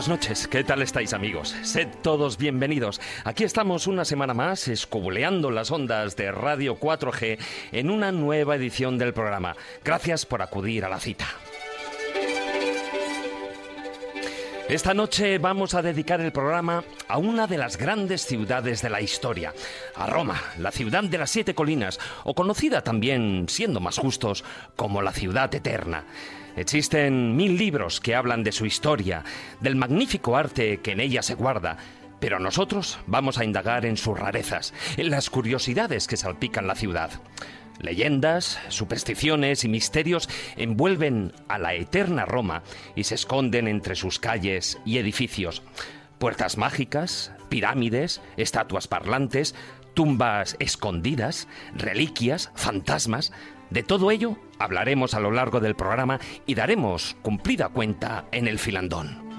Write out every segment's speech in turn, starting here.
Buenas noches, ¿qué tal estáis amigos? Sed todos bienvenidos. Aquí estamos una semana más escobuleando las ondas de Radio 4G en una nueva edición del programa. Gracias por acudir a la cita. Esta noche vamos a dedicar el programa a una de las grandes ciudades de la historia, a Roma, la ciudad de las siete colinas, o conocida también, siendo más justos, como la ciudad eterna. Existen mil libros que hablan de su historia, del magnífico arte que en ella se guarda, pero nosotros vamos a indagar en sus rarezas, en las curiosidades que salpican la ciudad. Leyendas, supersticiones y misterios envuelven a la eterna Roma y se esconden entre sus calles y edificios. Puertas mágicas, pirámides, estatuas parlantes, tumbas escondidas, reliquias, fantasmas. De todo ello hablaremos a lo largo del programa y daremos cumplida cuenta en el filandón.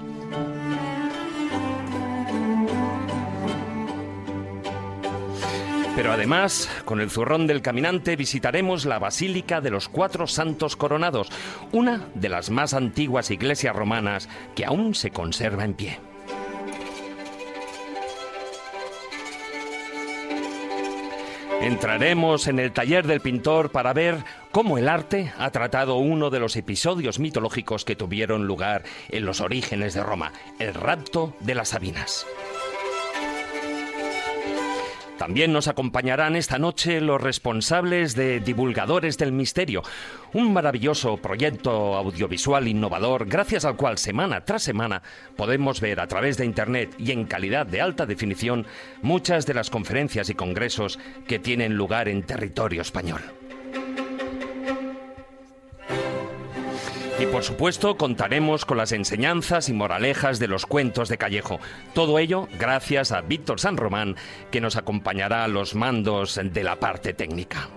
Pero además, con el zurrón del caminante visitaremos la Basílica de los Cuatro Santos Coronados, una de las más antiguas iglesias romanas que aún se conserva en pie. Entraremos en el taller del pintor para ver cómo el arte ha tratado uno de los episodios mitológicos que tuvieron lugar en los orígenes de Roma, el rapto de las Sabinas. También nos acompañarán esta noche los responsables de Divulgadores del Misterio, un maravilloso proyecto audiovisual innovador gracias al cual semana tras semana podemos ver a través de Internet y en calidad de alta definición muchas de las conferencias y congresos que tienen lugar en territorio español. Y por supuesto contaremos con las enseñanzas y moralejas de los cuentos de Callejo. Todo ello gracias a Víctor San Román, que nos acompañará a los mandos de la parte técnica.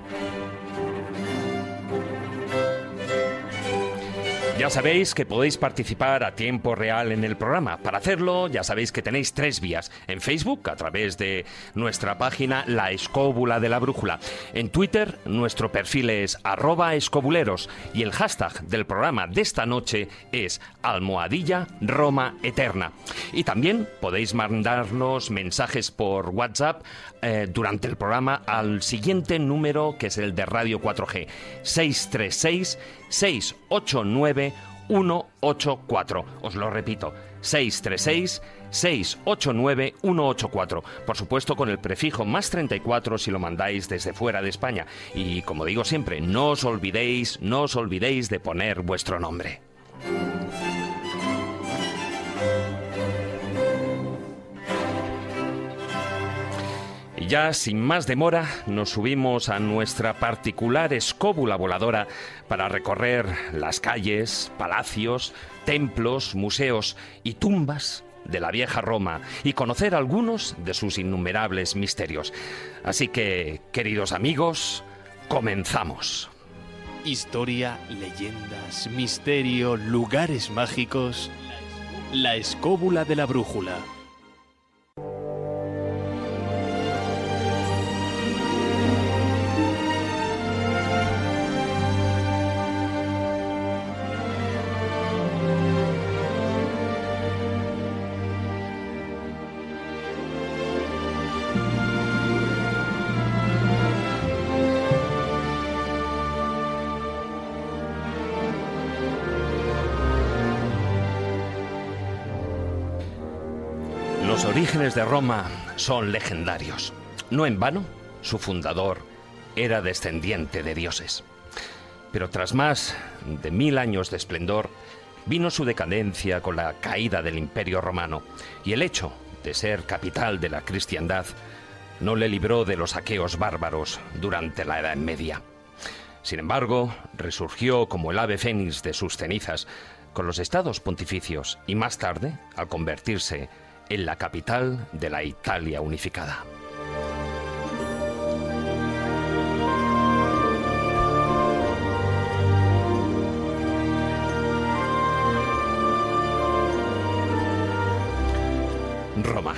Ya sabéis que podéis participar a tiempo real en el programa. Para hacerlo, ya sabéis que tenéis tres vías. En Facebook, a través de nuestra página La Escóbula de la Brújula. En Twitter, nuestro perfil es arroba escobuleros. Y el hashtag del programa de esta noche es almohadilla Roma Eterna. Y también podéis mandarnos mensajes por WhatsApp eh, durante el programa al siguiente número que es el de Radio 4G. 636 689 184. Os lo repito, 636 689 184. Por supuesto con el prefijo más 34 si lo mandáis desde fuera de España. Y como digo siempre, no os olvidéis, no os olvidéis de poner vuestro nombre. Y ya sin más demora nos subimos a nuestra particular escóbula voladora para recorrer las calles, palacios, templos, museos y tumbas de la vieja Roma y conocer algunos de sus innumerables misterios. Así que, queridos amigos, comenzamos. Historia, leyendas, misterio, lugares mágicos. La escóbula de la brújula. Orígenes de Roma son legendarios. No en vano, su fundador era descendiente de dioses. Pero tras más de mil años de esplendor, vino su decadencia con la caída del Imperio Romano y el hecho de ser capital de la cristiandad no le libró de los saqueos bárbaros durante la Edad Media. Sin embargo, resurgió como el ave fénix de sus cenizas con los estados pontificios y más tarde al convertirse en la capital de la Italia unificada. Roma,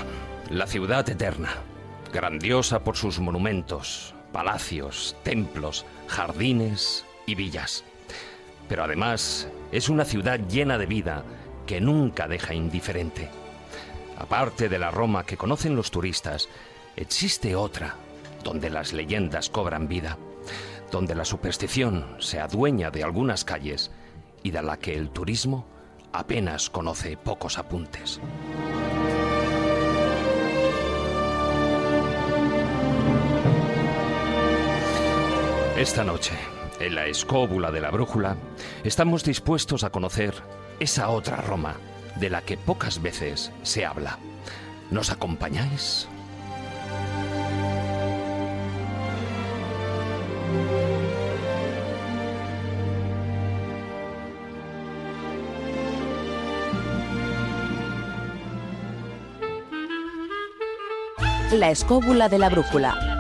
la ciudad eterna, grandiosa por sus monumentos, palacios, templos, jardines y villas. Pero además es una ciudad llena de vida que nunca deja indiferente. Aparte de la Roma que conocen los turistas, existe otra, donde las leyendas cobran vida, donde la superstición se adueña de algunas calles y de la que el turismo apenas conoce pocos apuntes. Esta noche, en la escóbula de la brújula, estamos dispuestos a conocer esa otra Roma de la que pocas veces se habla. ¿Nos acompañáis? La escóbula de la brújula.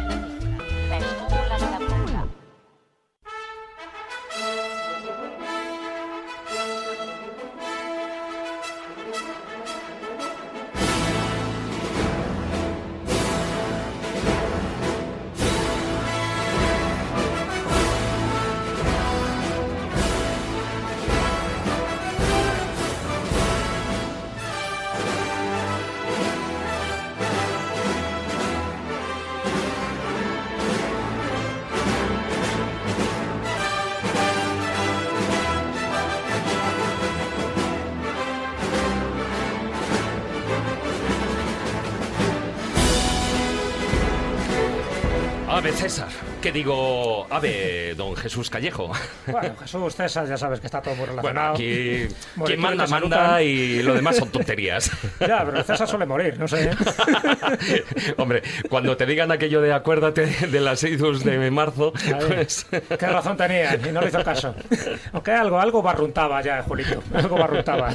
Digo, ave don Jesús Callejo. Bueno, Jesús, César, ya sabes que está todo muy Bueno, relacionado. aquí Morir quien manda, manda y lo demás son tonterías. Ya, pero César suele morir, no sé. Hombre, cuando te digan aquello de acuérdate de las idus de marzo, pues... Qué razón tenía y no le hizo caso. Aunque algo, algo barruntaba ya, Julito. Algo barruntaba.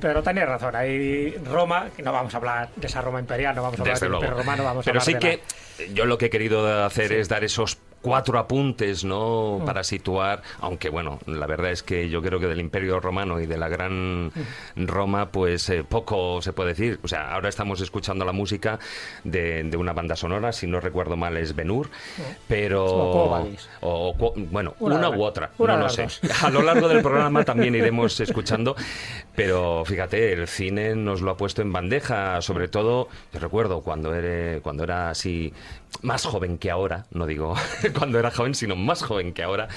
Pero tenía razón. Ahí Roma, no vamos a hablar de esa Roma imperial, no vamos a hablar Desde del luego. Imperio Romano, vamos Pero a sí hablar de que yo lo que he querido hacer es dar esos cuatro apuntes, ¿no? Mm. Para situar, aunque bueno, la verdad es que yo creo que del Imperio Romano y de la gran Mm. Roma, pues eh, poco se puede decir. O sea, ahora estamos escuchando la música de, de una banda sonora, si no recuerdo mal es Benur, pero... O o- bueno, Una u otra, una no lo sé. A lo largo del programa también iremos escuchando, pero fíjate, el cine nos lo ha puesto en bandeja, sobre todo, yo recuerdo cuando era, cuando era así más joven que ahora, no digo cuando era joven, sino más joven que ahora,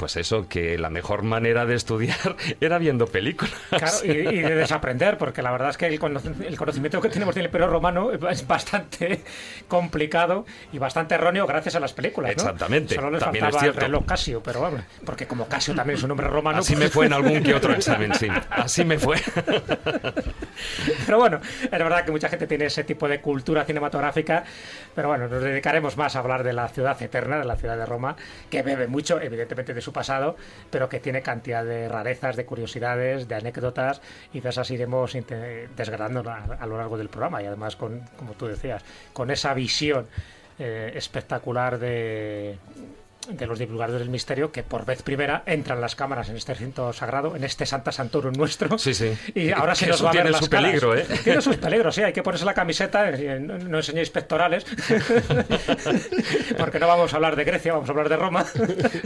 pues eso, que la mejor manera de estudiar era viendo películas. Claro, y, y de desaprender, porque la verdad es que el, el conocimiento que tenemos del Imperio Romano es bastante complicado y bastante erróneo gracias a las películas. ¿no? Exactamente, Solo les también es faltaba el cierto. reloj Casio, pero bueno, porque como Casio también es un nombre romano. Así me pues- fue en algún que otro examen, sí. Así me fue. Pero bueno, es verdad que mucha gente tiene ese tipo de cultura cinematográfica, pero bueno, nos dedicaremos más a hablar de la ciudad eterna, de la ciudad de Roma, que bebe mucho, evidentemente, de su pasado, pero que tiene cantidad de rarezas, de curiosidades, de anécdotas, y de esas iremos desgranando a, a lo largo del programa, y además, con, como tú decías, con esa visión eh, espectacular de de los divulgadores del misterio que por vez primera entran las cámaras en este recinto sagrado, en este Santa Santorum nuestro. Sí, sí. Y ahora se nos va a ver tiene las su caras. peligro, ¿eh? Tiene sus peligros, sí. Hay que ponerse la camiseta, eh, no, no enseñéis pectorales, porque no vamos a hablar de Grecia, vamos a hablar de Roma.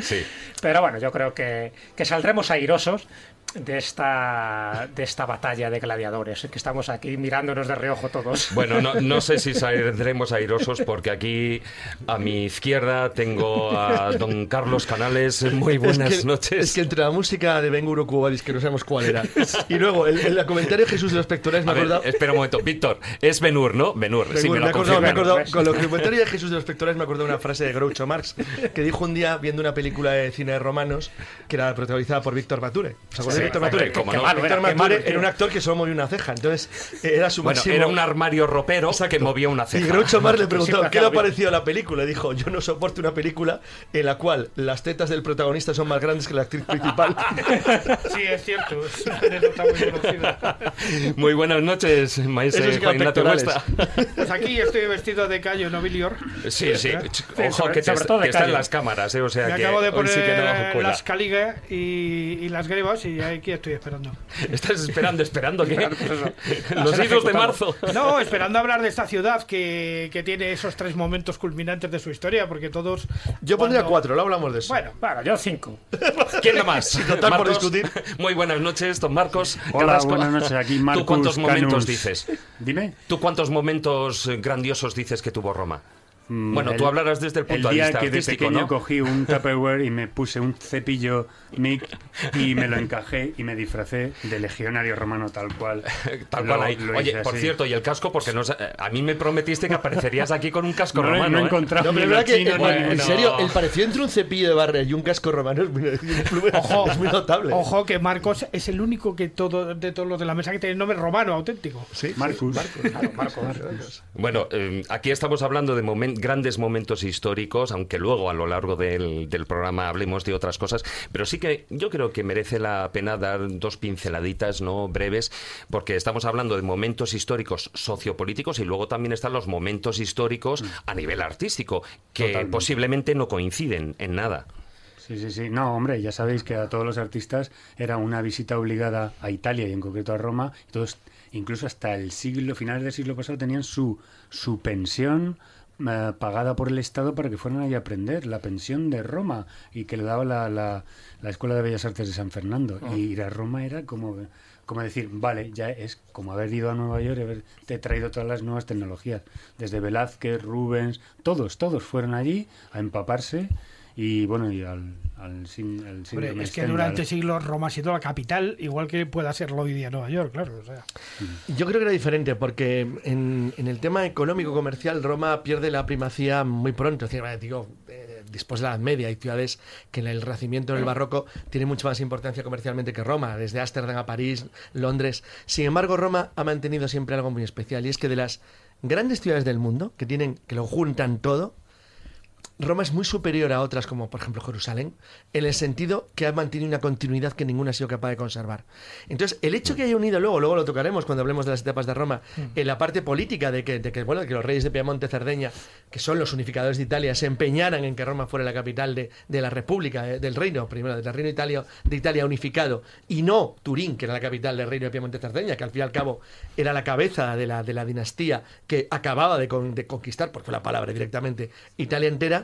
Sí. Pero bueno, yo creo que, que saldremos airosos de esta, de esta batalla de gladiadores, que estamos aquí mirándonos de reojo todos. Bueno, no, no sé si saldremos airosos porque aquí a mi izquierda tengo a don Carlos Canales. Muy buenas es que, noches. Es que entre la música de Ben Guro Cubalis, que no sabemos cuál era, y luego el, el comentario de Jesús de los pectorales, me A ver, acordado. espera un momento, Víctor, es Benur, ¿no? Benur, sí, me lo me acordado, me acordado- ¿ves? con el comentario de Jesús de los pectorales me acordado de una frase de Groucho Marx que dijo un día viendo una película de cine de romanos que era protagonizada por Víctor Bature. ¿Os acordáis Sí, Víctor Mature. Qué no. malo Víctor Mature malo, era un actor que solo movía una ceja, entonces eh, era su Bueno, máximo... era un armario ropero que movía una Y ceja. Groucho Marx le preguntó qué le ha parecido la película. Y dijo, yo no soporto una película en la cual las tetas del protagonista son más grandes que la actriz principal. Sí, es cierto. Es una anécdota muy conocida. Muy buenas noches, maestro Esos Juan. Pues aquí estoy vestido de Cayo Nobilior. Sí, sí. Ojo, sobre- que, te- que está en callo. las cámaras, ¿eh? O sea Me que acabo de poner sí que no las caligas y, y las grebas y aquí estoy esperando. Estás esperando, esperando que... Los ser hijos de marzo. No, esperando hablar de esta ciudad que, que tiene esos tres momentos culminantes de su historia, porque todos... Yo pondría cuando- cuatro, lo hablamos de eso. Bueno, Bueno, yo cinco. ¿Quién da más? total, por Marcos, discutir. Muy buenas noches, don Marcos. Hola, Carrasco. buenas noches. Aquí Marcus ¿Tú cuántos momentos Canus. dices? Dime. ¿Tú cuántos momentos grandiosos dices que tuvo Roma? Mm, Bueno, el- tú hablarás desde el punto el de vista que de artístico, pequeño ¿no? cogí un Tupperware y me puse un cepillo Mic y me lo encajé y me disfracé de legionario romano tal cual. Tal Lo- cual ahí. lo Oye, por así. cierto, y el casco, porque no, a mí me prometiste que aparecerías aquí con un casco no, lo he- romano. no he ¿eh? encontrado No, pero que, eh, bueno, en serio, el parecido entre un cepillo de barra y un casco romano es muy, Ojo, es muy notable. Ojo que Marcos es el único que todo, de todos los de la mesa que tiene nombre romano auténtico. Sí, Marcus. Bueno, eh, aquí estamos hablando de grandes momentos históricos, aunque luego a lo largo del, del programa hablemos de otras cosas, pero sí que yo creo que merece la pena dar dos pinceladitas no breves, porque estamos hablando de momentos históricos sociopolíticos y luego también están los momentos históricos a nivel artístico, que Totalmente. posiblemente no coinciden en nada. Sí, sí, sí. No, hombre, ya sabéis que a todos los artistas era una visita obligada a Italia y en concreto a Roma. Todos, incluso hasta el siglo, finales del siglo pasado, tenían su, su pensión eh, pagada por el Estado para que fueran ahí a aprender, la pensión de Roma, y que le daba la, la, la Escuela de Bellas Artes de San Fernando. Y ir a Roma era como, como decir, vale, ya es como haber ido a Nueva York y haberte traído todas las nuevas tecnologías. Desde Velázquez, Rubens, todos, todos fueron allí a empaparse y bueno, y al, al, sin- al Hombre, síndrome es que Stendhal. durante siglos Roma ha sido la capital, igual que pueda serlo hoy día Nueva York, claro. O sea. Yo creo que era diferente porque en, en el tema económico-comercial Roma pierde la primacía muy pronto. Es decir, vale, digo, eh, después de la Edad Media hay ciudades que en el Renacimiento, en el Barroco, tienen mucha más importancia comercialmente que Roma, desde Ámsterdam a París, Londres. Sin embargo, Roma ha mantenido siempre algo muy especial y es que de las grandes ciudades del mundo, que tienen que lo juntan todo, Roma es muy superior a otras como por ejemplo Jerusalén en el sentido que ha mantenido una continuidad que ninguna ha sido capaz de conservar. Entonces, el hecho que haya unido luego, luego lo tocaremos cuando hablemos de las etapas de Roma, en la parte política de que, de que, bueno, de que los reyes de Piamonte, Cerdeña, que son los unificadores de Italia, se empeñaran en que Roma fuera la capital de, de la República, eh, del reino, primero del reino Italia, de Italia unificado, y no Turín, que era la capital del reino de Piamonte, Cerdeña, que al fin y al cabo era la cabeza de la, de la dinastía que acababa de, con- de conquistar, porque fue la palabra directamente, Italia entera,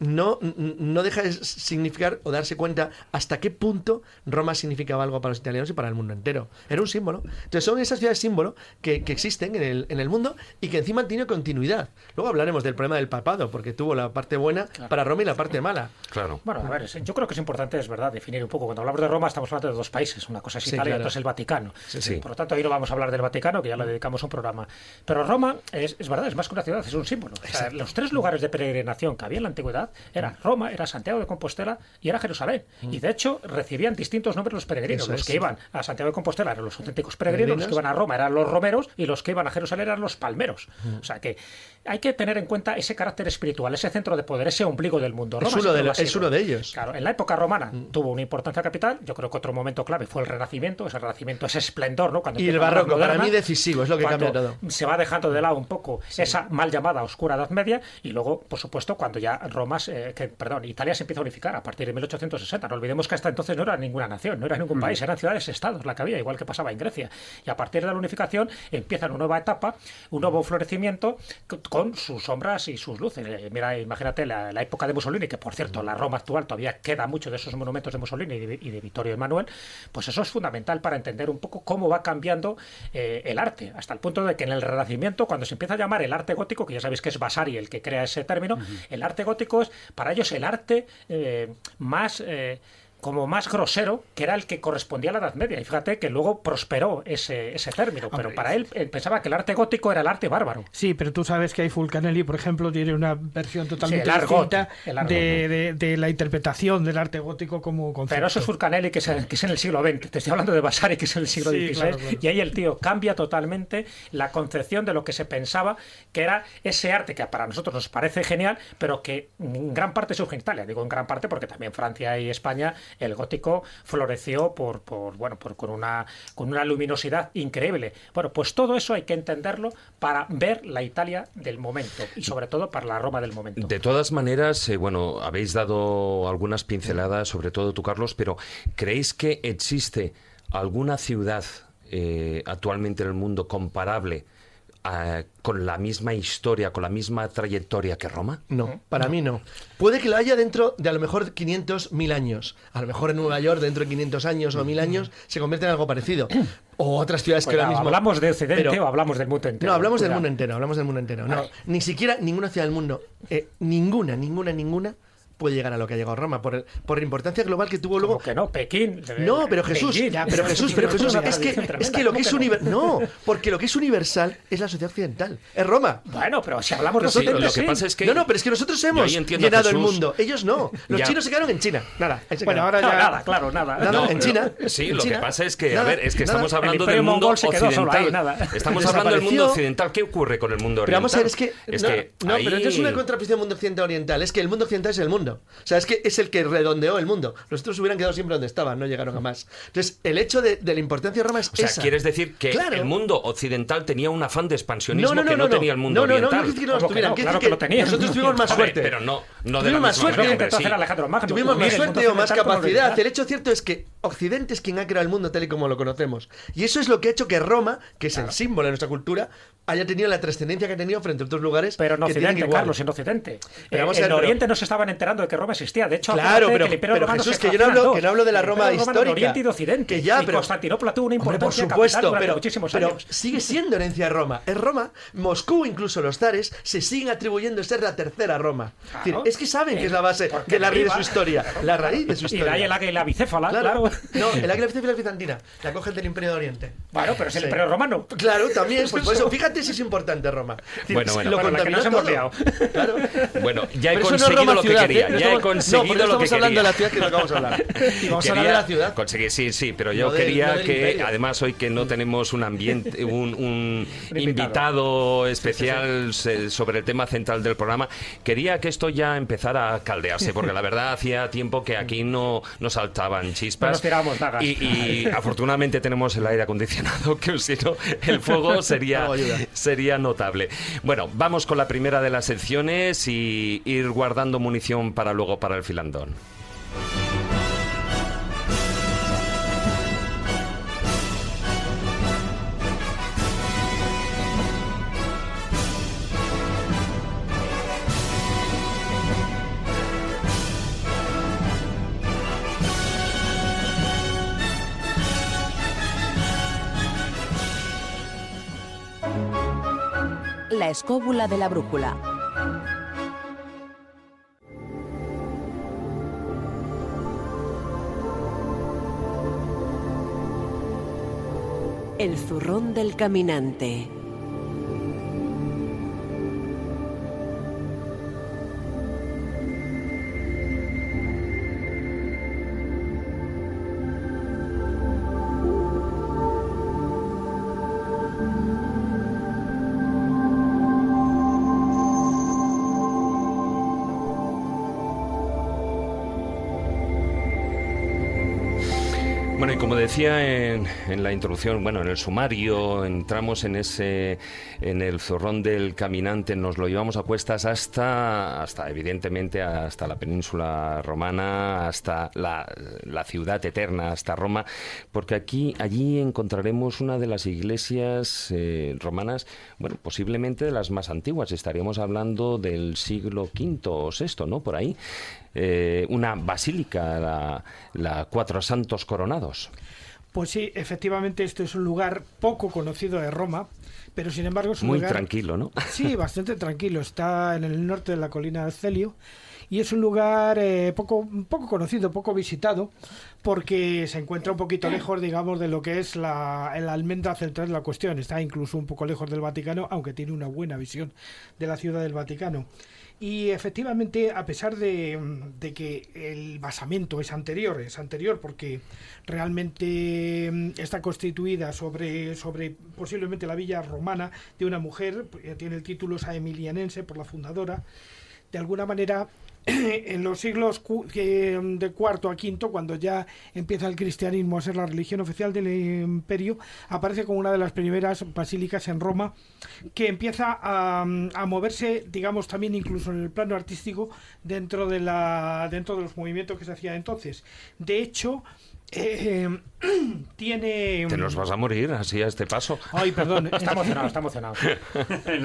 no, no deja de significar o darse cuenta hasta qué punto Roma significaba algo para los italianos y para el mundo entero. Era un símbolo. Entonces son esas ciudades símbolo que, que existen en el, en el mundo y que encima han tenido continuidad. Luego hablaremos del problema del papado, porque tuvo la parte buena para Roma y la parte mala. Claro. Bueno, a ver, yo creo que es importante, es verdad, definir un poco. Cuando hablamos de Roma, estamos hablando de dos países. Una cosa es Sí, Italia y otra es el Vaticano. sí. Por lo tanto, hoy no vamos a hablar del Vaticano, que ya le dedicamos un programa. Pero Roma es, es verdad, es más que una ciudad, es un símbolo. O sea, los tres lugares de peregrinación que había en la antigüedad era Roma, era Santiago de Compostela y era Jerusalén. Y de hecho, recibían distintos nombres los peregrinos. Eso los es, que sí. iban a Santiago de Compostela eran los auténticos peregrinos, los que iban a Roma eran los romeros y los que iban a Jerusalén eran los palmeros. O sea que hay que tener en cuenta ese carácter espiritual, ese centro de poder, ese ombligo del mundo. Es Roma uno de es uno de ellos. Claro, en la época romana tuvo una importancia capital. Yo creo que otro momento clave fue el Renacimiento, ese Renacimiento, ese esplendor, ¿no? Cuando Y el barroco, para mí decisivo, es lo que cambia todo. Se va dejando de lado un poco esa mal llamada oscura Edad Media y luego, por supuesto, cuando ya Roma, se- que, perdón, Italia se empieza a unificar a partir de 1860. No olvidemos que hasta entonces no era ninguna nación, no era ningún Mm. país, eran ciudades-estados la que había, igual que pasaba en Grecia. Y a partir de la unificación empieza una nueva etapa, un nuevo florecimiento con sus sombras y sus luces. Eh, Mira, imagínate la, la época de Mussolini, que por cierto, la Roma actual todavía queda mucho de esos monumentos de Mussolini y de, y de Vittorio Emanuel, pues eso es fundamental para entender un poco cómo va cambiando eh, el arte, hasta el punto de que en el Renacimiento, cuando se empieza a llamar el arte gótico, que ya sabéis que es Vasari el que crea ese término, el arte gótico es para ellos el arte eh, más... eh, como más grosero, que era el que correspondía a la Edad Media. Y fíjate que luego prosperó ese, ese término, pero para él, él pensaba que el arte gótico era el arte bárbaro. Sí, pero tú sabes que hay Fulcanelli, por ejemplo, tiene una versión totalmente argot, distinta argot, de, de- de la interpretación del arte gótico como concepto. Pero eso es Fulcanelli, que es, que es en el siglo XX. Te estoy hablando de Vasari, que es en el siglo Sí, XVI. claro, claro. Y ahí el tío cambia totalmente la concepción de lo que se pensaba que era ese arte que para nosotros nos parece genial, pero que en gran parte surge en Italia. Digo en gran parte porque también Francia y España el gótico floreció por, por bueno, por, con, una, con una luminosidad increíble. Bueno, pues todo eso hay que entenderlo para ver la Italia del momento y sobre todo para la Roma del momento. De todas maneras, eh, bueno, habéis dado algunas pinceladas, sobre todo tú, Carlos, pero ¿creéis que existe alguna ciudad eh, actualmente en el mundo comparable eh, con la misma historia, con la misma trayectoria que Roma? No, para mí no. Puede que lo haya dentro de a lo mejor 500, 1000 años. A lo mejor en Nueva York, dentro de 500 años o 1000 años, se convierte en algo parecido. O otras ciudades que ahora mismo. ¿Hablamos de Occidente Pero- o hablamos del mundo entero? No, hablamos del mundo entero, hablamos del mundo entero. No, ni siquiera ninguna ciudad del mundo, eh, ninguna, ninguna, ninguna puede llegar a lo que ha llegado Roma por, el- por la importancia global que tuvo luego. Que no, Pekín. No, pero Jesús, ya, pero Jesús, pero Jesús, es que, es que lo ¿cómo que es universal, no, porque lo que es universal es la sociedad occidental, es Roma. Bueno, pero si hablamos de Sí, lo que pasa es que no, no, pero es que nosotros hemos llenado el mundo, ellos no. Los Ya. chinos se quedaron en China, nada. se Bueno, quedaron. ahora No, ya- nada, claro, nada. Nada, No, en China. Sí, en lo que pasa es que, nada, a ver, es que nada. estamos hablando del mundo occidental. Estamos hablando del mundo occidental. ¿Qué ocurre con el mundo Pero oriental? vamos a ver, es que. Es no, que no, pero es una contraposición mundo occidental oriental. Es que el mundo occidental es el mundo. O sea, es que es el que redondeó el mundo. Los otros hubieran quedado siempre donde estaban, no llegaron a más. Entonces, el hecho de, de la importancia de Roma es O sea, esa. quieres decir que Claro. el mundo occidental tenía un afán de expansionismo no, no, no, que no, no, tenía el mundo no, no, no, oriental. no, que no los ¿Cómo que Claro decir que lo tenían. Nosotros tuvimos más Hombre, suerte. pero no, no de Tuvimos la más misma suerte. manera, sí. era Alejandro Magno. Tuvimos más el mundo suerte o más capacidad. oriental. El hecho cierto es que Occidente es quien ha creado el mundo tal y como lo conocemos. Y eso es lo que ha hecho que Roma, que es el símbolo de nuestra cultura, haya tenido la trascendencia que ha tenido frente a otros lugares Pero en que Occidente. Carlos, en Occidente. Eh, en Oriente no se estaban enterando de que Roma existía. De hecho, Claro, pero, que el Imperio pero Romano Jesús, se que yo no en hablo, que no hablo de la El Roma Romano de histórica. Oriente y de Occidente. Que ya, y pero, Constantinopla tuvo una Hombre, por importancia capital supuesto, pero, muchísimos pero años. sigue siendo herencia de Roma. Es Roma. Moscú, incluso los zares, se siguen atribuyendo ser la tercera Roma. Es, decir, Claro. es que saben que es la base de la raíz de su historia. La raíz de su Y historia. de ahí el águila bicéfala, claro. Claro. No, el águila bicéfala es bizantina. La cogen del Imperio de Oriente. Bueno, pero es el Sí. Imperio Romano. Claro, también. Pues por eso, fíjate si es importante Roma. Bueno, bueno. lo Bueno, la que contaminó nos hemos todo. liado. Claro. Bueno, ya he conseguido lo que quería. No Ya he estamos- conseguido no, lo que estamos hablando quería. de la ciudad que que vamos a hablar. Y vamos a hablar de la ciudad. Conseguir, sí, sí, pero yo No del- quería no que, además, hoy que no tenemos un ambiente, un, un invitado. especial sobre el tema central del programa, quería que esto ya empezara a caldearse, porque la verdad hacía tiempo que aquí no, no saltaban No chispas. dagas. Y, y afortunadamente tenemos el aire acondicionado, que si no, el fuego sería, No sería notable. Bueno, vamos con la primera de las secciones y ir guardando munición para luego para el filandón. La escóbula de la brújula. El zurrón del caminante. Decía en, en la introducción, bueno, en el sumario, entramos en ese, en el zorrón del caminante, nos lo llevamos a cuestas hasta, hasta evidentemente, hasta la península romana, hasta la, la ciudad eterna, hasta Roma, porque aquí, allí encontraremos una de las iglesias eh, romanas, bueno, posiblemente de las más antiguas. Estaríamos hablando del siglo V o VI, ¿no? Por ahí. Eh, una basílica, la, la Cuatro Santos Coronados. Pues sí, efectivamente, esto es un lugar poco conocido de Roma, pero sin embargo es un Muy lugar... tranquilo, ¿no? Sí, bastante tranquilo. Está en el norte de la colina del Celio y es un lugar eh, poco, poco conocido, poco visitado, porque se encuentra un poquito lejos, digamos, de lo que es la, la almendra central de la cuestión. Está incluso un poco lejos del Vaticano, aunque tiene una buena visión de la ciudad del Vaticano. Y efectivamente, a pesar de, de, que el basamento es anterior, es anterior porque realmente mm, está constituida sobre, sobre posiblemente la villa romana de una mujer, tiene el título esa emilianense por la fundadora, de alguna manera en los siglos de cuarto a quinto, cuando ya empieza el cristianismo a ser la religión oficial del imperio, aparece como una de las primeras basílicas en Roma que empieza a, a moverse, digamos, también incluso en el plano artístico dentro de la dentro de los movimientos que se hacían entonces. De hecho, eh, tiene. Te nos vas a morir así a este paso. Ay, perdón. está emocionado, está emocionado.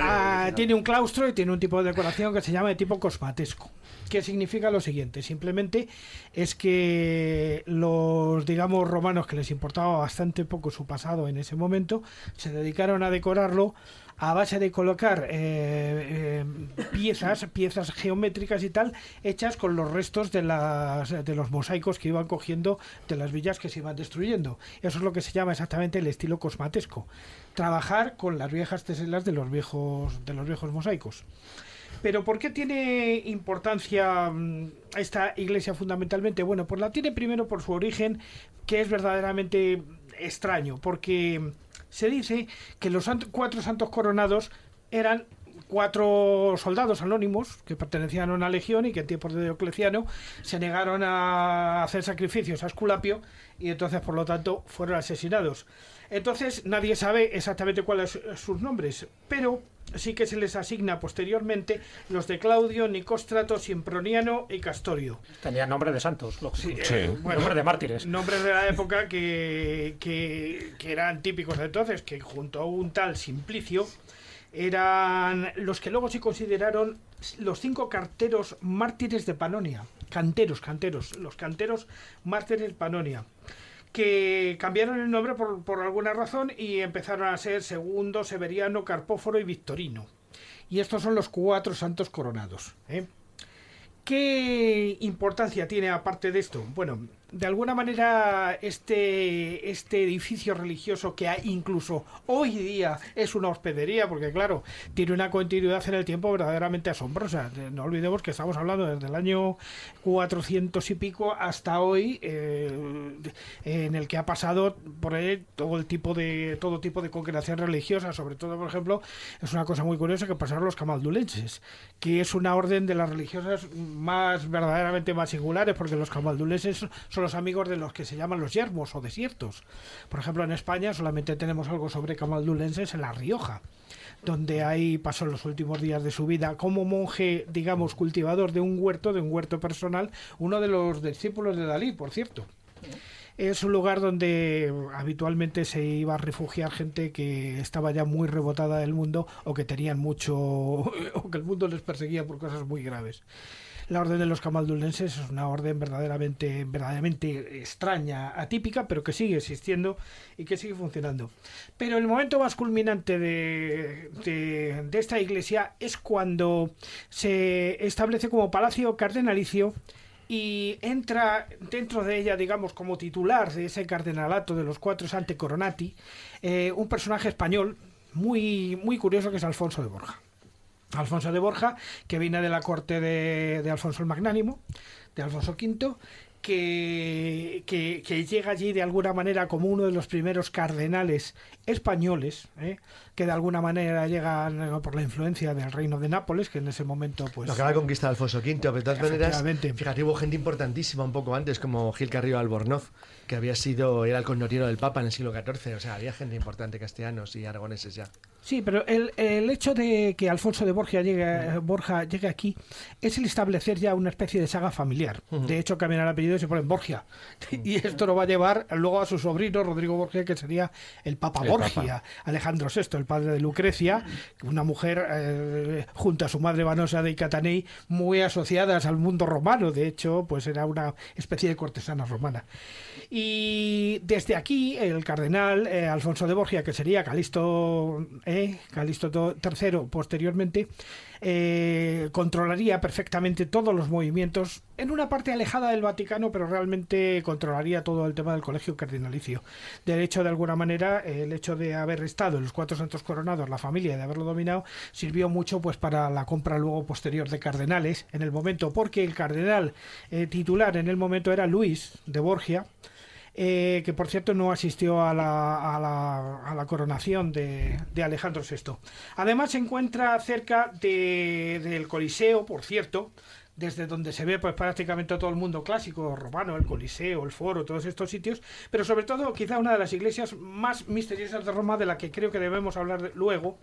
ah, tiene un claustro y tiene un tipo de decoración que se llama de tipo cosmatesco. Que significa lo siguiente: simplemente es que los, digamos, romanos que les importaba bastante poco su pasado en ese momento, se dedicaron a decorarlo a base de colocar eh, eh, piezas, piezas geométricas y tal, hechas con los restos de, las, de los mosaicos que iban cogiendo de las villas que se iban destruyendo. Eso es lo que se llama exactamente el estilo cosmatesco. Trabajar con las viejas teselas de los viejos, de los viejos mosaicos. Pero ¿por qué tiene importancia mm, esta iglesia fundamentalmente? Bueno, pues la tiene primero por su origen, que es verdaderamente extraño, porque se dice que los cuatro santos coronados eran cuatro soldados anónimos que pertenecían a una legión y que en tiempos de Diocleciano se negaron a hacer sacrificios a Esculapio y entonces por lo tanto fueron asesinados. Entonces nadie sabe exactamente cuáles son sus nombres, pero sí que se les asigna posteriormente los de Claudio, Nicóstrato, Simproniano y Castorio. Tenían nombre de santos, sí, sí. Eh, bueno, nombre de mártires. Nombres de la época que, que, que eran típicos de entonces, que junto a un tal Simplicio eran los que luego se consideraron los cinco carteros mártires de Panonia. Canteros, canteros, los canteros mártires de Panonia que cambiaron el nombre por, por, alguna razón y empezaron a ser Segundo, Severiano, Carpóforo y Victorino. Y estos son los cuatro santos coronados. ¿eh? ¿Qué importancia tiene aparte de esto? Bueno, de alguna manera este, este edificio religioso que incluso hoy día es una hospedería, porque claro, tiene una continuidad en el tiempo verdaderamente asombrosa. No olvidemos que estamos hablando desde el año 400 y pico hasta hoy, eh, en el que ha pasado por él todo el tipo de todo tipo de congregación religiosa, sobre todo, por ejemplo, es una cosa muy curiosa que pasaron los camaldulenses, que es una orden de las religiosas más verdaderamente más singulares, porque los camaldulenses son los amigos de los que se llaman los yermos o desiertos. Por ejemplo, en España solamente tenemos algo sobre camaldulenses en La Rioja donde ahí pasó los últimos días de su vida como monje, digamos, cultivador de un huerto, de un huerto personal, uno de los discípulos de Dalí, por cierto. Es un lugar donde habitualmente se iba a refugiar gente que estaba ya muy rebotada del mundo o que tenían mucho, o que el mundo les perseguía por cosas muy graves. La orden de los camaldulenses es una orden verdaderamente, verdaderamente extraña, atípica, pero que sigue existiendo y que sigue funcionando. Pero el momento más culminante de, de, esta iglesia es cuando se establece como palacio cardenalicio y entra dentro de ella, digamos, como titular de ese cardenalato de los cuatro Sante Coronati, eh, un personaje español muy, muy curioso que es Alfonso de Borja. Alfonso de Borja, que viene de la corte de, Alfonso el Magnánimo, de Alfonso V, que, llega allí de alguna manera como uno de los primeros cardenales españoles, ¿eh? que de alguna manera llegan por la influencia del reino de Nápoles, que en ese momento pues... Lo acaba de conquistar Alfonso V, pero de todas maneras, fíjate, hubo gente importantísima un poco antes, como Gil Carrillo Albornoz, que había sido, era el connotero del Papa en el siglo XIV, o sea, había gente importante, castellanos y aragoneses ya. Sí, pero el, el, hecho de que Alfonso de Borja llegue, Borja llegue aquí es el establecer ya una especie de saga familiar. Uh -huh. De hecho, cambian el apellido y se ponen Borgia. Uh -huh. Y esto lo va a llevar luego a su sobrino, Rodrigo Borgia, que sería el Papa el Borgia. Alejandro VI, el padre de Lucrecia, una mujer eh, junto a su madre Vanosa de Catanei, muy asociadas al mundo romano. De hecho, pues era una especie de cortesana romana. Y desde aquí, el cardenal eh, Alfonso de Borgia, que sería Calisto eh, Calisto III posteriormente, eh, controlaría perfectamente todos los movimientos en una parte alejada del Vaticano, pero realmente controlaría todo el tema del colegio cardinalicio. De hecho, de alguna manera, el hecho de haber estado en los cuatro santos coronados, la familia, de haberlo dominado, sirvió mucho pues para la compra luego posterior de cardenales en el momento, porque el cardenal eh, titular en el momento era Luis de Borgia, eh, que por cierto no asistió a la, a la, a la coronación de, de, Alejandro VI. Además se encuentra cerca de, del Coliseo, por cierto, desde donde se ve pues prácticamente todo el mundo clásico romano, el Coliseo, el Foro, todos estos sitios, pero sobre todo quizá una de las iglesias más misteriosas de Roma de la que creo que debemos hablar luego,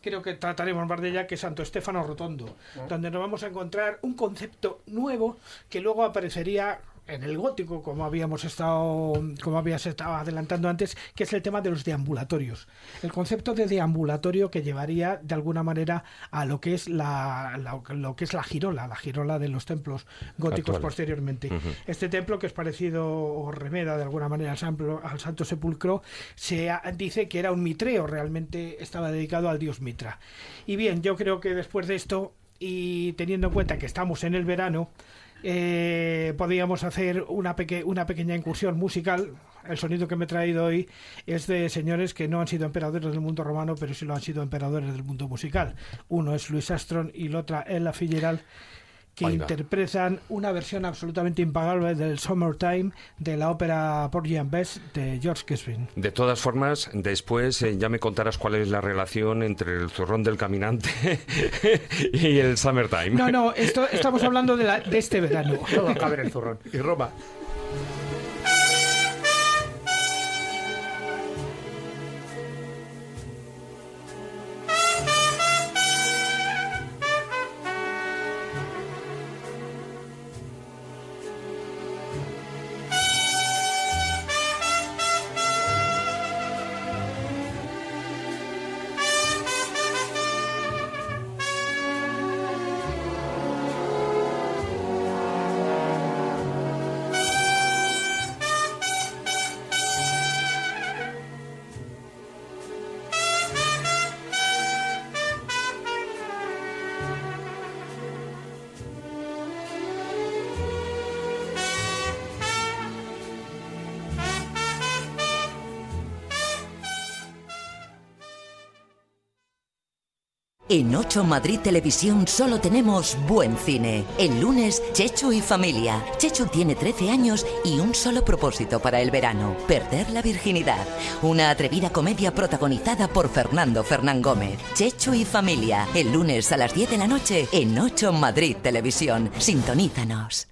creo que trataremos más de ella, que Santo Estefano Rotondo, donde nos vamos a encontrar un concepto nuevo que luego aparecería en el gótico, como habíamos estado, como habías estado adelantando antes, que es el tema de los deambulatorios. El concepto de deambulatorio que llevaría de alguna manera a lo que es la, la lo que es la girola, la girola de los templos góticos Actual. posteriormente. Este templo que es parecido o remeda de alguna manera al, Santo- al Santo Sepulcro se ha- dice que era un mitreo, realmente estaba dedicado al dios Mitra. Y bien, yo creo que después de esto y teniendo en cuenta que estamos en el verano, eh, podríamos hacer una, una pequeña incursión musical. El sonido que me he traído hoy es de señores que no han sido emperadores del mundo romano, pero sí lo han sido emperadores del mundo musical. Uno es Luis Astron y la otra Ella Fitzgerald, que interpretan una versión absolutamente impagable del Summertime de la ópera Porgy and Bess de George Gershwin. De todas formas, después eh, ya me contarás cuál es la relación entre el zurrón del caminante y el summertime. No, no, esto, estamos hablando de, la- de este verano. Todo cabe en el zurrón. Y Roma. En 8 Madrid Televisión solo tenemos buen cine. El lunes, Chechu y familia. Chechu tiene 13 años y un solo propósito para el verano, perder la virginidad. Una atrevida comedia protagonizada por Fernando Fernán Gómez. Chechu y familia. El lunes a las 10 de la noche en 8 Madrid Televisión. Sintonízanos.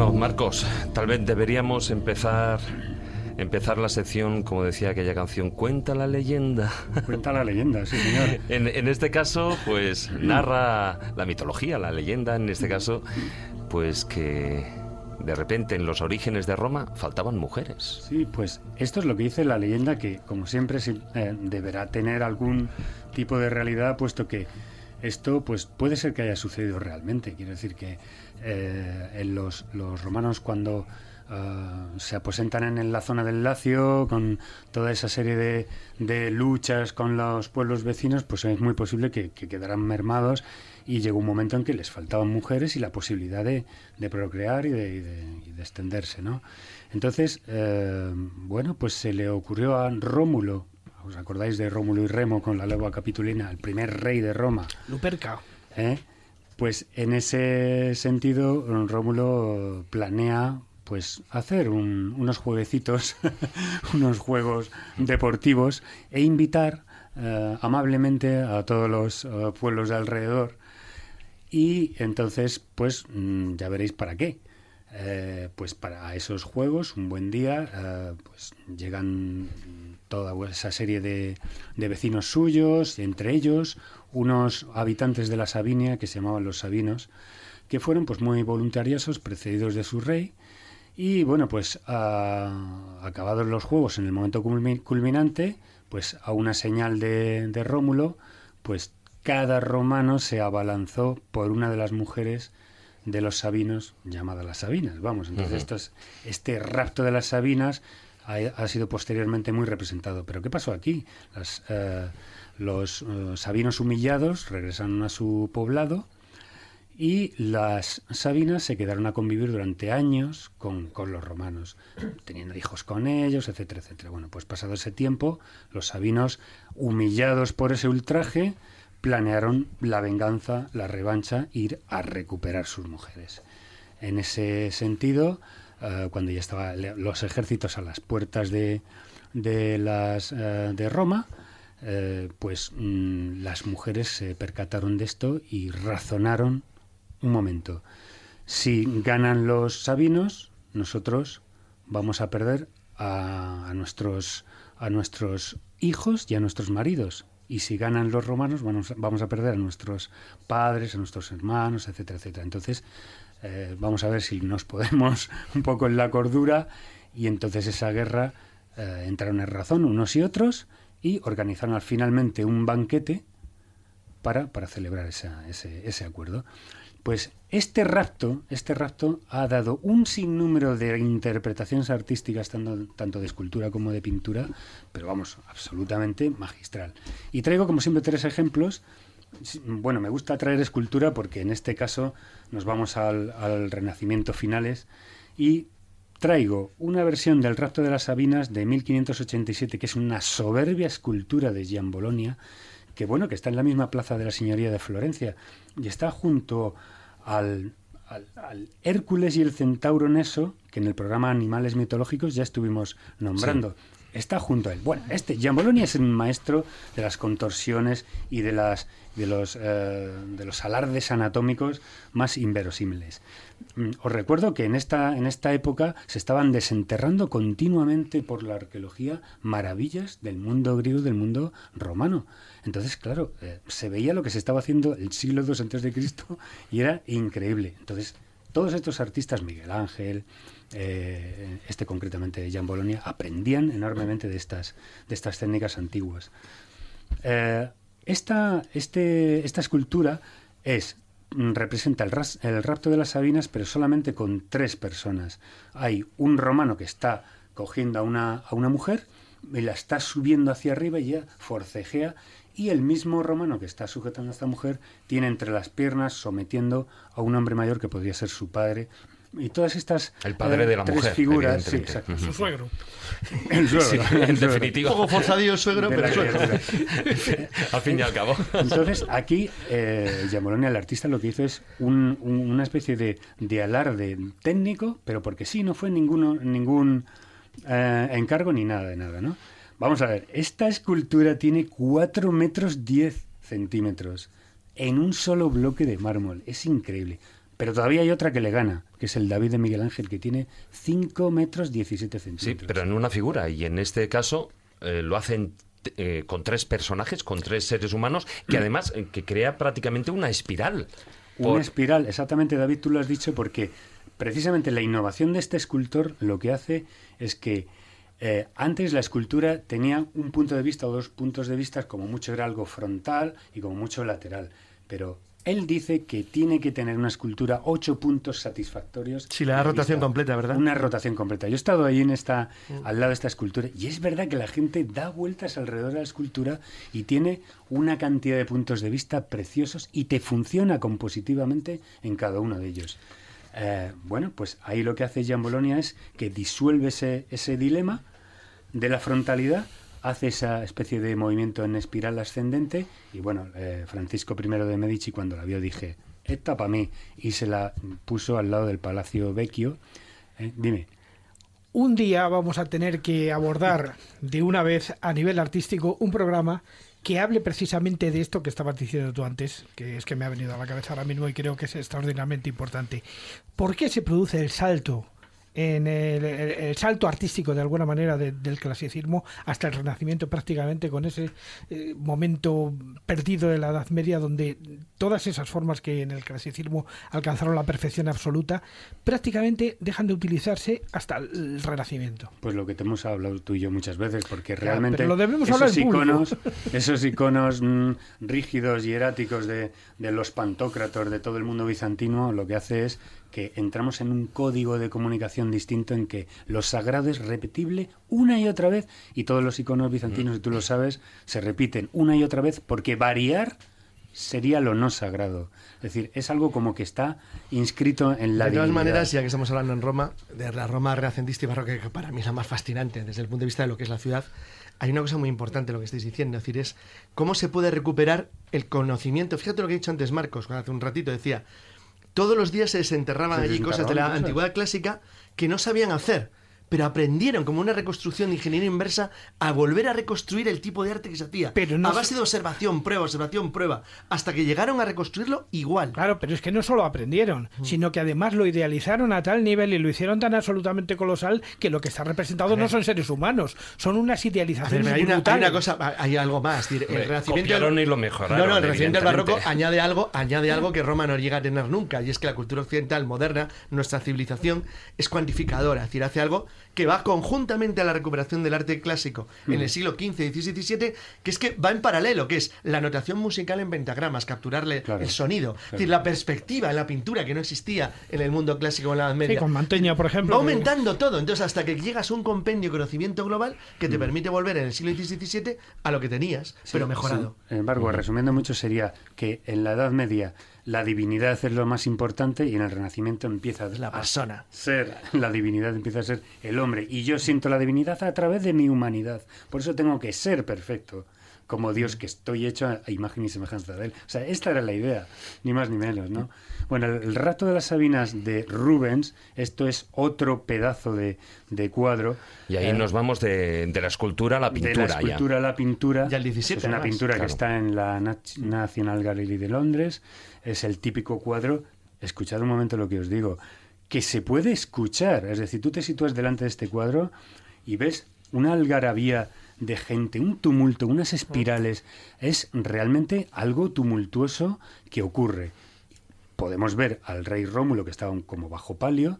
Bueno, Marcos, tal vez deberíamos empezar empezar la sección, como decía aquella canción, cuenta la leyenda. Cuenta la leyenda, sí, señor. En, en este caso, pues narra la mitología, la leyenda, en este caso, pues que de repente en los orígenes de Roma faltaban mujeres. Sí, pues esto es lo que dice la leyenda que, como siempre, eh, deberá tener algún tipo de realidad, puesto que esto pues puede ser que haya sucedido realmente. Quiero decir que eh, en los, los romanos cuando ah, se aposentan en la zona del Lacio, con toda esa serie de, de luchas con los pueblos vecinos, pues es muy posible que, que quedaran mermados y llegó un momento en que les faltaban mujeres y la posibilidad de, de procrear y de, y de- y de extenderse, ¿no? Entonces, eh, bueno, pues se le ocurrió a Rómulo, ¿os acordáis de Rómulo y Remo con la lengua capitulina, el primer rey de Roma? Luperca. ¿eh? Pues en ese sentido, Rómulo planea pues hacer un- unos jueguecitos, unos juegos deportivos e invitar eh, amablemente a todos los eh, pueblos de alrededor y entonces pues mm, ya veréis para qué. Eh, pues para esos juegos, un buen día, pues llegan toda esa serie de, de vecinos suyos, entre ellos unos habitantes de la Sabinia que se llamaban los Sabinos, que fueron pues muy voluntariosos, precedidos de su rey, y bueno, pues ah, acabados los juegos en el momento culmi- culminante, pues a una señal de, de Rómulo, pues cada romano se abalanzó por una de las mujeres de los sabinos llamada las Sabinas. Vamos, entonces esto es- este rapto de las Sabinas ha, sido posteriormente muy representado. Pero ¿qué pasó aquí? Las, eh, los eh, sabinos humillados regresaron a su poblado y las Sabinas se quedaron a convivir durante años con, con los romanos, teniendo hijos con ellos, etcétera, etcétera. Bueno, pues pasado ese tiempo, los Sabinos, humillados por ese ultraje, planearon la venganza, la revancha, ir a recuperar sus mujeres. En ese sentido, eh, cuando ya estaban los ejércitos a las puertas de, de, las, eh, de Roma, eh, pues mm, las mujeres se percataron de esto y razonaron un momento. Si ganan los sabinos, nosotros vamos a perder a, nuestros, a nuestros hijos y a nuestros maridos. Y si ganan los romanos, vamos, vamos a perder a nuestros padres, a nuestros hermanos, etcétera, etcétera. Entonces, eh, vamos a ver si nos podemos un poco en la cordura y entonces esa guerra eh, entraron en razón unos y otros y organizaron al- finalmente un banquete para, para celebrar ese acuerdo. Pues este rapto, este rapto ha dado un sinnúmero de interpretaciones artísticas, tanto, tanto de escultura como de pintura, pero vamos, absolutamente magistral. Y traigo, como siempre, tres ejemplos. Bueno, me gusta traer escultura porque en este caso nos vamos al, al Renacimiento finales y traigo una versión del Rapto de las Sabinas de 1587, que es una soberbia escultura de Gian Bologna, que bueno, que está en la misma plaza de la Señoría de Florencia y está junto al, al- al Hércules y el Centauro Neso, que en el programa Animales Mitológicos ya estuvimos nombrando. Está junto a él. Bueno, este Gian Bologna es un maestro de las contorsiones y de las de los eh, de los alardes anatómicos más inverosímiles. Mm, Os recuerdo que en esta en esta época se estaban desenterrando continuamente por la arqueología maravillas del mundo griego, del mundo romano. Entonces, claro, eh, se veía lo que se estaba haciendo el siglo II Cristo y era increíble. Entonces, todos estos artistas, Miguel Ángel, eh, este concretamente de Gian Bologna, aprendían enormemente de estas, de estas técnicas antiguas. Eh, esta, este, esta escultura es mm, representa el, ras- el rapto de las Sabinas, pero solamente con tres personas. Hay un romano que está cogiendo a una, a una mujer y la está subiendo hacia arriba y ella forcejea Y el mismo romano que está sujetando a esta mujer tiene entre las piernas sometiendo a un hombre mayor que podría ser su padre. Y todas estas El padre eh, de la tres mujer, figuras, sí, exacto. Su suegro. El suegro, Sí, el en suegro. definitiva. Un poco forzadillo el suegro, De pero suegro. Al fin y al cabo. Entonces, aquí, eh, el artista, lo que hizo es un- un- una especie de, de alarde técnico, pero porque sí, no fue ninguno, ningún eh, encargo ni nada de nada, ¿no? Vamos a ver, esta escultura tiene 4 metros 10 centímetros en un solo bloque de mármol. Es increíble. Pero todavía hay otra que le gana, que es el David de Miguel Ángel, que tiene 5 metros 17 Sí, centímetros. pero en una figura. Y en este caso eh, lo hacen eh, con tres personajes, con tres seres humanos, que además eh, que crea prácticamente una espiral. Una espiral, exactamente David, tú lo has dicho porque precisamente la innovación de este escultor lo que hace es que eh, antes la escultura tenía un punto de vista o dos puntos de vista, como mucho era algo frontal y como mucho lateral, pero él dice que tiene que tener una escultura ocho puntos satisfactorios. Sí, de rotación vista. completa, ¿verdad? Una rotación completa. Yo he estado ahí en esta, al lado de esta escultura y es verdad que la gente da vueltas alrededor de la escultura y tiene una cantidad de puntos de vista preciosos y te funciona compositivamente en cada uno de ellos. Eh, bueno, pues ahí lo que hace Gian Bologna es que disuelve ese, ese dilema de la frontalidad, hace esa especie de movimiento en espiral ascendente y bueno, eh, Francisco I de Medici cuando la vio dije, esta para mí, y se la puso al lado del Palacio Vecchio. Eh, dime. Un día vamos a tener que abordar de una vez a nivel artístico un programa que hable precisamente de esto que estabas diciendo tú antes, que es que me ha venido a la cabeza ahora mismo y creo que es extraordinariamente importante. ¿Por qué se produce el salto en el, el- el salto artístico de alguna manera de- del clasicismo hasta el renacimiento prácticamente con ese eh, momento perdido de la Edad Media donde todas esas formas que en el clasicismo alcanzaron la perfección absoluta prácticamente dejan de utilizarse hasta el renacimiento. Pues lo que te hemos hablado tú y yo muchas veces, porque realmente lo debemos esos iconos, esos iconos mm, rígidos y eráticos de, de los pantócratos de todo el mundo bizantino, lo que hace es que entramos en un código de comunicación distinto en que lo sagrado es repetible una y otra vez y todos los iconos bizantinos, y tú lo sabes, se repiten una y otra vez porque variar sería lo no sagrado. Es decir, es algo como que está inscrito en la de todas divinidad. maneras, ya que estamos hablando en Roma, de la Roma renacentista y barroca, que para mí es la más fascinante desde el punto de vista de lo que es la ciudad, hay una cosa muy importante lo que estáis diciendo, es decir, es cómo se puede recuperar el conocimiento. Fíjate lo que he dicho antes Marcos, hace un ratito decía, todos los días se desenterraban Se allí cosas de la cosas. antigüedad clásica que no sabían hacer, pero aprendieron como una reconstrucción de ingeniería inversa a volver a reconstruir el tipo de arte que se hacía. Pero no a se- base de observación, prueba, observación, prueba, hasta que llegaron a reconstruirlo igual. Claro, pero es que no solo aprendieron, sino que además lo idealizaron a tal nivel y lo hicieron tan absolutamente colosal que lo que está representado no son seres humanos, son unas ver, idealizaciones pero hay, una, hay una cosa, hay algo más. es decir, el renacimiento copiaron y lo mejoraron, No, no, el renacimiento del barroco añade algo, añade algo que Roma no llega a tener nunca, y es que la cultura occidental moderna, nuestra civilización, es cuantificadora, es decir, hace algo que va conjuntamente a la recuperación del arte clásico en el siglo XV, XVI y XVII, que es que va en paralelo, que es la notación musical en pentagramas, capturarle Claro, el sonido, es decir, la perspectiva en la pintura que no existía en el mundo clásico en la Edad Sí, Media. con Manteña, por ejemplo. Va que- aumentando todo, entonces hasta que llegas a un compendio de conocimiento global que Mm. te permite volver en el siglo XVI y XVII a lo que tenías, pero mejorado. Sin embargo, resumiendo mucho, sería que en la Edad Media la divinidad es lo más importante y en el Renacimiento empieza la a persona. ser la divinidad, empieza a ser el hombre. Y yo siento la divinidad a través de mi humanidad. Por eso tengo que ser perfecto, como Dios, que estoy hecho a imagen y semejanza de él. O sea, esta era la idea, ni más ni menos, ¿no? Bueno, el, el rato de las Sabinas de Rubens, esto es otro pedazo de, de cuadro. Y ahí Eh, nos vamos de, de la escultura a la pintura. de la ya. escultura a la pintura. Y al 17 es una pintura claro. que está en la Nat- National Gallery de Londres. Es el típico cuadro. Escuchad un momento lo que os digo. Que se puede escuchar. Es decir, tú te sitúas delante de este cuadro y ves una algarabía de gente, un tumulto, unas espirales. Es realmente algo tumultuoso que ocurre podemos ver al rey Rómulo que estaba como bajo palio,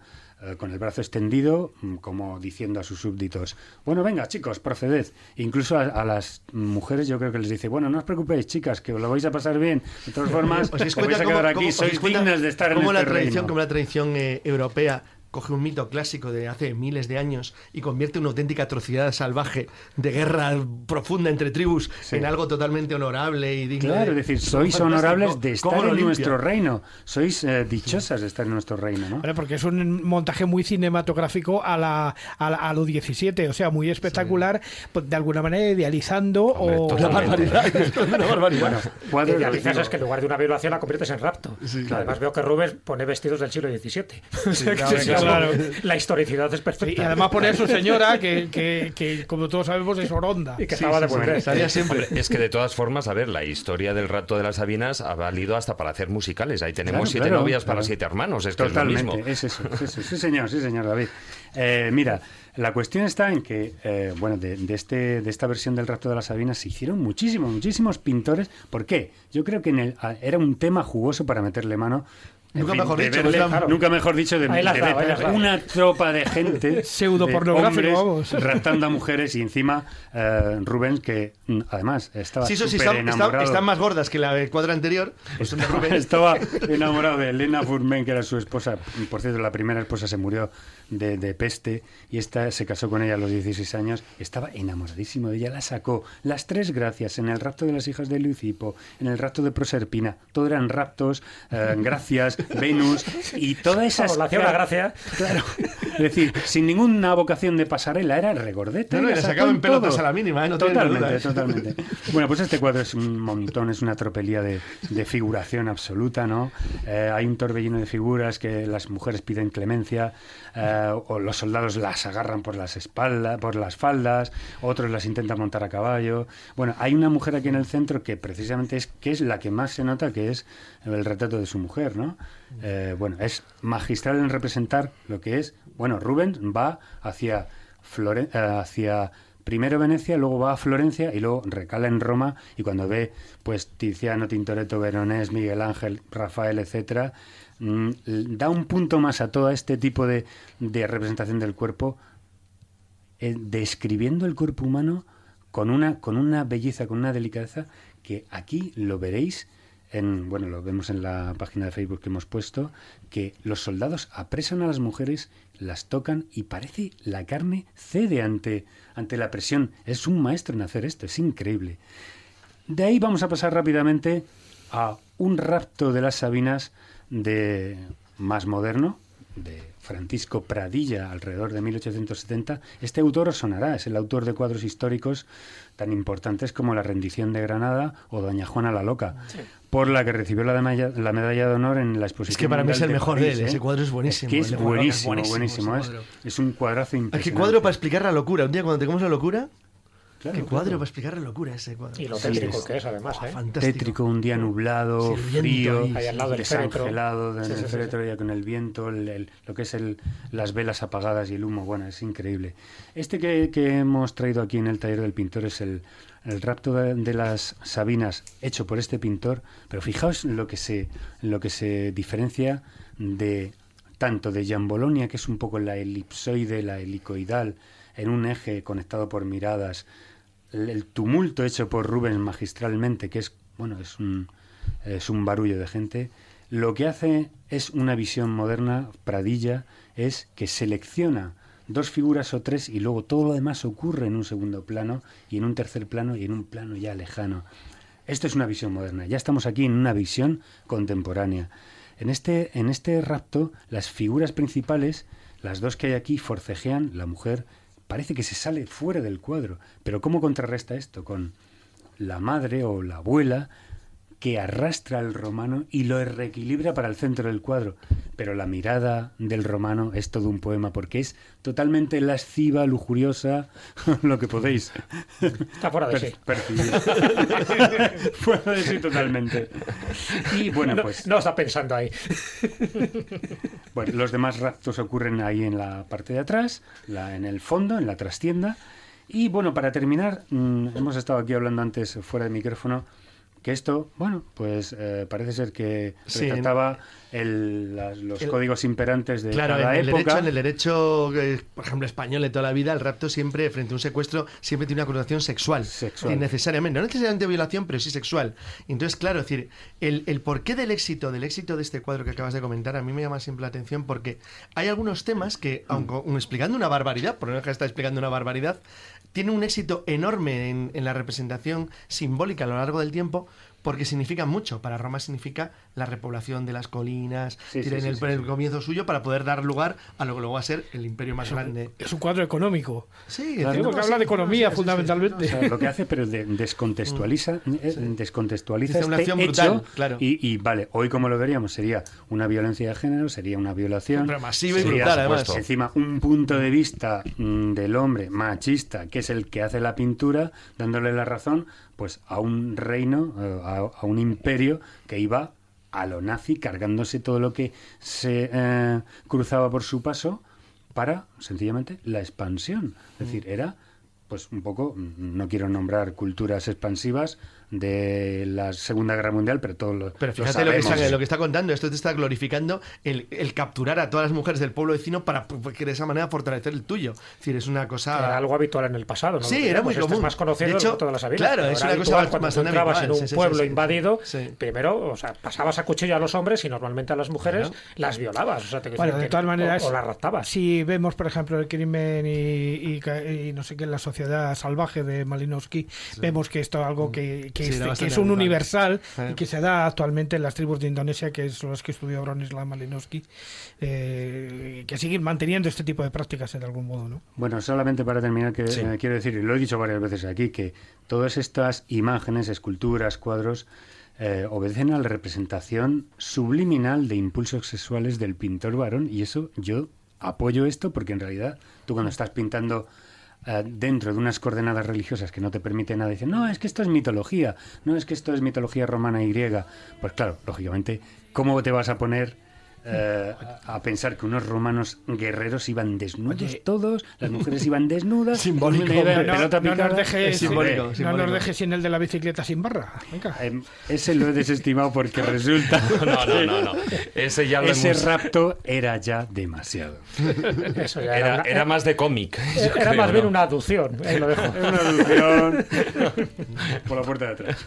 con el brazo extendido, mm, como diciendo a sus súbditos, bueno, venga chicos, proceded. Incluso a, a las mujeres yo creo que les dice, bueno, no os preocupéis chicas, que os lo vais a pasar bien. De todas formas, ¿Os vais a quedar cómo- aquí, cómo- sois dignas de estar en cómo la este tradición, reino. como la tradición eh, europea coge un mito clásico de hace miles de años y convierte una auténtica atrocidad salvaje de guerra profunda entre tribus Sí. en algo totalmente honorable y digno Claro, de- es decir, sois honorables de ¿Cómo estar en nuestro reino. Sois eh, dichosas de estar en nuestro reino, ¿no? Porque es un montaje muy cinematográfico a, la, a, la- a lo 17, o sea, muy espectacular, pues, de alguna manera idealizando Hombre, o... totalmente. Una barbaridad. Bueno, Idealizas es que en lugar de una violación la conviertes en rapto. Además veo que Rubens pone vestidos del siglo XVII. Claro, La historicidad es Sí, perfecta. y además poner su señora, que, que, que, como todos sabemos es Oronda. Y que acaba de volver. Estaría siempre. Hombre, es que de todas formas, a ver, la historia del rapto de las Sabinas ha valido hasta para hacer musicales. Ahí tenemos Claro, siete claro, novias para siete hermanos. Es que es lo Totalmente, mismo. es eso, es eso. Sí, señor, sí, señor David. Eh, mira, la cuestión está en que, eh, bueno, de, de este, de esta versión del rapto de las Sabinas se hicieron muchísimos, muchísimos pintores. ¿Por qué? Yo creo que en el, era un tema jugoso para meterle mano. Nunca mejor dicho, verle- pues, claro. nunca mejor dicho, de, de ver dado. una tropa de gente, vamos. hombres raptando a mujeres y encima eh, Rubens, que mm, además estaba Sí, eso sí, están, enamorado. están más gordas que la del cuadro anterior. Pues Rubens. Estaba enamorado de Elena Furmen, que era su esposa. Por cierto, la primera esposa se murió de, de peste y esta se casó con ella a los 16 años. Estaba enamoradísimo de ella. La sacó. Las tres gracias en el rapto de las hijas de Leucipo, en el rapto de Proserpina. Todo eran raptos, eh, gracias, Venus y todas esas. Vamos, le hacía una gracia. Claro. Es decir, sin ninguna vocación de pasarela, era regordeta. No, no, la le sacaban en pelotas todo. a la mínima, ¿eh? No totalmente, duda, ¿eh? totalmente. Bueno, pues este cuadro es un montón, es una tropelía de, de figuración absoluta, ¿no? Eh, hay un torbellino de figuras que las mujeres piden clemencia, eh, o los soldados las agarran por las espaldas, por las faldas, otros las intentan montar a caballo. Bueno, hay una mujer aquí en el centro que precisamente es que es la que más se nota que es el retrato de su mujer, ¿no? Eh, bueno, es magistral en representar lo que es. Bueno, Rubens va hacia eh, hacia primero Venecia, luego va a Florencia y luego recala en Roma y cuando ve pues Tiziano, Tintoretto, Veronés, Miguel Ángel, Rafael, etcétera, mm, da un punto más a todo este tipo de, de representación del cuerpo, eh, describiendo el cuerpo humano con una, con una belleza, con una delicadeza que aquí lo veréis en, bueno, lo vemos en la página de Facebook que hemos puesto, que los soldados apresan a las mujeres, las tocan y parece la carne cede ante, ante la presión. Es un maestro en hacer esto, es increíble. De ahí vamos a pasar rápidamente a un rapto de las Sabinas de más moderno, de Francisco Pradilla, alrededor de 1870. Este autor os sonará, es el autor de cuadros históricos tan importantes como La rendición de Granada o Doña Juana la Loca, por la que recibió la medalla, la medalla de honor en la exposición. Es que para mí es el mejor de él, ¿eh? ese cuadro es buenísimo, Es que es es buenísimo, buenísimo, buenísimo. Es, es un cuadrazo impresionante. qué cuadro para explicar la locura. Un día cuando tengamos la locura, Claro, qué claro. cuadro para explicar la locura ese cuadro. Y lo Sí, tétrico es- que es, además. ¿eh? fantástico. tétrico, un día nublado, Sí, el viento frío, ahí. Ahí al lado del desangelado en Sí, el sí, sí, féretro ya con el viento, el- el- lo que es el, las velas apagadas y el humo, bueno, es increíble. Este que, que hemos traído aquí en el taller del pintor es el, el rapto de, de las Sabinas hecho por este pintor, pero fijaos en lo que se, lo que se diferencia de tanto de Giambolonia, que es un poco la elipsoide, la helicoidal, en un eje conectado por miradas, el, tumulto hecho por Rubens magistralmente, que es, bueno, es un, es un barullo de gente, lo que hace es una visión moderna, Pradilla, es que selecciona dos figuras o tres y luego todo lo demás ocurre en un segundo plano y en un tercer plano y en un plano ya lejano. Esto es una visión moderna, ya estamos aquí en una visión contemporánea. En este, en este rapto, las figuras principales, las dos que hay aquí, forcejean, la mujer parece que se sale fuera del cuadro. Pero ¿cómo contrarresta esto? Con la madre o la abuela que arrastra al romano y lo reequilibra para el centro del cuadro. Pero la mirada del romano es todo un poema porque es totalmente lasciva, lujuriosa, lo que podéis Está fuera de sí. fuera de sí totalmente. Y bueno, no, pues no está pensando ahí. bueno, los demás raptos ocurren ahí en la parte de atrás, la, en el fondo, en la trastienda. Y bueno, para terminar, mm, hemos estado aquí hablando antes fuera de micrófono que esto, bueno, pues eh, parece ser que Sí, retrataba el- las- los El- códigos imperantes de Claro, en cada el, época. derecho, en el derecho, eh, por ejemplo, español de toda la vida, el rapto siempre, frente a un secuestro, siempre tiene una connotación sexual. Sexual. Necesariamente, no necesariamente violación, pero sí sexual. Entonces, claro, es decir, el, el porqué del éxito, del éxito de este cuadro que acabas de comentar, a mí me llama siempre la atención porque hay algunos temas que, Mm. aunque aun explicando una barbaridad, por no de estar explicando una barbaridad, tiene un éxito enorme en, en la representación simbólica a lo largo del tiempo porque significa mucho. Para Roma significa la repoblación de las colinas, Sí, tiene sí, en el, sí, el sí. comienzo suyo para poder dar lugar a lo que luego va a ser el imperio más grande. Es un cuadro económico. Sí, Claro. Digo que habla de economía fundamentalmente. O sea, lo que hace, pero de- descontextualiza, eh, descontextualiza Dice una este acción hecho brutal, claro. y, y, vale, hoy como lo veríamos sería una violencia de género, sería una violación, Pero masiva y sería, brutal, además. encima un punto de vista mm, del hombre machista, que es el que hace la pintura, dándole la razón, pues a un reino, eh, a, a un imperio que iba a lo nazi, cargándose todo lo que se eh, cruzaba por su paso para sencillamente la expansión. Es decir, era pues un poco, mm, no quiero nombrar culturas expansivas de la Segunda Guerra Mundial, pero todo lo, Pero lo fíjate lo que, sabemos. está, lo que está contando. Esto te está glorificando el, el capturar a todas las mujeres del pueblo vecino para que de esa manera fortalecer el tuyo. Es decir, es una cosa. Era algo habitual en el pasado, ¿no? Sí, Lo era muy diremos, esto común. es más conocido De hecho, toda la vida. claro, es una cosa habitual cuando tú entrabas en un sí, sí, pueblo sí, sí. invadido, Sí. primero, o sea, pasabas a cuchillo a los hombres y normalmente a las mujeres Claro. las violabas. O sea, te Bueno, de que- todas maneras, o, o las raptabas. si vemos, por ejemplo, el crimen y, y y no sé qué, la sociedad salvaje de Malinowski, vemos que esto es algo que, que Sí, es, era que es un universal y que se da actualmente en las tribus de Indonesia, que son las que estudió Bronislaw Malinowski, eh, que siguen manteniendo este tipo de prácticas de algún modo, ¿no? Bueno, solamente para terminar, que Sí. eh, quiero decir, y lo he dicho varias veces aquí, que todas estas imágenes, esculturas, cuadros, eh, obedecen a la representación subliminal de impulsos sexuales del pintor varón, y eso yo apoyo esto porque en realidad tú cuando estás pintando eh, dentro de unas coordenadas religiosas que no te permiten nada, dices, no, es que esto es mitología, no, es que esto es mitología romana y griega. Pues claro, lógicamente, ¿cómo te vas a poner eh, a a pensar que unos romanos guerreros iban desnudos Oye. todos, las mujeres iban desnudas, Simbólico. No, pelota no nos dejes, Es simbólico, no simbólico. nos dejes sin el de la bicicleta sin barra. Venga. Em, ese lo he desestimado porque resulta No, no, no, no. Ese ya lo ese hemos... rapto era ya demasiado. Eso ya Era, una- era más de cómic. yo era creo, más bien una aducción. ahí lo dejo. Una alusión por la puerta de atrás.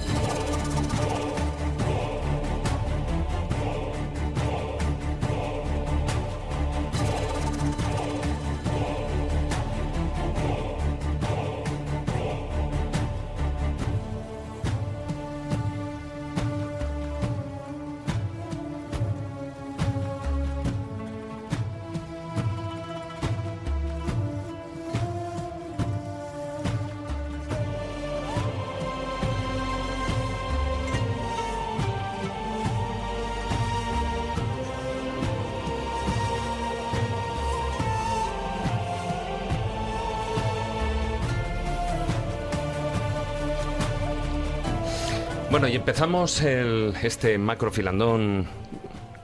Y empezamos el- este macrofilandón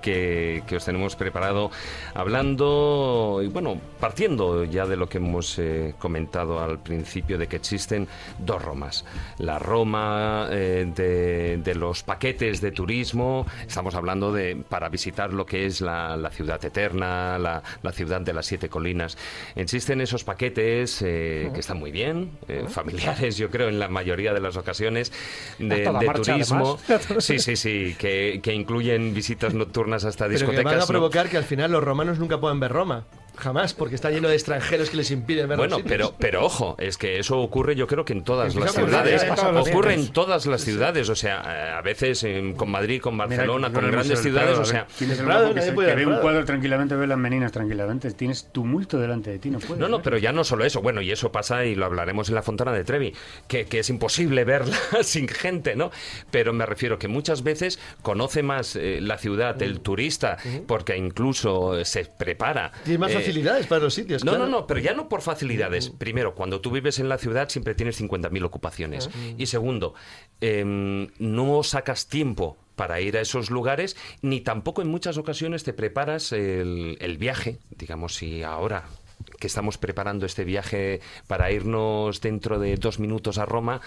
que, que os tenemos preparado hablando y bueno, partiendo ya de lo que hemos eh, comentado al principio de que existen dos Romas. La Roma eh, de, de los paquetes de turismo, estamos hablando de para visitar lo que es la, la ciudad eterna, la, la ciudad de las siete colinas. Existen esos paquetes eh, que están muy bien, eh, familiares yo creo en la mayoría de las ocasiones de, de marcha, turismo. además. Sí, sí, sí, que, que incluyen visitas hasta Pero que discotecas. van a ¿no? provocar que al final los romanos nunca puedan ver Roma. Jamás, porque está lleno de extranjeros que les impiden ver Bueno, los pero, pero ojo, es que eso ocurre yo creo que en todas las ciudades. Ocurre en todas las ciudades, o sea, a veces en- con Madrid, con Barcelona, Mira, con grandes ciudades, Prado, o sea... Tienes el Prado, que, se- puede que ve un cuadro tranquilamente, ve las meninas tranquilamente. Tienes tumulto delante de ti, no puedes. No, no, ver. pero ya no solo eso, bueno, y eso pasa y lo hablaremos en la Fontana de Trevi, que, que es imposible verla sin gente, ¿no? Pero me refiero que muchas veces conoce más eh, la ciudad el turista, porque incluso se prepara. Eh, facilidades para los sitios. No, claro. no, no, pero ya no por facilidades. Primero, cuando tú vives en la ciudad siempre tienes 50.000 ocupaciones. Y segundo, em, no sacas tiempo para ir a esos lugares, ni tampoco en muchas ocasiones te preparas el, el viaje, digamos, si ahora que estamos preparando este viaje para irnos dentro de dos minutos a Roma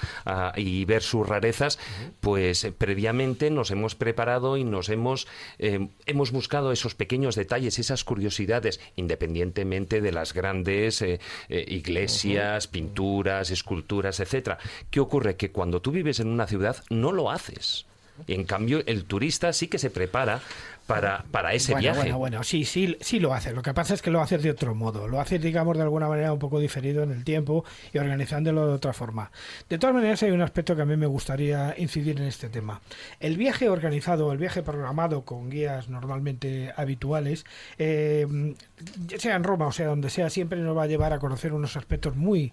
y ver sus rarezas, pues eh, previamente nos hemos preparado y nos hemos, eh, hemos buscado esos pequeños detalles, esas curiosidades, independientemente de las grandes eh, iglesias, pinturas, esculturas, etcétera. ¿Qué ocurre? Que cuando tú vives en una ciudad no lo haces. En cambio, el turista sí que se prepara para, para ese bueno, viaje. Bueno, bueno, sí, sí, sí lo hace. Lo que pasa es que lo haces de otro modo. Lo haces, digamos, de alguna manera un poco diferido en el tiempo y organizándolo de otra forma. De todas maneras, hay un aspecto que a mí me gustaría incidir en este tema. El viaje organizado, el viaje programado con guías normalmente habituales, eh, sea en Roma o sea donde sea, siempre nos va a llevar a conocer unos aspectos muy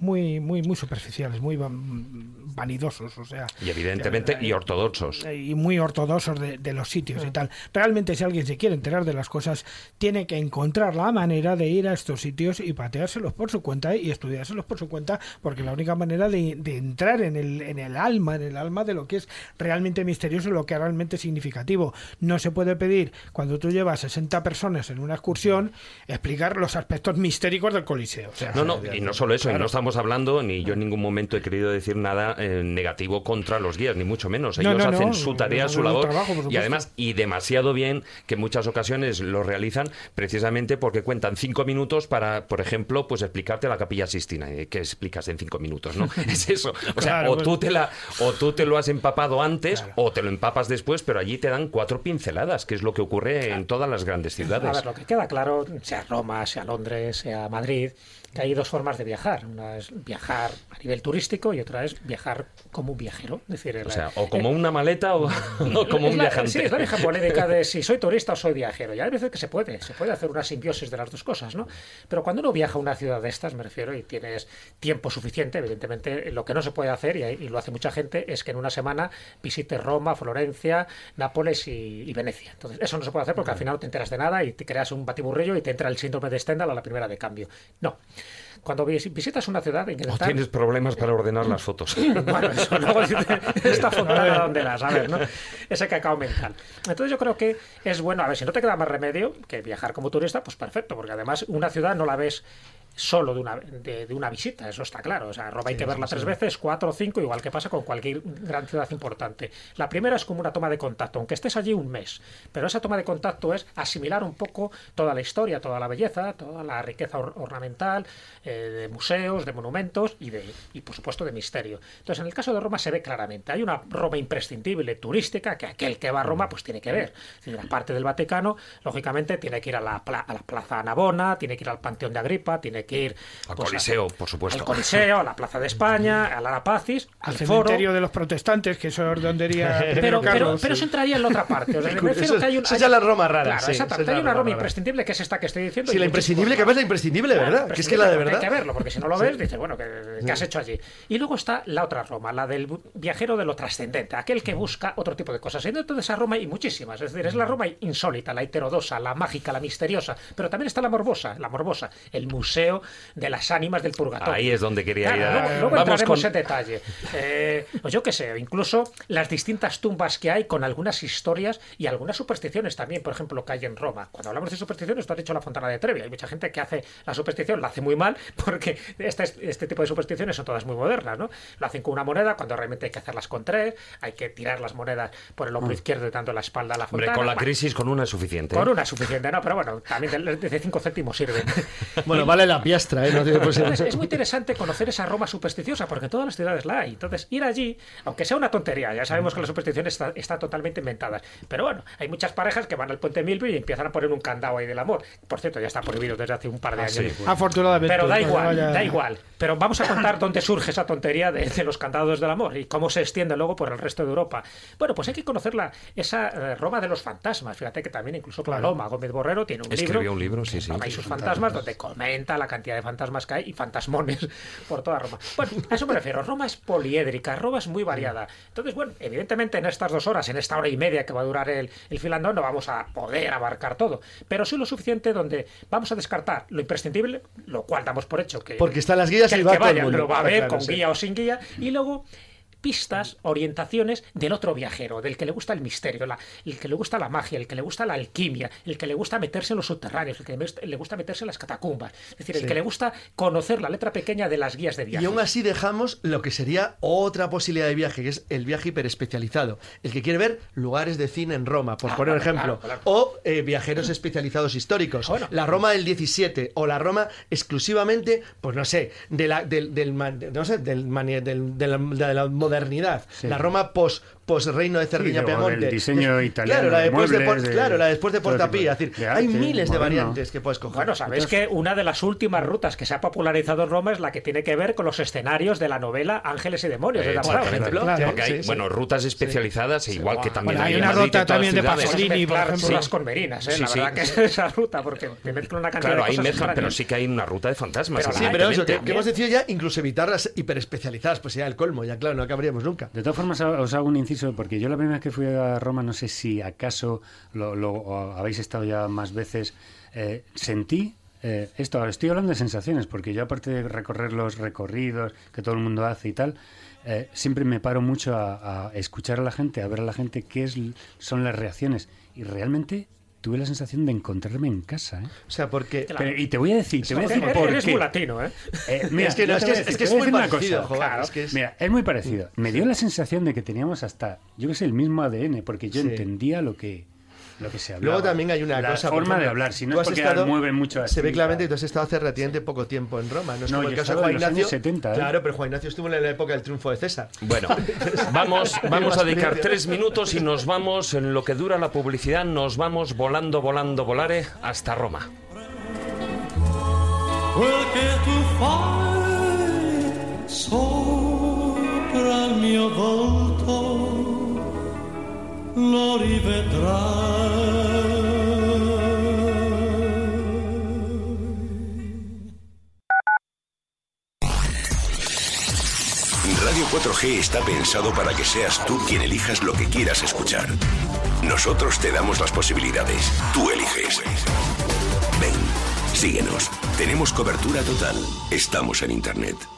muy muy muy superficiales, muy van- vanidosos, o sea, Y evidentemente, y ortodoxos. y muy ortodoxos de, de los sitios y tal. Realmente si alguien se quiere enterar de las cosas, tiene que encontrar la manera de ir a estos sitios y pateárselos por su cuenta y estudiárselos por su cuenta, porque la única manera de, de entrar en el, en el alma, en el alma de lo que es realmente misterioso y lo que es realmente significativo. No se puede pedir, cuando tú llevas 60 personas en una excursión, explicar los aspectos mistéricos del Coliseo. O sea, No, no, y no solo eso, y no estamos hablando, ni yo en ningún momento he querido decir nada eh, negativo contra los guías, ni mucho menos. No, Ellos no, no, hacen su tarea, su labor, trabajo, y además, y demasiado bien, que en muchas ocasiones lo realizan precisamente porque cuentan cinco minutos para, por ejemplo, pues explicarte la capilla Sistina. eh, ¿Qué explicas en cinco minutos, no? Es eso. O sea, Claro, o, pues- tú te la, o tú te lo has empapado antes, o te lo empapas después, pero allí te dan cuatro pinceladas, que es lo que ocurre en todas las grandes A ciudades. ver, lo que queda claro, sea Roma, sea Londres, sea Madrid, que hay dos formas de viajar. Una es viajar a nivel turístico y otra es viajar como un viajero. Es decir, O sea, o como una maleta o, o como un la- viajante. Sí, es la vieja polémica de si soy turista o soy viajero. Y hay veces que se puede, se puede hacer una simbiosis de las dos cosas, ¿no? Pero cuando uno viaja a una ciudad de estas, me refiero, y tienes tiempo suficiente, evidentemente, lo que no se puede hacer, y, y lo hace mucha gente, es que en una semana visites Roma, Florencia, Nápoles y, y Venecia. Entonces, eso no se puede hacer porque al final no te enteras de nada y te creas un batiburrillo y te entra el síndrome de Stendhal a la primera de cambio. No. Cuando vis- visitas una ciudad, hay que O intentar- tienes problemas para ordenar las fotos. bueno, eso luego dice, esta fontana donde la sabes, ¿no? Ese cacao mental. Entonces yo creo que es bueno, a ver, si no te queda más remedio que viajar como turista, pues perfecto, porque además una ciudad no la ves solo de una, de, de una visita, eso está claro. O sea, Roma hay que verla tres veces, cuatro o cinco, igual que pasa con cualquier gran ciudad importante. La primera es como una toma de contacto, aunque estés allí un mes. Pero esa toma de contacto es asimilar un poco toda la historia, toda la belleza, toda la riqueza or- ornamental, eh, de museos, de monumentos y, de, y, por supuesto, de misterio. Entonces, en el caso de Roma se ve claramente. Hay una Roma imprescindible, turística, que aquel que va a Roma pues tiene que ver. Es decir, aparte del Vaticano, lógicamente tiene que ir a la, pla- a la Plaza Navona, tiene que ir al Panteón de Agripa, tiene que ir Al pues, a- Coliseo, por supuesto. al Coliseo, a la Plaza de España, a la Arapacis, al al foro. cementerio de los protestantes, que eso es donde iría Pero, pero, pero eso entraría en la otra parte. O sea, me refiero Eso- que hay un- esa hay- ya la Roma rara, Claro, sí, exactamente. Hay una Roma rara. imprescindible que es esta que estoy diciendo. Sí, y la imprescindible, que además la imprescindible, Claro, ¿verdad? Que es que la de imprescindible, verdad. Hay que verlo, porque si no lo ves, dices, bueno, ¿qué, qué has hecho allí? Y luego está la otra Roma, la del viajero de lo trascendente, aquel que busca otro tipo de cosas. Y dentro de esa Roma hay muchísimas. Es decir, es la Roma insólita, la heterodosa, la mágica, la misteriosa. Pero también está la morbosa, la morbosa, el museo de las ánimas del purgatorio. Ahí es donde quería ir. A- luego, luego Vamos entraremos con- en detalle. Eh, o yo qué sé, incluso las distintas tumbas que hay con algunas historias y algunas supersticiones también, por ejemplo, que hay en Roma. Cuando hablamos de supersticiones, tú has dicho la Fontana de Trevi. Hay mucha gente que hace la superstición, la hace muy mal, porque este, este tipo de supersticiones son todas muy modernas, ¿no? Lo hacen con una moneda cuando realmente hay que hacerlas con tres, hay que tirar las monedas por el hombro izquierdo y dando la espalda a la Hombre, fontana. con la crisis con una es suficiente. con una es suficiente, no, pero bueno, también de- desde 5 céntimos sirve. Bueno, vale la la piastra, ¿eh? No tiene es muy interesante conocer esa Roma supersticiosa, porque en todas las ciudades la hay. Entonces, ir allí, aunque sea una tontería, ya sabemos que la superstición está, está totalmente inventada. Pero bueno, hay muchas parejas que van al puente Milby y empiezan a poner un candado ahí del amor. Por cierto, ya está prohibido desde hace un par de Ah, años. sí, bueno. Afortunadamente. Pero da igual, vaya. da igual. Pero vamos a contar dónde surge esa tontería de, de los candados del amor y cómo se extiende luego por el resto de Europa. Bueno, pues hay que conocerla, esa eh, Roma de los fantasmas. Fíjate que también incluso Paloma Gómez Borrero tiene un Escribió libro. un libro, sí, sí. Roma y sus fantasmas, donde comenta la cantidad de fantasmas que hay y fantasmones por toda Roma. Bueno, a eso me refiero. Roma es poliédrica, Roma es muy variada. Entonces, bueno, evidentemente en estas dos horas, en esta hora y media que va a durar el, el filandón, no vamos a poder abarcar todo. Pero sí lo suficiente donde vamos a descartar lo imprescindible, lo cual damos por hecho que Porque están las guías que y el va que todo el vaya mundo. lo va a Ah, ver claro, con sí. guía o sin guía y luego pistas, orientaciones del otro viajero, del que le gusta el misterio, la- el que le gusta la magia, el que le gusta la alquimia, el que le gusta meterse en los subterráneos, el que le- gusta meterse en las catacumbas, es decir, el Sí. que le gusta conocer la letra pequeña de las guías de viaje. Y aún así dejamos lo que sería otra posibilidad de viaje, que es el viaje hiperespecializado. El que quiere ver lugares de cine en Roma, por Ah, poner un claro, ejemplo. claro, O eh, viajeros especializados históricos. Bueno. La Roma del 17 o la Roma exclusivamente, pues no sé, de la, del, del, man- no sé, del del- de, la, de la modernidad. Sí. La Roma pos, pos reino de Cerdiña o Piamonte. del diseño italiano, Claro, la de después de, muebles, Por- de- claro, la después de Portapía. de- Es decir, de hay arte miles de variantes que puedes coger. Bueno, sabéis Entonces, que una de las últimas rutas que se ha popularizado en Roma es la que tiene que ver con los escenarios de la novela Ángeles y Demonios de Zamorano. Exactamente. ejemplo, claro. Porque hay, Sí, sí. bueno, rutas especializadas, igual que también Bueno, hay en una ruta también de. Pasolini. Por ejemplo. churras con merinas, ¿eh? Sí, la sí. verdad que es esa ruta, porque te mezclan una cantidad Claro, de ahí cosas mezclan, pero sí que hay una ruta de fantasmas. Sí, pero eso, que, hemos decidido ya incluso evitar las hiperespecializadas, pues ya el colmo, ya claro, no acabaríamos nunca. De todas formas, os hago un inciso, porque yo la primera vez que fui a Roma, no sé si acaso lo, habéis estado ya más veces, eh, sentí eh, esto, estoy hablando de sensaciones, porque yo aparte de recorrer los recorridos que todo el mundo hace y tal, eh, siempre me paro mucho a, a escuchar a la gente, a ver a la gente qué es, son las reacciones. Y realmente tuve la sensación de encontrarme en casa. ¿eh? O sea, porque... Claro. Pero- y te voy a decir, te voy a decir Eres- por eres qué. muy latino, ¿eh? Eh, mira, Es que no, es que decir- que muy parecido, cosa. joder, Claro. es que es- Mira, es muy parecido. Me dio la sensación de que teníamos hasta, yo que sé, el mismo ADN, porque yo Sí. entendía lo que, lo que se hablaba. Luego también hay una la cosa. forma de hablar, si no es porque estado- mueven mucho Se ve así, claramente que tú has estado hace relativamente poco tiempo en Roma. No es No, como el caso de Juan en los Ignacio. años 70, ¿eh? Claro, pero Juan Ignacio estuvo en la época del triunfo de César. Bueno, vamos, vamos a dedicar tres minutos y nos vamos, en lo que dura la publicidad, nos vamos volando, volando, volare hasta Roma. sopra il mio volto lo rivedrai. Radio 4G está pensado para que seas tú quien elijas lo que quieras escuchar. Nosotros te damos las posibilidades. Tú eliges. Ven, síguenos. Tenemos cobertura total. Estamos en Internet.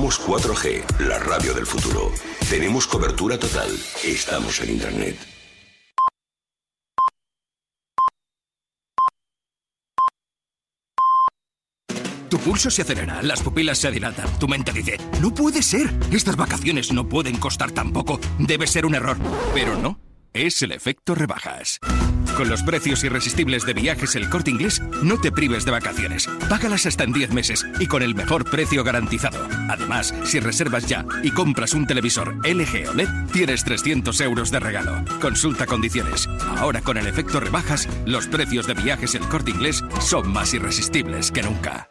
Somos 4G, la radio del futuro. Tenemos cobertura total. Estamos en Internet. Tu pulso se acelera, las pupilas se dilatan, tu mente dice, no puede ser, estas vacaciones no pueden costar tan poco, debe ser un error. Pero no, es el efecto rebajas. Con los precios irresistibles de viajes El Corte Inglés, no te prives de vacaciones. Págalas hasta en 10 meses y con el mejor precio garantizado. Además, si reservas ya y compras un televisor LG OLED, tienes 300 euros de regalo. Consulta condiciones. Ahora con el efecto rebajas, los precios de viajes El Corte Inglés son más irresistibles que nunca.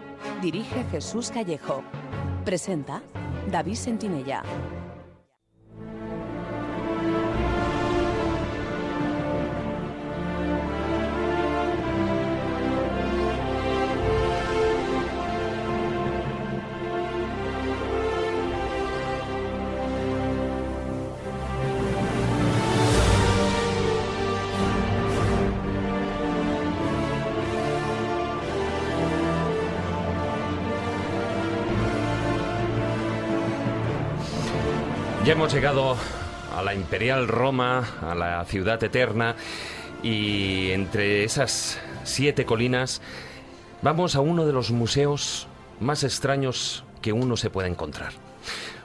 Dirige Jesús Callejo. Presenta David Sentinella. Hemos llegado a la Imperial Roma, a la ciudad eterna, y entre esas siete colinas vamos a uno de los museos más extraños que uno se pueda encontrar.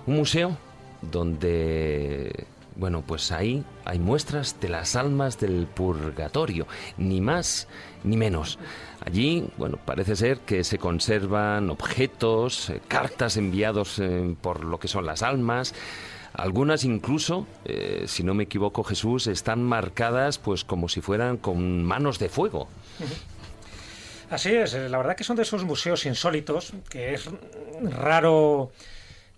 Un museo donde, bueno, pues ahí hay muestras de las almas del purgatorio, ni más ni menos. Allí, bueno, parece ser que se conservan objetos, eh, cartas enviados eh, por lo que son las almas, algunas incluso, eh, si no me equivoco Jesús, están marcadas pues como si fueran con manos de fuego. Así es, eh, la verdad que son de esos museos insólitos que es raro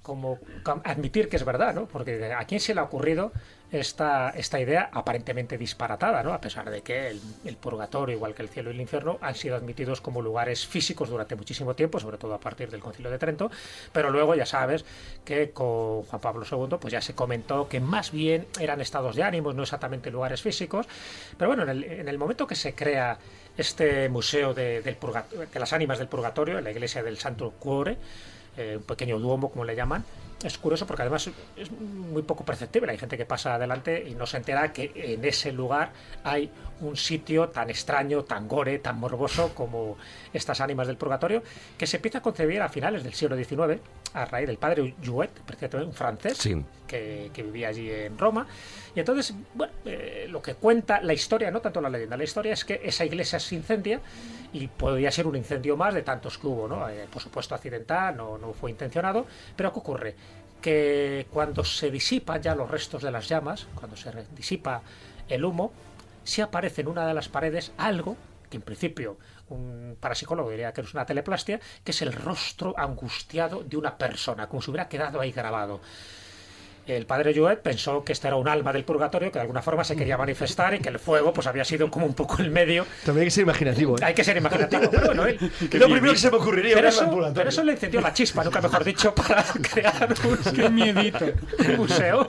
como admitir que es verdad, ¿no? Porque a quién se le ha ocurrido esta, esta idea aparentemente disparatada, ¿no? A pesar de que el, purgatorio, igual que el cielo y el infierno, han sido admitidos como lugares físicos durante muchísimo tiempo, sobre todo a partir del Concilio de Trento, pero luego ya sabes que con Juan Pablo II pues ya se comentó que más bien eran estados de ánimos, no exactamente lugares físicos, pero bueno, en el, en momento que se crea este museo de, las ánimas del purgatorio, la iglesia del Santo Cuore, eh, un pequeño duomo, como le llaman. Es curioso porque además es muy poco perceptible. Hay gente que pasa adelante y no se entera que en ese lugar hay un sitio tan extraño, tan gore, tan morboso como estas ánimas del purgatorio, que se empieza a concebir a finales del siglo XIX a raíz del padre Jouet, precisamente un francés, Sí. que, que vivía allí en Roma. Y entonces, bueno, eh, lo que cuenta la historia, no tanto la leyenda, la historia es que esa iglesia se incendia y podría ser un incendio más de tantos que hubo, ¿no? Eh, por supuesto accidental, no, no fue intencionado, pero ¿qué ocurre? Que cuando se disipan ya los restos de las llamas, cuando se disipa el humo, sí aparece en una de las paredes algo que en principio un parapsicólogo diría que es una teleplastia, que es el rostro angustiado de una persona, como si hubiera quedado ahí grabado. El padre Jouet pensó que este era un alma del purgatorio que de alguna forma se quería manifestar y que el fuego pues había sido como un poco el medio. También hay que ser imaginativo. ¿eh? Hay que ser imaginativo, pero bueno, él... Es lo primero que se me ocurriría. Eso, pero eso le encendió la chispa, nunca mejor dicho, para crear un, Qué miedito. un museo,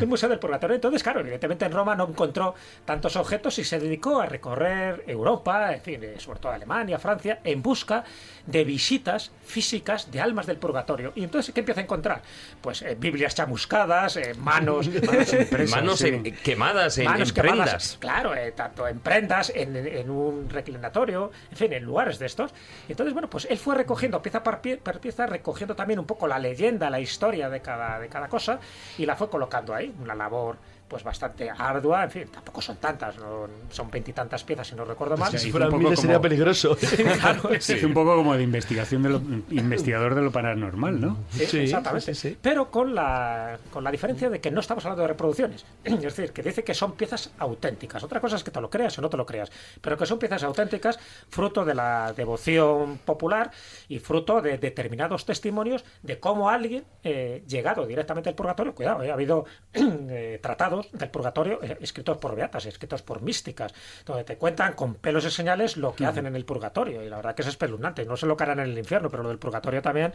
un museo del purgatorio. Entonces, claro, evidentemente en Roma no encontró tantos objetos y se dedicó a recorrer Europa, en fin, eh, sobre todo Alemania, Francia, en busca de visitas físicas de almas del purgatorio. Y entonces, ¿qué empieza a encontrar? Pues eh, Biblias chamuscadas, eh, manos, Manos en- quemadas en, manos en quemadas, prendas. Claro, eh, tanto en prendas, en, en un reclinatorio, en fin, en lugares de estos. Entonces, bueno, pues él fue recogiendo pieza por pie- por pieza, recogiendo también un poco la leyenda, la historia de cada, de cada cosa, y la fue colocando ahí. Una labor pues bastante ardua, en fin, tampoco son tantas, no, son veintitantas piezas si no recuerdo mal. Si fueran miles sería peligroso. Claro, Sí, un poco como de investigación de lo, investigador de lo paranormal, ¿no? Sí, exactamente. Pero con la, con la diferencia de que no estamos hablando de reproducciones. Es decir, que dice que son piezas auténticas. Otra cosa es que te lo creas o no te lo creas. Pero que son piezas auténticas, fruto de la devoción popular y fruto de determinados testimonios de cómo alguien, eh, llegado directamente al purgatorio, cuidado, eh, ha habido eh, tratados del purgatorio eh, escritos por beatas, escritos por místicas, donde te cuentan con pelos y señales lo que hacen en el purgatorio. Y la verdad que es espeluznante. No sé lo que harán en el infierno, pero lo del purgatorio también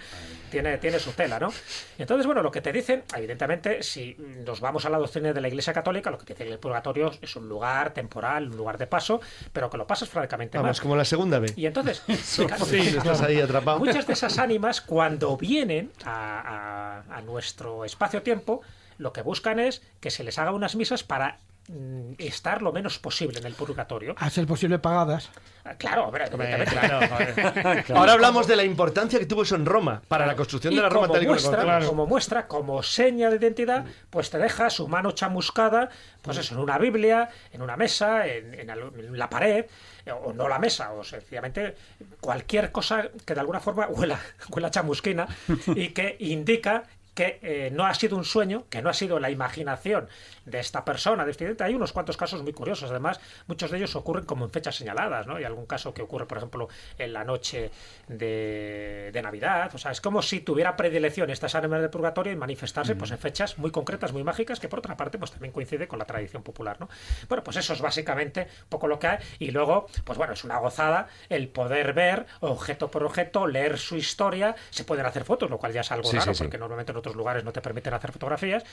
tiene, tiene su tela, ¿no? Entonces, bueno, lo que te dicen, evidentemente, si nos vamos a la doctrina de la Iglesia Católica, lo que te dice que el purgatorio es un lugar temporal, un lugar de paso, pero que lo pasas francamente Vamos, mal. como la segunda vez. Y entonces, Sí, estás ahí atrapado. muchas de esas ánimas, cuando vienen a, a- a nuestro espacio-tiempo, lo que buscan es que se les haga unas misas para mm, estar lo menos posible en el purgatorio. A ser posible pagadas. Ah, Claro, hombre, Hombre, evidentemente. claro, Ahora hablamos de la importancia que tuvo eso en Roma, para la construcción Y de la Roma como muestra, como muestra, como seña de identidad, pues te deja su mano chamuscada, pues eso, en una Biblia, en una mesa, en, en la pared, eh, o no la mesa, o sencillamente cualquier cosa que de alguna forma huela, huela chamusquina y que indica que eh, no ha sido un sueño, que no ha sido la imaginación de esta persona, de este incidente. Hay unos cuantos casos muy curiosos, además, muchos de ellos ocurren como en fechas señaladas, ¿no? Hay algún caso que ocurre, por ejemplo, en la noche de, de Navidad, o sea, es como si tuviera predilección estas ánimas del purgatorio en manifestarse pues, en fechas muy concretas, muy mágicas, que por otra parte pues también coincide con la tradición popular, ¿no? Bueno, pues eso es básicamente un poco lo que hay, y luego, pues bueno, es una gozada el poder ver objeto por objeto, leer su historia, se pueden hacer fotos, lo cual ya es algo Sí, raro, sí, sí. porque normalmente en otros lugares no te permiten hacer fotografías,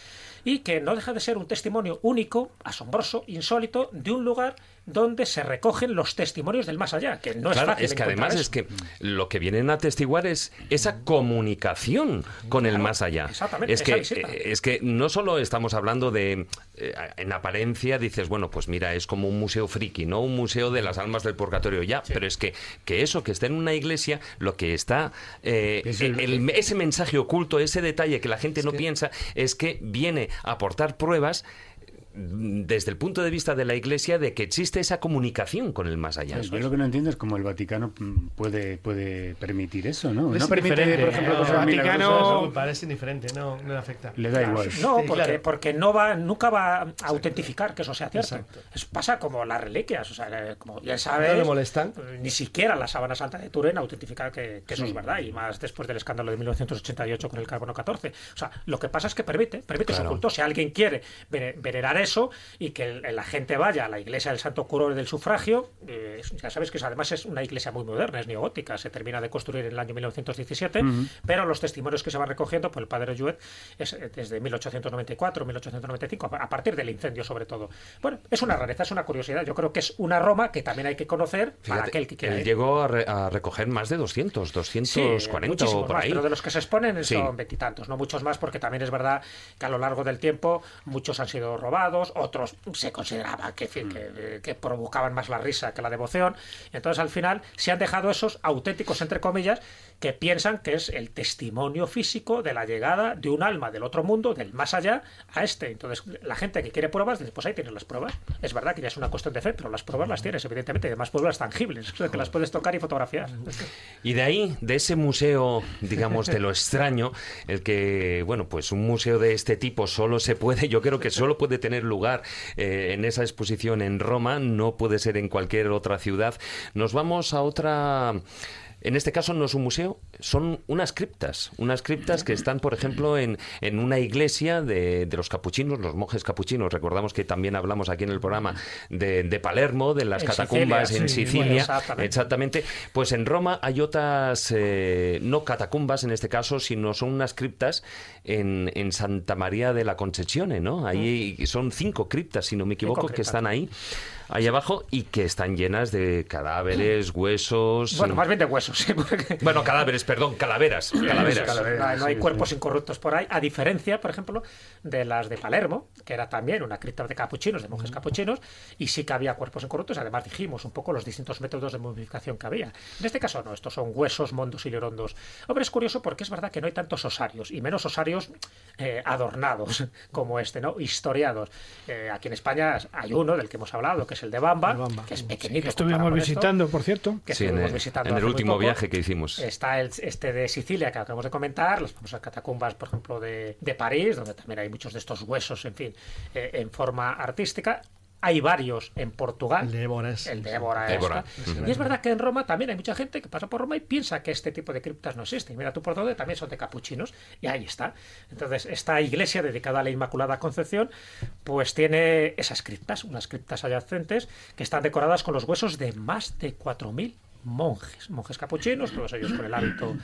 y que no deja de ser un testimonio único, asombroso, insólito, de un lugar donde se recogen los testimonios del más allá, que no es fácil es que además es que lo que vienen a atestiguar es esa comunicación con el más allá. exactamente, Es que, visita. eh, es que no solo estamos hablando de, eh, en apariencia dices, bueno, pues mira, es como un museo friki, ¿no? Un museo de las almas del purgatorio, ya, pero es que, que eso, que está en una iglesia, lo que está, eh, el- ese mensaje oculto, ese detalle que la gente no piensa, es que viene a aportar pruebas mm, desde el punto de vista de la Iglesia de que existe esa comunicación con el más allá. Pues yo lo que no entiendo es cómo el Vaticano mm, puede, puede permitir eso, ¿no? No permite, por ejemplo, ¿eh? cosas El Vaticano me parece indiferente, no, no le afecta. Le da igual. No, porque, claro. porque no va, nunca va a autentificar que eso sea cierto. Es, pasa como las reliquias, o sea, eh, como ya sabes, No le molestan. ni siquiera la sábana santa de Turín autentifica que, que eso Sí. es verdad, y más después del escándalo de 1988 con el carbono 14. O sea, lo que pasa es que permite, permite su Claro. culto. Si alguien quiere vene- venerar eso y que la gente vaya a la iglesia del Santo Curo del Sufragio, eh, ya sabes que además es una iglesia muy moderna, es neogótica, se termina de construir en el año 1917, Ujú. pero los testimonios que se van recogiendo por el padre Jouet es eh, desde 1894, 1895, a a partir del incendio sobre todo. Bueno, es una rareza, es una curiosidad. Yo creo que es una Roma que también hay que conocer para aquel que quiera él ir. llegó a, re- a recoger más de 200, Sí, 240 muchísimos o por más, ahí. pero de los que se exponen Sí. son veintitantos, no muchos más, porque también es verdad que a lo largo del tiempo muchos han sido robados, otros se consideraba que, fin, que, que provocaban más la risa que la devoción. Entonces, al final, se han dejado esos auténticos, entre comillas, que piensan que es el testimonio físico de la llegada de un alma del otro mundo, del más allá, a este. Entonces, la gente que quiere pruebas dice, pues ahí tienes las pruebas. Es verdad que ya es una cuestión de fe, pero las pruebas las tienes, evidentemente, y además pruebas tangibles, que las puedes tocar y fotografiar. Y de ahí, de ese museo, digamos, de lo extraño, el que, bueno, pues un museo de este tipo solo se puede, yo creo que solo puede tener lugar eh, en esa exposición en Roma, no puede ser en cualquier otra ciudad. Nos vamos a otra... En este caso no es un museo, son unas criptas, unas criptas que están, por ejemplo, en, en una iglesia de, de los capuchinos, los monjes capuchinos. Recordamos que también hablamos aquí en el programa de, de Palermo, de las En catacumbas Sicilia, en sí, Sicilia. bueno, exactamente. Exactamente. Pues en Roma hay otras, eh, no catacumbas en este caso, sino son unas criptas en, en Santa María de la Concezione, ¿no? Ahí son cinco criptas, si no me equivoco, que están ahí. Ahí abajo y que están llenas de cadáveres, huesos. Bueno, más bien de huesos, sí, porque- Bueno, cadáveres, perdón, calaveras. Calaveras. No, no hay cuerpos incorruptos por ahí, a diferencia, por ejemplo, de las de Palermo, que era también una cripta de capuchinos, de monjes capuchinos, y sí que había cuerpos incorruptos. Además, dijimos un poco los distintos métodos de momificación que había. En este caso, no, estos son huesos, mondos y lerondos. Hombre, es curioso porque es verdad que no hay tantos osarios, y menos osarios eh, adornados como este, ¿no? Historiados. Eh, aquí en España hay uno del que hemos hablado, que es el de Bamba, que es pequeñito. Que comparado estuvimos esto. visitando, por cierto. que Sí, en estuvimos el- visitando en el último poco. viaje que hicimos. Está el, este de Sicilia que acabamos de comentar, las famosas catacumbas, por ejemplo, de, de París, donde también hay muchos de estos huesos, en fin, eh, en forma artística. Hay varios en Portugal. El de Évora es- El de Évora. Évora. Y es verdad que en Roma también hay mucha gente que pasa por Roma y piensa que este tipo de criptas no existen. Mira tú por dónde también son de capuchinos y ahí está. Entonces, esta iglesia dedicada a la Inmaculada Concepción, pues tiene esas criptas, unas criptas adyacentes que están decoradas con los huesos de más de 4.000 monjes, monjes capuchinos, todos ellos con el hábito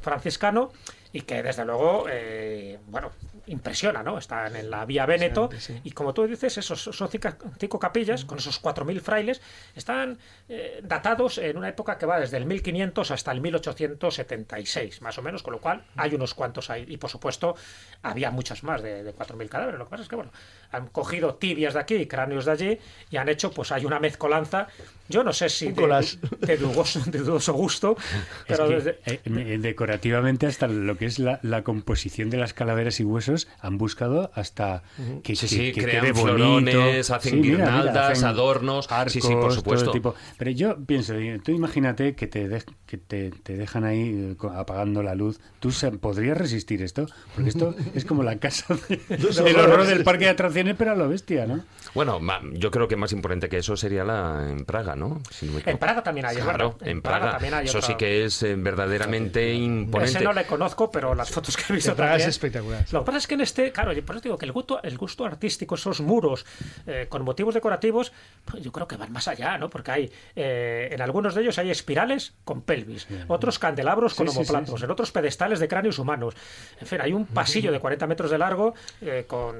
franciscano y que desde luego, eh, bueno, impresiona, ¿no? Están en la Vía Véneto y como tú dices, esos son cinco capillas con esos 4.000 frailes, están eh, datados en una época que va desde el 1500 hasta el 1876, más o menos, con lo cual hay unos cuantos ahí y por supuesto había muchas más de, de 4.000 cadáveres. Lo que pasa es que, bueno, han cogido tibias de aquí y cráneos de allí y han hecho, pues hay una mezcolanza, yo no sé si de, de dudoso, de dudoso gusto, Es pero que, desde- eh, decorativamente hasta lo que es la, la composición de las calaveras y huesos han buscado hasta que, Sí, que- sí, que crean quede florones, hacen Sí, mira, mira, guirnaldas, hacen adornos. Sí, sí, por arcos, supuesto. todo tipo. Pero yo pienso, tú imagínate que te, que te, te dejan ahí eh, apagando la luz. ¿Tú se- podrías resistir esto? Porque esto es como la casa de- del horror del parque de atracciones, pero a lo bestia, ¿no? Bueno, yo creo que más importante que eso sería la en Praga, ¿no? Si no me En. Praga también hay, Claro, verdad. en Praga. también hay eso otra- sí que es eh, verdaderamente imponente. Ese no le conozco, pero las fotos que he visto Praga también. es espectacular. Lo que pasa es que en este, claro, yo por eso digo que el gusto, el gusto artístico, esos muros eh, con motivos decorativos, pues yo creo que van más allá, ¿no? Porque hay, eh, en algunos de ellos hay espirales con pelvis, otros candelabros con Sí, homoplatos, sí, sí. en otros pedestales de cráneos humanos. En fin, hay un pasillo de 40 metros de largo eh, con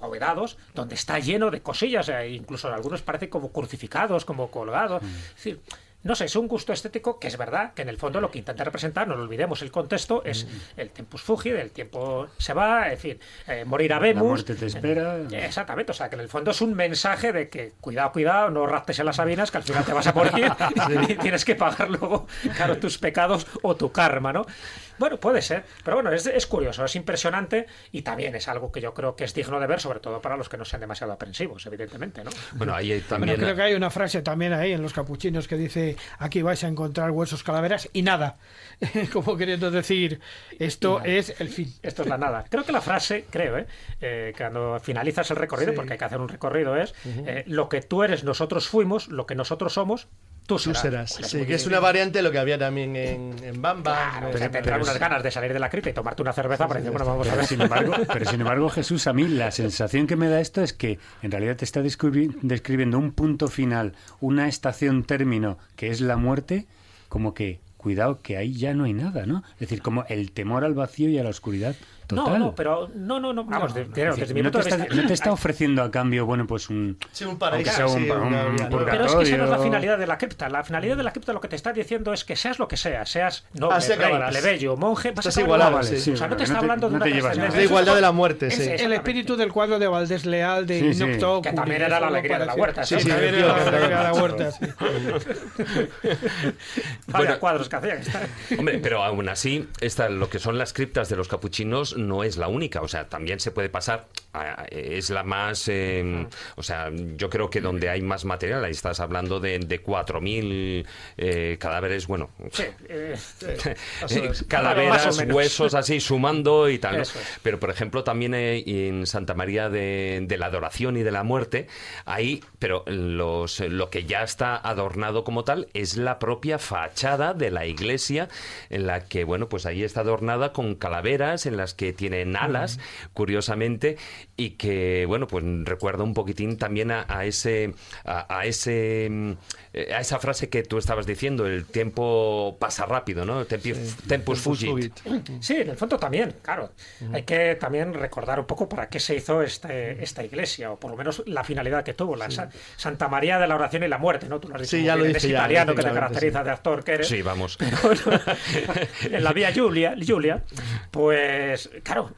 abovedados, donde está lleno de cosillas, eh, incluso algunos parecen como crucificados, como colgados. Es decir, no sé, es un gusto estético que es verdad que en el fondo lo que intenta representar, no lo olvidemos, el contexto es el tempus fugit, el tiempo se va, en fin, eh, morir La habemos. muerte te espera. Eh, Exactamente, o sea que en el fondo es un mensaje de que cuidado, cuidado, no raptes en las sabinas, que al final te vas a morir y tienes que pagar luego, claro, tus pecados o tu karma, ¿no? Bueno, puede ser, pero bueno, es, es curioso, es impresionante y también es algo que yo creo que es digno de ver, sobre todo para los que no sean demasiado aprensivos, evidentemente, ¿no? Bueno, ahí hay Bueno, también. creo que hay una frase también ahí en los capuchinos que dice aquí vais a encontrar huesos calaveras y nada. Como queriendo decir, esto es el fin. Esto es la nada. Creo que la frase, creo, ¿eh? Eh, cuando finalizas el recorrido, Sí. porque hay que hacer un recorrido, es eh, lo que tú eres, nosotros fuimos, lo que nosotros somos, tú Tú serás. serás. Pues Sí, que es una variante de lo que había también en, en Bamba. Claro, en- te unas ganas de salir de la cripta y tomarte una cerveza para decir, bueno, vamos a Pero ver. sin, embargo, pero sin embargo, Jesús, a mí la sensación que me da esto es que en realidad te está descubri- describiendo un punto final, una estación término, que es la muerte, como que, cuidado, que ahí ya no hay nada, ¿no? Es decir, como el temor al vacío y a la oscuridad total. no, pero no, no, no, vamos, de- de- no, punto te está, no te está ofreciendo a cambio, bueno, pues un... Sí, un paraíso. sea un, sí, un una- una- purgatorio. Pero es que esa no es la finalidad de la cripta. La finalidad de la cripta lo que te está diciendo es que seas lo que seas, seas noble, Así rey, acabarás. plebeyo, monje, vas a Estás acabar igualado, igual. sí. O sea, no te está no te- hablando de no una. Es la igualdad de la muerte, sí. El espíritu del cuadro de Valdés Leal de Sí, sí. Inoc Que también era la alegría de la huerta. Sí, Sí, sí, sí, también era la alegría de la huerta. Vaya cuadros que hacían. Hombre, pero aún así, lo que son las criptas de los capuchinos no es la única. O sea, también se puede pasar. a- es la más. eh, o sea, yo creo que donde hay más material, ahí estás hablando de, de 4.000 eh, cadáveres, bueno. Sí, eh, eh, calaveras, huesos así sumando y tal. ¿no? Eso es. Pero por ejemplo también en Santa María de, de la Adoración y de la Muerte, ahí, pero los, lo que ya está adornado como tal es la propia fachada de la iglesia, en la que, bueno, pues ahí está adornada con calaveras, en las que tienen alas, curiosamente, y que, bueno, pues recuerda un poquitín también a, a ese, a, a ese, mm, eh, a esa frase que tú estabas diciendo, el tiempo pasa rápido, ¿no? Tempi- Tempus fugit. Sí, en el fondo también, claro. Hay que también recordar un poco para qué se hizo este, esta iglesia, o por lo menos la finalidad que tuvo, la Sa- Santa María de la Oración y la Muerte, ¿no? Tú lo has dicho Sí, ya lo eres ya, italiano que te caracteriza sí. de actor que eres. Sí, vamos. en la vía Julia, Julia, pues claro,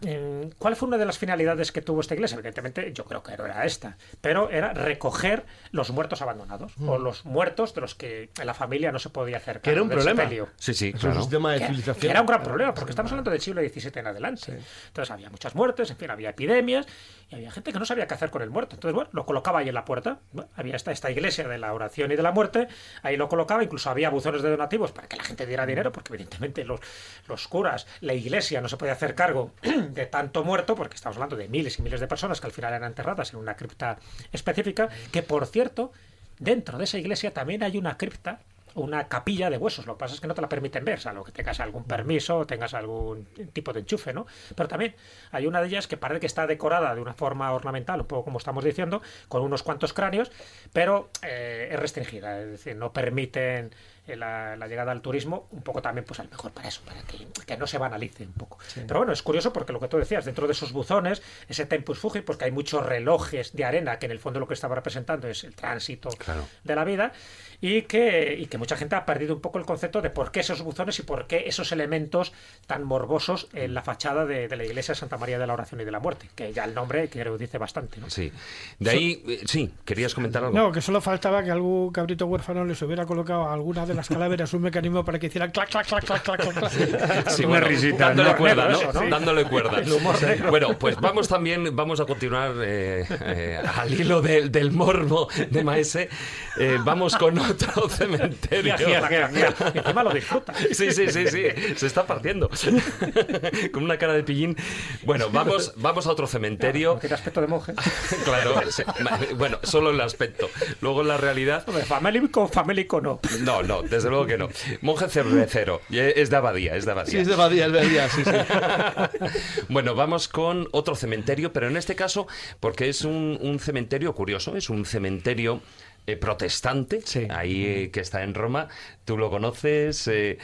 ¿cuál fue una de las finalidades que tuvo esta iglesia? Evidentemente, yo creo que no era esta, pero era recoger los muertos abandonados o los muertos de los que en la familia no se podía hacer Mm. Que era un problema. sepelio. Sí, sí, un sistema de Que- civilización. que era un gran problema, porque estamos hablando del siglo XVII en adelante. Entonces había muchas muertes, en fin, había epidemias y había gente que no sabía qué hacer con el muerto. Entonces, bueno, lo colocaba ahí en la puerta. Bueno, había esta, esta iglesia de la oración y de la muerte, ahí lo colocaba, incluso había buzones de donativos para que la gente diera dinero, porque evidentemente los, los curas, la iglesia no se podía hacer cargo de tanto muerto, porque estamos hablando de miles y miles de personas que al final eran enterradas en una cripta específica, que por cierto, dentro de esa iglesia también hay una cripta una capilla de huesos. Lo que pasa es que no te la permiten ver, salvo que tengas algún permiso o tengas algún tipo de enchufe, ¿no? Pero también hay una de ellas que parece que está decorada de una forma ornamental, un poco como estamos diciendo, con unos cuantos cráneos, pero eh, es restringida, es decir, no permiten la, la llegada al turismo, un poco también, pues a lo mejor para eso, para que, que no se banalice un poco. Pero bueno, es curioso porque lo que tú decías, dentro de esos buzones, ese tempus fugit, pues que hay muchos relojes de arena, que en el fondo lo que estaba representando es el tránsito Claro. de la vida y que, y que mucha gente ha perdido un poco el concepto de por qué esos buzones y por qué esos elementos tan morbosos en la fachada de, de la iglesia de Santa María de la Oración y de la Muerte, que ya el nombre creo dice bastante. ¿no? Sí. De ahí, eh, sí, querías comentar algo. No, que solo faltaba que algún cabrito huérfano les hubiera colocado a alguna de las calaveras un mecanismo para que hicieran clac, clac, clac, clac, clac, clac, clac. Sí, bueno, risita, dándole ¿no? cuerda, ¿no? Eso, ¿no? Dándole cuerda. El humor negro. Bueno, pues vamos también, vamos a continuar eh, eh, al hilo del, del morbo de Maese. Eh, vamos con otro cementerio. Mira, mira, mira, mira. Y encima lo disfruta. Sí, sí, sí, sí, se está partiendo. Con una cara de pillín. Bueno, vamos, vamos a otro cementerio. Tiene aspecto de monje. Claro, sí. bueno, solo el aspecto. Luego la realidad. Famélico, famélico no. No, no, desde luego que no. Monje cervecero. Y Es de abadía, es de abadía. Sí, es de Badía, es de Badía, sí, sí. Bueno, vamos con otro cementerio, pero en este caso, porque es un, un cementerio curioso, es un cementerio eh, protestante, ahí eh, que está en Roma. Tú lo conoces. eh,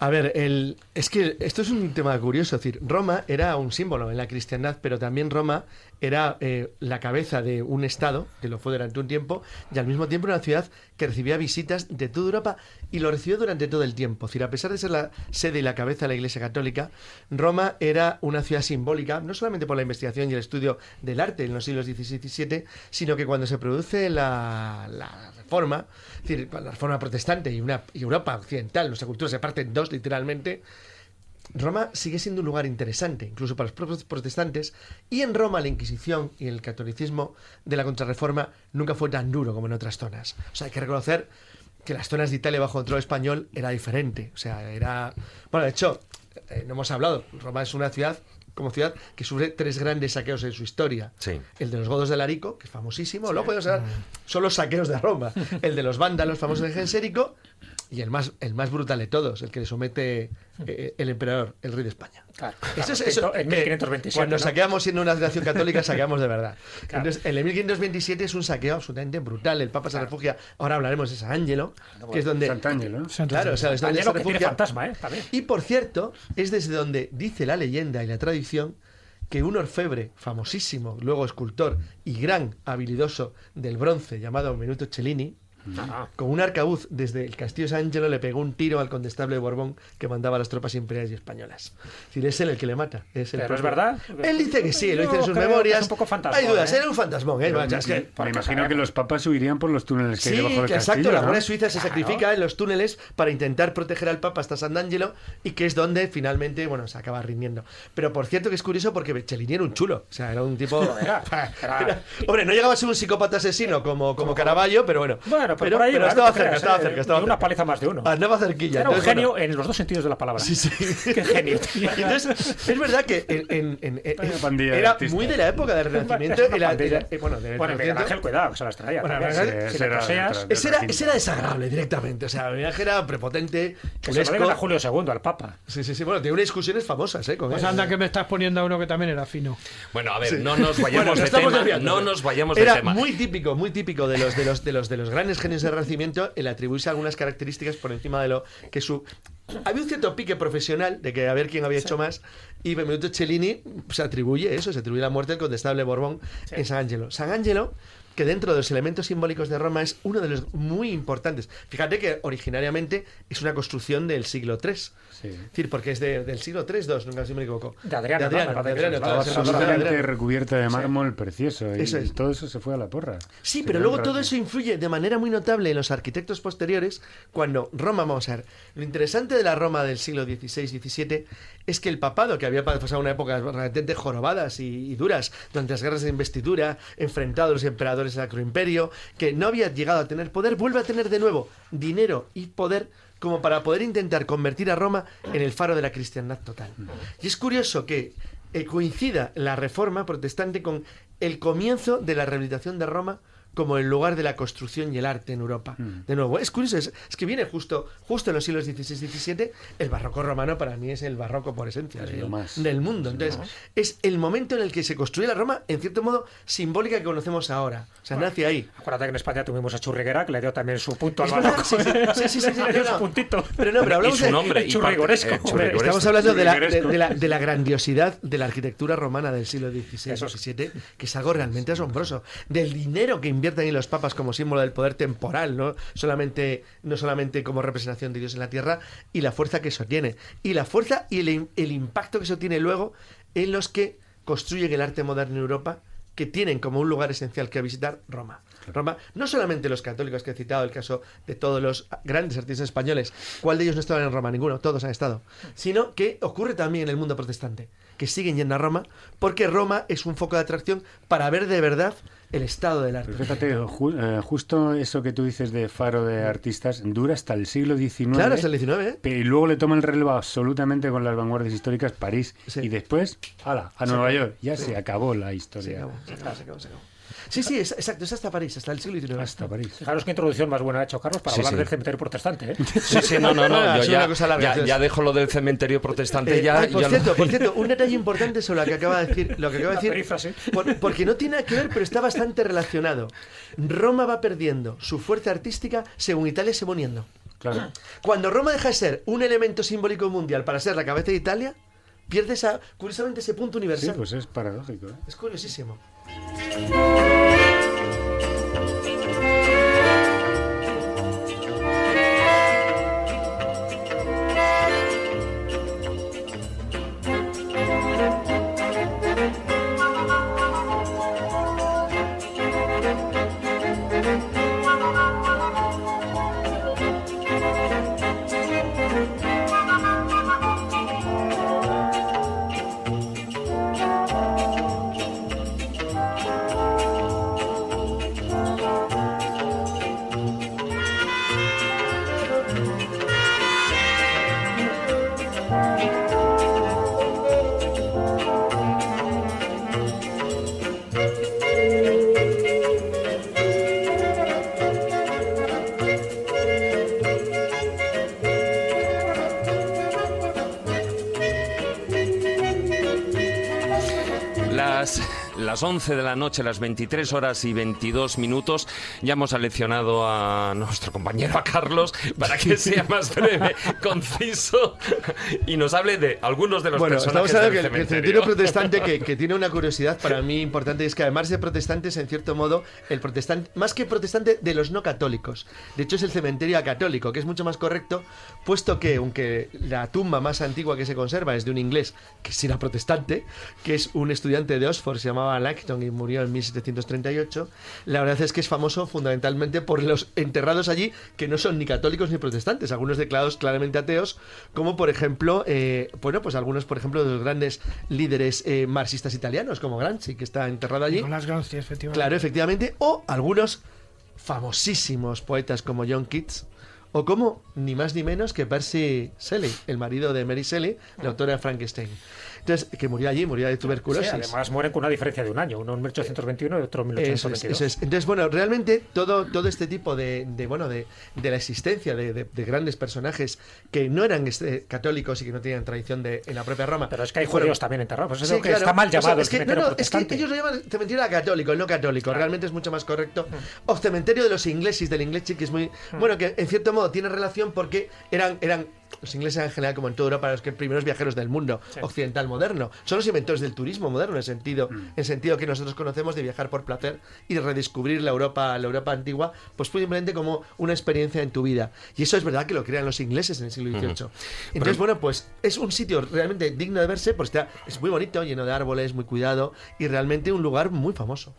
A ver, el, es que esto es un tema curioso. Es decir, Roma era un símbolo en la cristiandad, pero también Roma era eh, la cabeza de un Estado, que lo fue durante un tiempo, y al mismo tiempo una ciudad que recibía visitas de toda Europa y lo recibió durante todo el tiempo. Es decir, a pesar de ser la sede y la cabeza de la Iglesia Católica, Roma era una ciudad simbólica, no solamente por la investigación y el estudio del arte en los siglos XVI y XVII, sino que cuando se produce la, la reforma, es decir, la reforma protestante y, una, y Europa occidental, nuestra cultura se parte en dos literalmente, Roma sigue siendo un lugar interesante, incluso para los propios protestantes, y en Roma la Inquisición y el catolicismo de la Contrarreforma nunca fue tan duro como en otras zonas. O sea, hay que reconocer que las zonas de Italia bajo control español era diferente. O sea, era... Bueno, de hecho, eh, no hemos hablado, Roma es una ciudad, como ciudad, que sufre tres grandes saqueos en su historia. Sí. El de los godos de Larico, que es famosísimo, luego podemos hablar, son los saqueos de Roma. El de los vándalos, famosos en Gensérico, y el más, el más brutal de todos, el que le somete eh, el emperador, el rey de España. Claro, Eso es eso. en que 1527. Cuando ¿no? saqueamos siendo una nación católica, saqueamos de verdad. Claro. Entonces, el de 1527 es un saqueo absolutamente brutal. El Papa se refugia. Ahora hablaremos de San Ángelo, que es donde. Sant'Angelo. Claro, o sea, es donde se Ángelo que tiene refugia. fantasma, ¿eh? También. Y por cierto, es desde donde dice la leyenda y la tradición que un orfebre famosísimo, luego escultor y gran habilidoso del bronce llamado Menuto Cellini, Ah, con un arcabuz desde el castillo de San Angelo le pegó un tiro al condestable de Borbón que mandaba a las tropas imperiales y españolas. Es decir, es él el que le mata. Es el Pero es verdad. Él dice que sí, lo dice en sus memorias. es un poco fantasmón, Hay dudas, ¿eh? era un fantasmón. ¿eh? Pero Vaya, es que- me, me imagino que los papas huirían por los túneles que hay Sí, debajo del exacto, castillo. la ¿no? Guardia Suiza se sacrifica en los túneles para intentar proteger al Papa hasta San Angelo y que es donde finalmente, bueno, se acaba rindiendo. Pero por cierto que es curioso porque Cellini era un chulo, o sea, era un tipo... Era- era- Era- hombre, no llegaba a ser un psicópata asesino como, como Caravaggio, pero bueno. Bueno, Bueno, pero, por ahí pero estaba cerca, creas, estaba ¿eh? cerca, estaba Ni Una cerca. paliza más de uno. Andaba cerquilla. Era un genio bueno. en los dos sentidos de la palabra. Sí, sí. Qué genio. Entonces, es verdad que en, en- en- era artistas. muy de la época del Renacimiento. La- y bueno, del Bueno, Miguel. Ángel, cuidado, que se las traía. Bueno, ese era era, era desagradable directamente. O sea, Miguel Ángel era prepotente, que se a Julio II, al Papa. Sí, sí, sí. Bueno, tiene unas discusiones famosas, ¿eh? Con Pues anda que me estás poniendo a uno que también era fino. Bueno, a ver, Sí. no nos vayamos Bueno, de tema. No nos vayamos de Era tema. muy típico, muy típico de los, de los, de los, de los grandes genios del Renacimiento el atribuirse algunas características por encima de lo que su. Había un cierto pique profesional de que a ver quién había hecho más. Y Benvenuto Cellini se atribuye eso, se atribuye la muerte del condestable Borbón en San Angelo. San Angelo, que dentro de los elementos simbólicos de Roma es uno de los muy importantes. Fíjate que originariamente es una construcción del siglo III. Sí. Es decir, porque es de- del siglo III, II, nunca si me equivoco. De Adriano, De Adriano, Absolutamente recubierta de mármol precioso. Y Eso es. todo eso se fue a la porra. Sí, Se pero luego todo eso influye de manera muy notable en los arquitectos posteriores cuando Roma, vamos a ver, lo interesante de la Roma del siglo XVI-XVII es que el papado, que había pasado una época relativamente jorobadas y, y duras durante las guerras de investidura, enfrentado a los emperadores del Sacro Imperio, que no había llegado a tener poder, vuelve a tener de nuevo dinero y poder como para poder intentar convertir a Roma en el faro de la cristiandad total. Y es curioso que eh, coincida la reforma protestante con el comienzo de la rehabilitación de Roma como el lugar de la construcción y el arte en Europa. De nuevo, es curioso, es, es que viene justo, justo en los siglos XVI y XVII, el barroco romano para mí es el barroco por esencia Es del, más. del mundo. Entonces, es el momento en el que se construye la Roma, en cierto modo, simbólica que conocemos ahora. O sea, nace ahí. Acuérdate que en España tuvimos a Churriguera, que le dio también su punto al barroco. sí, sí, sí, sí, sí, Le dio no, su puntito. Pero no, pero hablamos de- nombre. eh, Hombre, churrigoresco. Estamos hablando de la, de, Churrigueresco. de la, de la grandiosidad de la arquitectura romana del siglo XVI Eso y sí. XVII, que es algo realmente asombroso. Del dinero que invierten ahí los papas como símbolo del poder temporal, ¿no? Solamente, no solamente como representación de Dios en la tierra, y la fuerza que eso tiene. Y la fuerza y el, el impacto que eso tiene luego en los que construyen el arte moderno en Europa, que tienen como un lugar esencial que visitar Roma. Roma, no solamente los católicos que he citado, el caso de todos los grandes artistas españoles, ¿cuál de ellos no estaban en Roma? Ninguno, todos han estado. Sino que ocurre también en el mundo protestante, que siguen yendo a Roma, porque Roma es un foco de atracción para ver de verdad el estado del arte. Pero fíjate, ju- eh, justo eso que tú dices de faro de artistas dura hasta el siglo XIX. Claro, hasta el XIX, ¿eh? Y luego le toma el relevo absolutamente con las vanguardias históricas París. Sí. Y después, ala, a Nueva. York. Ya Sí. se acabó la Se historia. acabó, se acabó, se acabó, se acabó. Sí, sí, es- exacto, es hasta París, hasta el siglo XIX. Hasta París. Fijaros qué introducción más buena ha hecho Carlos para Sí, hablar sí. del cementerio protestante. ¿eh? Sí, sí, no, no, no. Yo ya, larga, ya, sí. ya dejo lo del cementerio protestante. Eh, ya, ay, por ya lo- cierto, por cierto, un detalle importante sobre lo que acaba de decir, lo que acaba de decir, por- porque no tiene nada que ver, pero está bastante relacionado. Roma va perdiendo su fuerza artística según Italia se va uniendo. Claro. Cuando Roma deja de ser un elemento simbólico mundial para ser la cabeza de Italia, pierde esa, curiosamente ese punto Sí, universal. pues es paradójico. ¿eh? Es curiosísimo. 11 de la noche, las 23 horas y 22 minutos, ya hemos seleccionado a nuestro compañero, a Carlos, para que sea más breve, conciso y nos hable de algunos de los Bueno, personajes estamos hablando del que el, cementerio. protestante que, que tiene una curiosidad para mí importante es que además de protestantes, en cierto modo, el protestante, más que protestante, de los no católicos. De hecho, es el cementerio católico, que es mucho más correcto, puesto que, aunque la tumba más antigua que se conserva es de un inglés que sí era protestante, que es un estudiante de Oxford, se llamaba Y murió en 1738, la verdad es que es famoso fundamentalmente por los enterrados allí que no son ni católicos ni protestantes, algunos declarados claramente ateos, como por ejemplo, eh, bueno, pues algunos, por ejemplo, de los grandes líderes eh, marxistas italianos, como Gramsci, que está enterrado allí. Nicolás Gramsci, efectivamente. Claro, efectivamente. O algunos famosísimos poetas como John Keats o como ni más ni menos que Percy Shelley, el marido de Mary Shelley, la autora de Frankenstein. Entonces, que murió allí, murió de tuberculosis. Sí, además mueren con una diferencia de un año, uno en 1821 y otro en Eso es, 1822. eso es. Entonces, bueno, realmente todo, todo este tipo de, de, bueno, de, de la existencia de, de- de grandes personajes que no eran este, católicos y que no tenían tradición de, en la propia Roma. Pero es que hay judíos también enterrados, por eso Sí, que claro. está mal O sea, llamado es que, el no, cementerio no, es que protestante. ellos lo llaman cementerio católico, el no católico. Realmente es mucho más correcto. O cementerio de los ingleses, del inglés que es muy. Bueno, que en cierto modo tiene relación porque eran. eran los ingleses en general, como en toda Europa, los que primeros viajeros del mundo occidental moderno. Son los inventores del turismo moderno, en el sentido, en el sentido que nosotros conocemos de viajar por placer y de redescubrir la Europa, la Europa antigua, pues simplemente como una experiencia en tu vida. Y eso es verdad que lo crean los ingleses en el siglo XVIII. Ujú. Entonces, Pero- bueno, pues es un sitio realmente digno de verse, pues está, es muy bonito, lleno de árboles, muy cuidado y realmente un lugar muy famoso.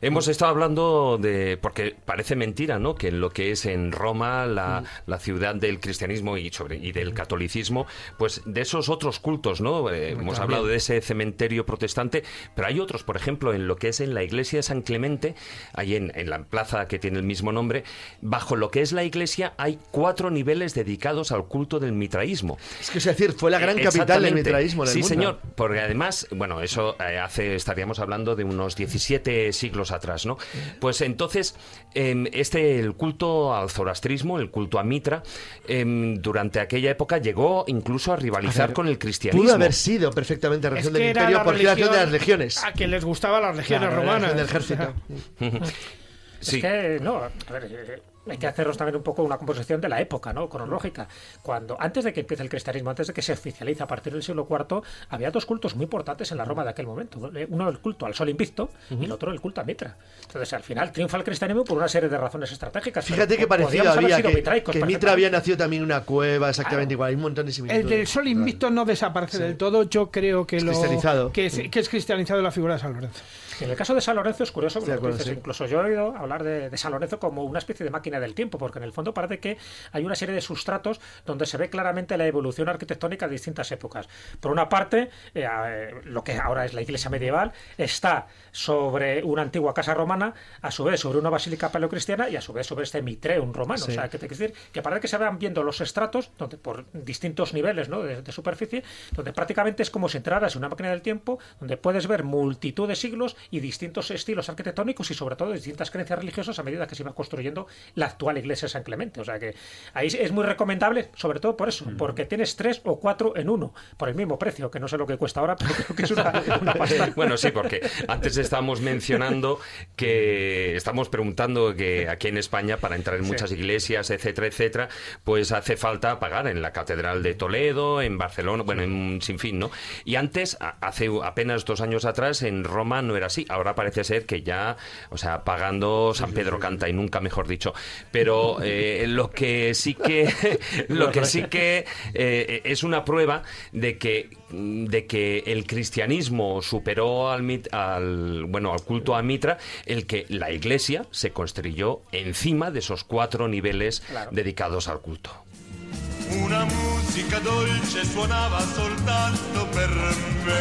Hemos estado hablando de, porque parece mentira, ¿no? Que en lo que es en Roma, la, la ciudad del cristianismo y, sobre, y del catolicismo, pues de esos otros cultos, ¿no? Eh, hemos también. hablado de ese cementerio protestante, pero hay otros, por ejemplo, en lo que es en la iglesia de San Clemente, ahí en, en la plaza que tiene el mismo nombre, bajo lo que es la iglesia hay cuatro niveles dedicados al culto del mitraísmo. Es que es decir, fue la gran Eh, capital del mitraísmo en el Sí, mundo. señor, porque además, bueno, eso eh, hace, estaríamos hablando de unos 17 siglos atrás, ¿no? Pues entonces, em, este, el culto al zoroastrismo, el culto a Mitra, em, aquella época llegó incluso a rivalizar A ver, con el cristianismo. Pudo haber sido perfectamente Es que del imperio la porque era región de las religión legiones. A quien les gustaban las legiones Claro, la romanas. región del ejército. Sí. Es que, no, a ver, eh, hay que hacernos también un poco una composición de la época, ¿no? Cronológica. Cuando, antes de que empiece el cristianismo, antes de que se oficialice a partir del siglo IV, había dos cultos muy importantes en la Roma de aquel momento. Uno el culto al sol invicto y el otro el culto a Mitra. Entonces, al final triunfa el cristianismo por una serie de razones estratégicas. Fíjate que haber había sido que, mitraicos que Mitra había nacido también en una cueva, exactamente igual. Hay un montón de similitudes. El del sol invicto no desaparece del todo. Yo creo que Es lo cristianizado. Que es, que es cristianizado la figura de San Lorenzo. En el caso de San Lorenzo es curioso, acuerdo, dices, sí. incluso yo he oído hablar de, de San Lorenzo como una especie de máquina del tiempo, porque en el fondo parece que hay una serie de sustratos donde se ve claramente la evolución arquitectónica de distintas épocas. Por una parte, eh, eh, lo que ahora es la iglesia medieval está sobre una antigua casa romana, a su vez sobre una basílica paleocristiana y a su vez sobre este mitreum romano. Sí. O sea, que te decir que parece que se van viendo los estratos donde por distintos niveles ¿no? de, de superficie, donde prácticamente es como si entraras en una máquina del tiempo, donde puedes ver multitud de siglos y distintos estilos arquitectónicos y sobre todo distintas creencias religiosas a medida que se iba construyendo la actual iglesia de San Clemente. O sea que ahí es muy recomendable, sobre todo por eso, porque tienes tres o cuatro en uno, por el mismo precio, que no sé lo que cuesta ahora, pero creo que es una, una pasta. Bueno, sí, porque antes estábamos mencionando que estamos preguntando que aquí en España para entrar en Sí. muchas iglesias, etcétera, etcétera, pues hace falta pagar en la Catedral de Toledo, en Barcelona, bueno, en un sinfín, ¿no? Y antes, hace apenas dos años atrás, en Roma no era así. Ahora parece ser que ya, o sea, pagando San Pedro canta y nunca mejor dicho. Pero eh, lo que sí que, lo que sí que eh, es una prueba de que de que el cristianismo superó al, mit- al bueno al culto a Mitra el que la iglesia se construyó encima de esos cuatro niveles Claro. dedicados al culto Una musica dolce suonava soltanto per me.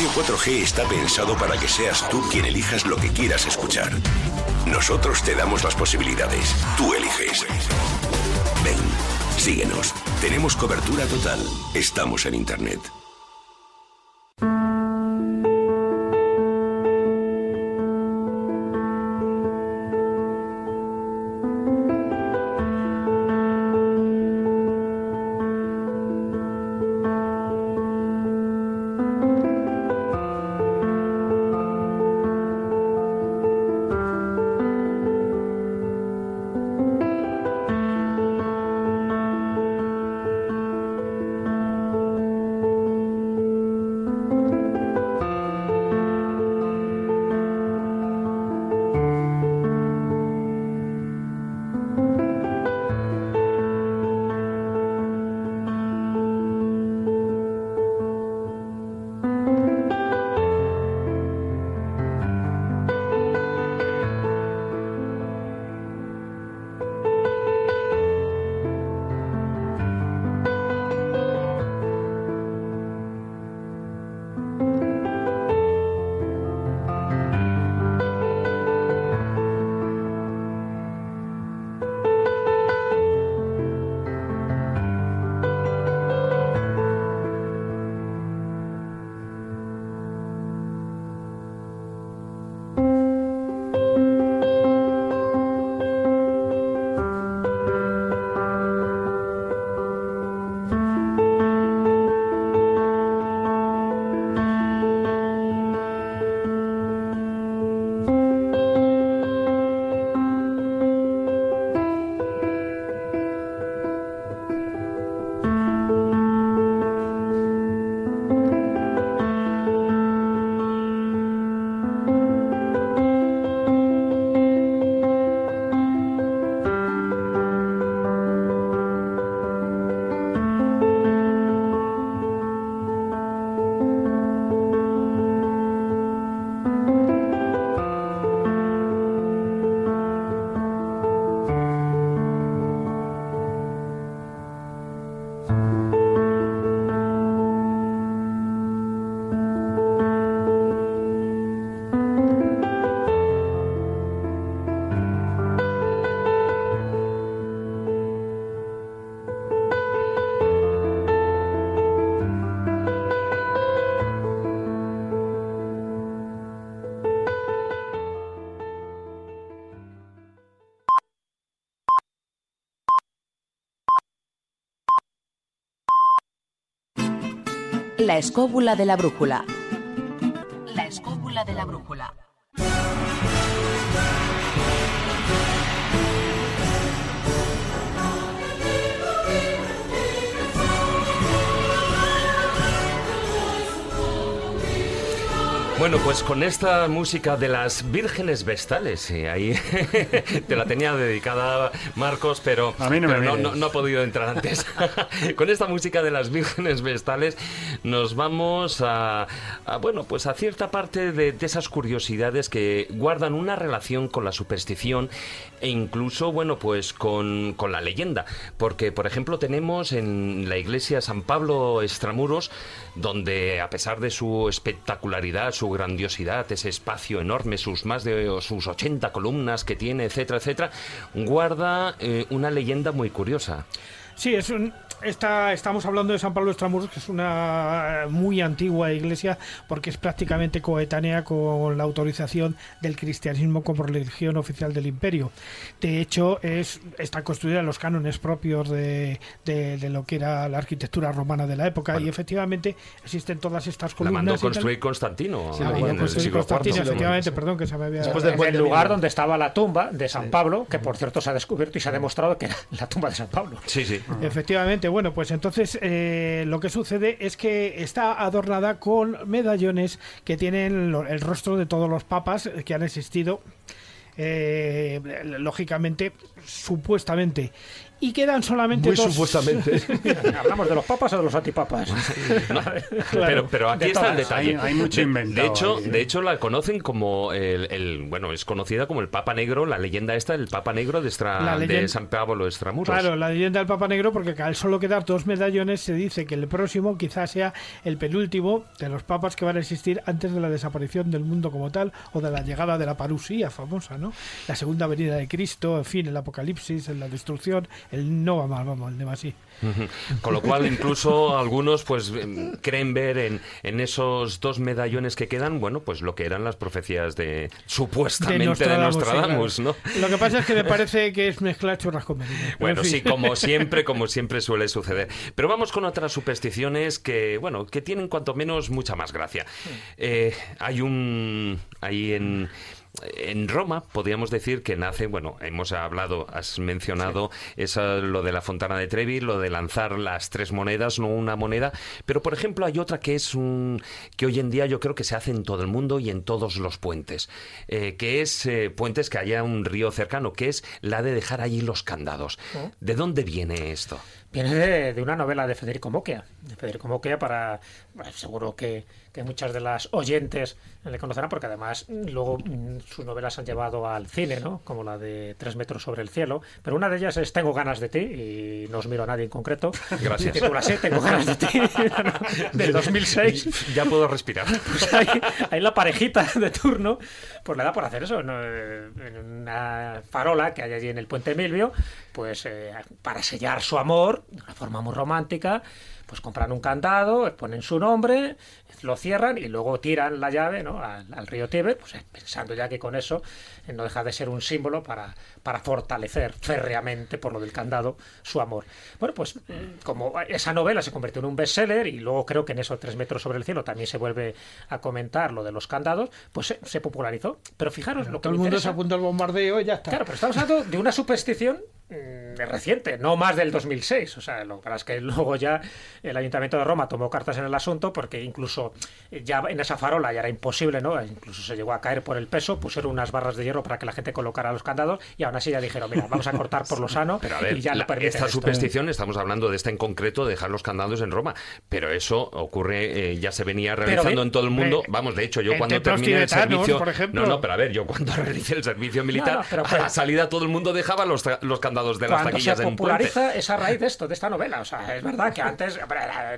Radio 4G está pensado para que seas tú quien elijas lo que quieras escuchar. Nosotros te damos las posibilidades. Tú eliges. Ven, síguenos. Tenemos cobertura total. Estamos en Internet. La escóbula de la brújula. La escóbula de la brújula. Bueno, pues con esta música de las vírgenes vestales, sí, ahí te la tenía dedicada Marcos, pero, A mí no me pero no- no ha podido entrar antes. con esta música de las vírgenes vestales nos vamos a, bueno, pues a cierta parte de, de esas curiosidades que guardan una relación con la superstición e incluso, bueno, pues con, con la leyenda. Porque, por ejemplo, tenemos en la iglesia San Pablo Extramuros, donde a pesar de su espectacularidad, su grandiosidad, ese espacio enorme, sus más de sus 80 columnas que tiene, etcétera, etcétera, guarda eh, una leyenda muy curiosa. Sí, es un, esta, estamos hablando de San Pablo Extramuros, que es una muy antigua iglesia, porque es prácticamente coetánea con la autorización del cristianismo como religión oficial del imperio. De hecho, es, está construida en los cánones propios de, de- de lo que era la arquitectura romana de la época, y efectivamente existen todas estas La columnas. mandó y tal. construir Constantino. Sí, la mandó el construir siglo Constantino, IV. efectivamente, perdón, que se me había... Después del lugar donde estaba la tumba de San Pablo, que por cierto se ha descubierto y se ha demostrado que era la tumba de San Pablo. Sí, sí. Efectivamente, bueno, pues entonces eh, lo que sucede es que está adornada con medallones que tienen el rostro de todos los papas que han existido, eh, lógicamente, supuestamente. Y quedan solamente Muy dos. supuestamente. ¿Hablamos de los papas o de los antipapas? Pero, pero aquí De está el detalle. Hay- hay mucho de, inventado De hecho, ahí, ¿eh? de hecho la conocen como el, el- bueno, es conocida como el Papa Negro, la leyenda esta, el Papa Negro de, Estra- de San Pablo Extramuros. Claro, la leyenda del Papa Negro, porque al solo quedar dos medallones, se dice que el próximo quizás sea el penúltimo de los papas que van a existir antes de la desaparición del mundo como tal o de la llegada de la parusía famosa, ¿no? La segunda venida de Cristo, en fin, el apocalipsis, la destrucción, el no va mal, vamos, el de así. Ujú. Con lo cual, incluso algunos pues em, creen ver en, en esos dos medallones que quedan, bueno, pues lo que eran las profecías de supuestamente de Nostradamus, Nostradamus, sí, ¿no? Lo que pasa es que me parece que es mezclar churras con Bueno, en fin. sí, como siempre, como siempre suele suceder. Pero vamos con otras supersticiones que, bueno, que tienen cuanto menos mucha más gracia. Eh, hay un, ahí en, en Roma, podríamos decir que nace, bueno, hemos hablado, has mencionado esa, lo de la Fontana de Trevi, lo de lanzar las tres monedas, no una moneda, pero por ejemplo hay otra que es un, que hoy en día yo creo que se hace en todo el mundo y en todos los puentes, eh, que es eh, puentes que haya un río cercano, que es la de dejar allí los candados. Oh. ¿De dónde viene esto? Viene de, de una novela de Federico Moquea. De Federico Moquea para... bueno, seguro que, que muchas de las oyentes le conocerán porque además mm, luego mm, sus novelas han llevado al cine, ¿no? Como la de Tres metros sobre el cielo. Pero una de ellas es Tengo ganas de ti y no os miro a nadie en concreto. Gracias. Titula así, Tengo ganas de ti. del 2006. Ya puedo respirar. Pues ahí, ahí la parejita de turno, pues le da por hacer eso, ¿no? Eh, en una farola que hay allí en el puente Milvio, pues eh, para sellar su amor, de una forma muy romántica, pues compran un candado, ponen su nombre, lo cierran y luego tiran la llave ¿no? al, al río Tíber, pues eh, pensando ya que con eso eh, no deja de ser un símbolo para, para fortalecer férreamente por lo del candado su amor. Bueno, pues mm, como esa novela se convirtió en un bestseller y luego creo que en esos tres metros sobre el cielo también se vuelve a comentar lo de los candados, pues se, se popularizó. Pero fijaros lo que Todo el mundo se apunta al bombardeo y ya está. Claro, pero estamos hablando de una superstición mm, reciente, no más del 2006. O sea, lo que pasa es que luego ya el Ayuntamiento de Roma tomó cartas en el asunto porque incluso ya en esa farola ya era imposible, ¿no? Incluso se llegó a caer por el peso, pusieron unas barras de hierro para que la gente colocara los candados y aún así ya dijeron, mira, vamos a cortar por lo sano Pero a ver, y ya la- permiten esta esto. superstición, estamos hablando de esta en concreto, de dejar los candados en Roma, pero eso ocurre, eh, ya se venía realizando en todo el mundo. Vamos, de hecho, yo cuando terminé el servicio... por ejemplo. No, no, pero a ver, yo cuando realicé el servicio militar, no, pero- a la salida todo el mundo dejaba los, los candados de las cuando taquillas se en puente. populariza es a raíz de esto, de esta novela. O sea, es verdad que antes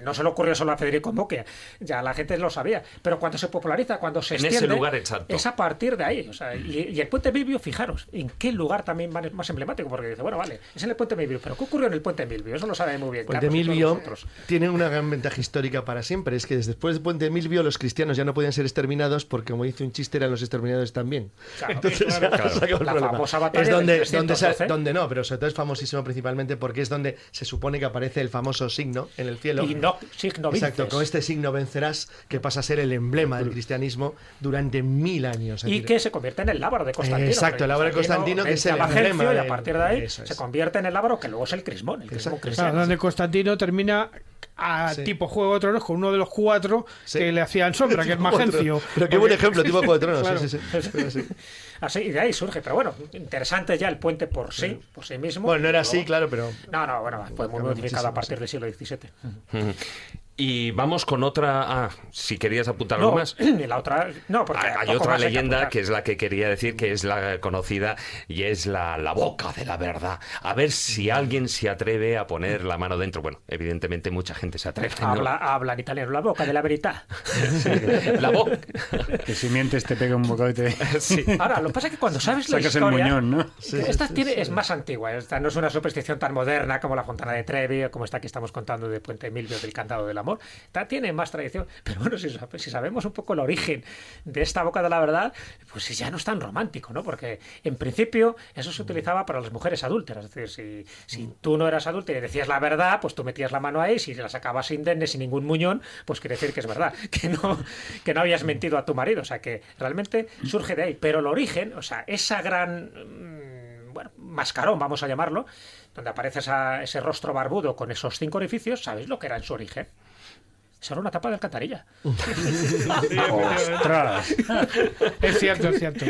no se le ocurrió solo a Federico Moquea, ya la gente lo sabía. Pero cuando se populariza, cuando se En ese lugar exacto. es a partir de ahí. O sea, y, y el puente Milvio, fijaros, ¿en qué lugar también más más emblemático? Porque dice, bueno, vale, es en el puente Milvio, pero ¿qué ocurrió en el puente Milvio? Eso lo sabe muy bien. Puente Milvio tiene una gran ventaja histórica para siempre. Es que después de Puente Milvio los cristianos ya no podían ser exterminados porque, como dice un chiste, eran los exterminadores también. Claro, Entonces, claro, el la famosa batalla es donde, del donde, sa- 312. donde no, pero sobre todo es famosísimo principalmente porque es donde se supone que aparece el famoso signo en el cielo. Y no, signo Exacto, vinces. con este signo vencerás, que pasa a ser el emblema del cristianismo durante mil años. Y decir, que se convierte en el lábaro de Constantino. Exacto, el lábaro de Constantino, que es el emblema Y a partir de ahí se convierte en el lábaro que luego es el crismón. El crismón Claro, cristiano. donde Constantino termina a Sí. tipo Juego de Tronos con uno de los cuatro Sí. que le hacían sombra, que es Magencio. Pero qué buen ejemplo, tipo Juego de Tronos. Claro. sí, sí. Así, y de ahí surge. Pero bueno, interesante ya el puente por sí, por sí mismo. Bueno, no era Luego- así, claro, pero. No, no, bueno, fue muy modificado a partir del siglo XVII. Y vamos con otra. Ah, si querías apuntar algo No, más. la otra. No, porque. Hay otra leyenda apuntar. que es la que quería decir, que es la conocida y es la, la boca de la verdad. A ver si alguien se atreve a poner la mano dentro. Bueno, evidentemente mucha gente se atreve. ¿no? Habla, habla en italiano, la boca de la verità. La boca. Que si mientes te pega un bocado y te... Sí. Ahora, lo que pasa es que cuando sabes la Sacas el historia... muñón, ¿no? esta tiene, es más antigua, esta no es una superstición tan moderna como la Fontana de Trevi o como esta que estamos contando de Puente Milvio del Cantado del Amor. Tiene más tradición, pero bueno, si, sab- si sabemos un poco el origen de esta boca de la verdad, pues ya no es tan romántico, ¿no? Porque en principio eso se utilizaba para las mujeres adúlteras, es decir, si, si tú no eras adúltera y decías la verdad, pues tú metías la mano ahí, si la sacabas indemne sin ningún muñón, pues quiere decir que es verdad, que no, que no habías mentido a tu marido, o sea que realmente surge de ahí, pero el origen, o sea, esa gran mm, bueno, mascarón, vamos a llamarlo, donde aparece esa- ese rostro barbudo con esos cinco orificios, ¿sabéis lo que era en su origen? Era una tapa de alcantarilla. ¡Ostras! Es cierto, es cierto.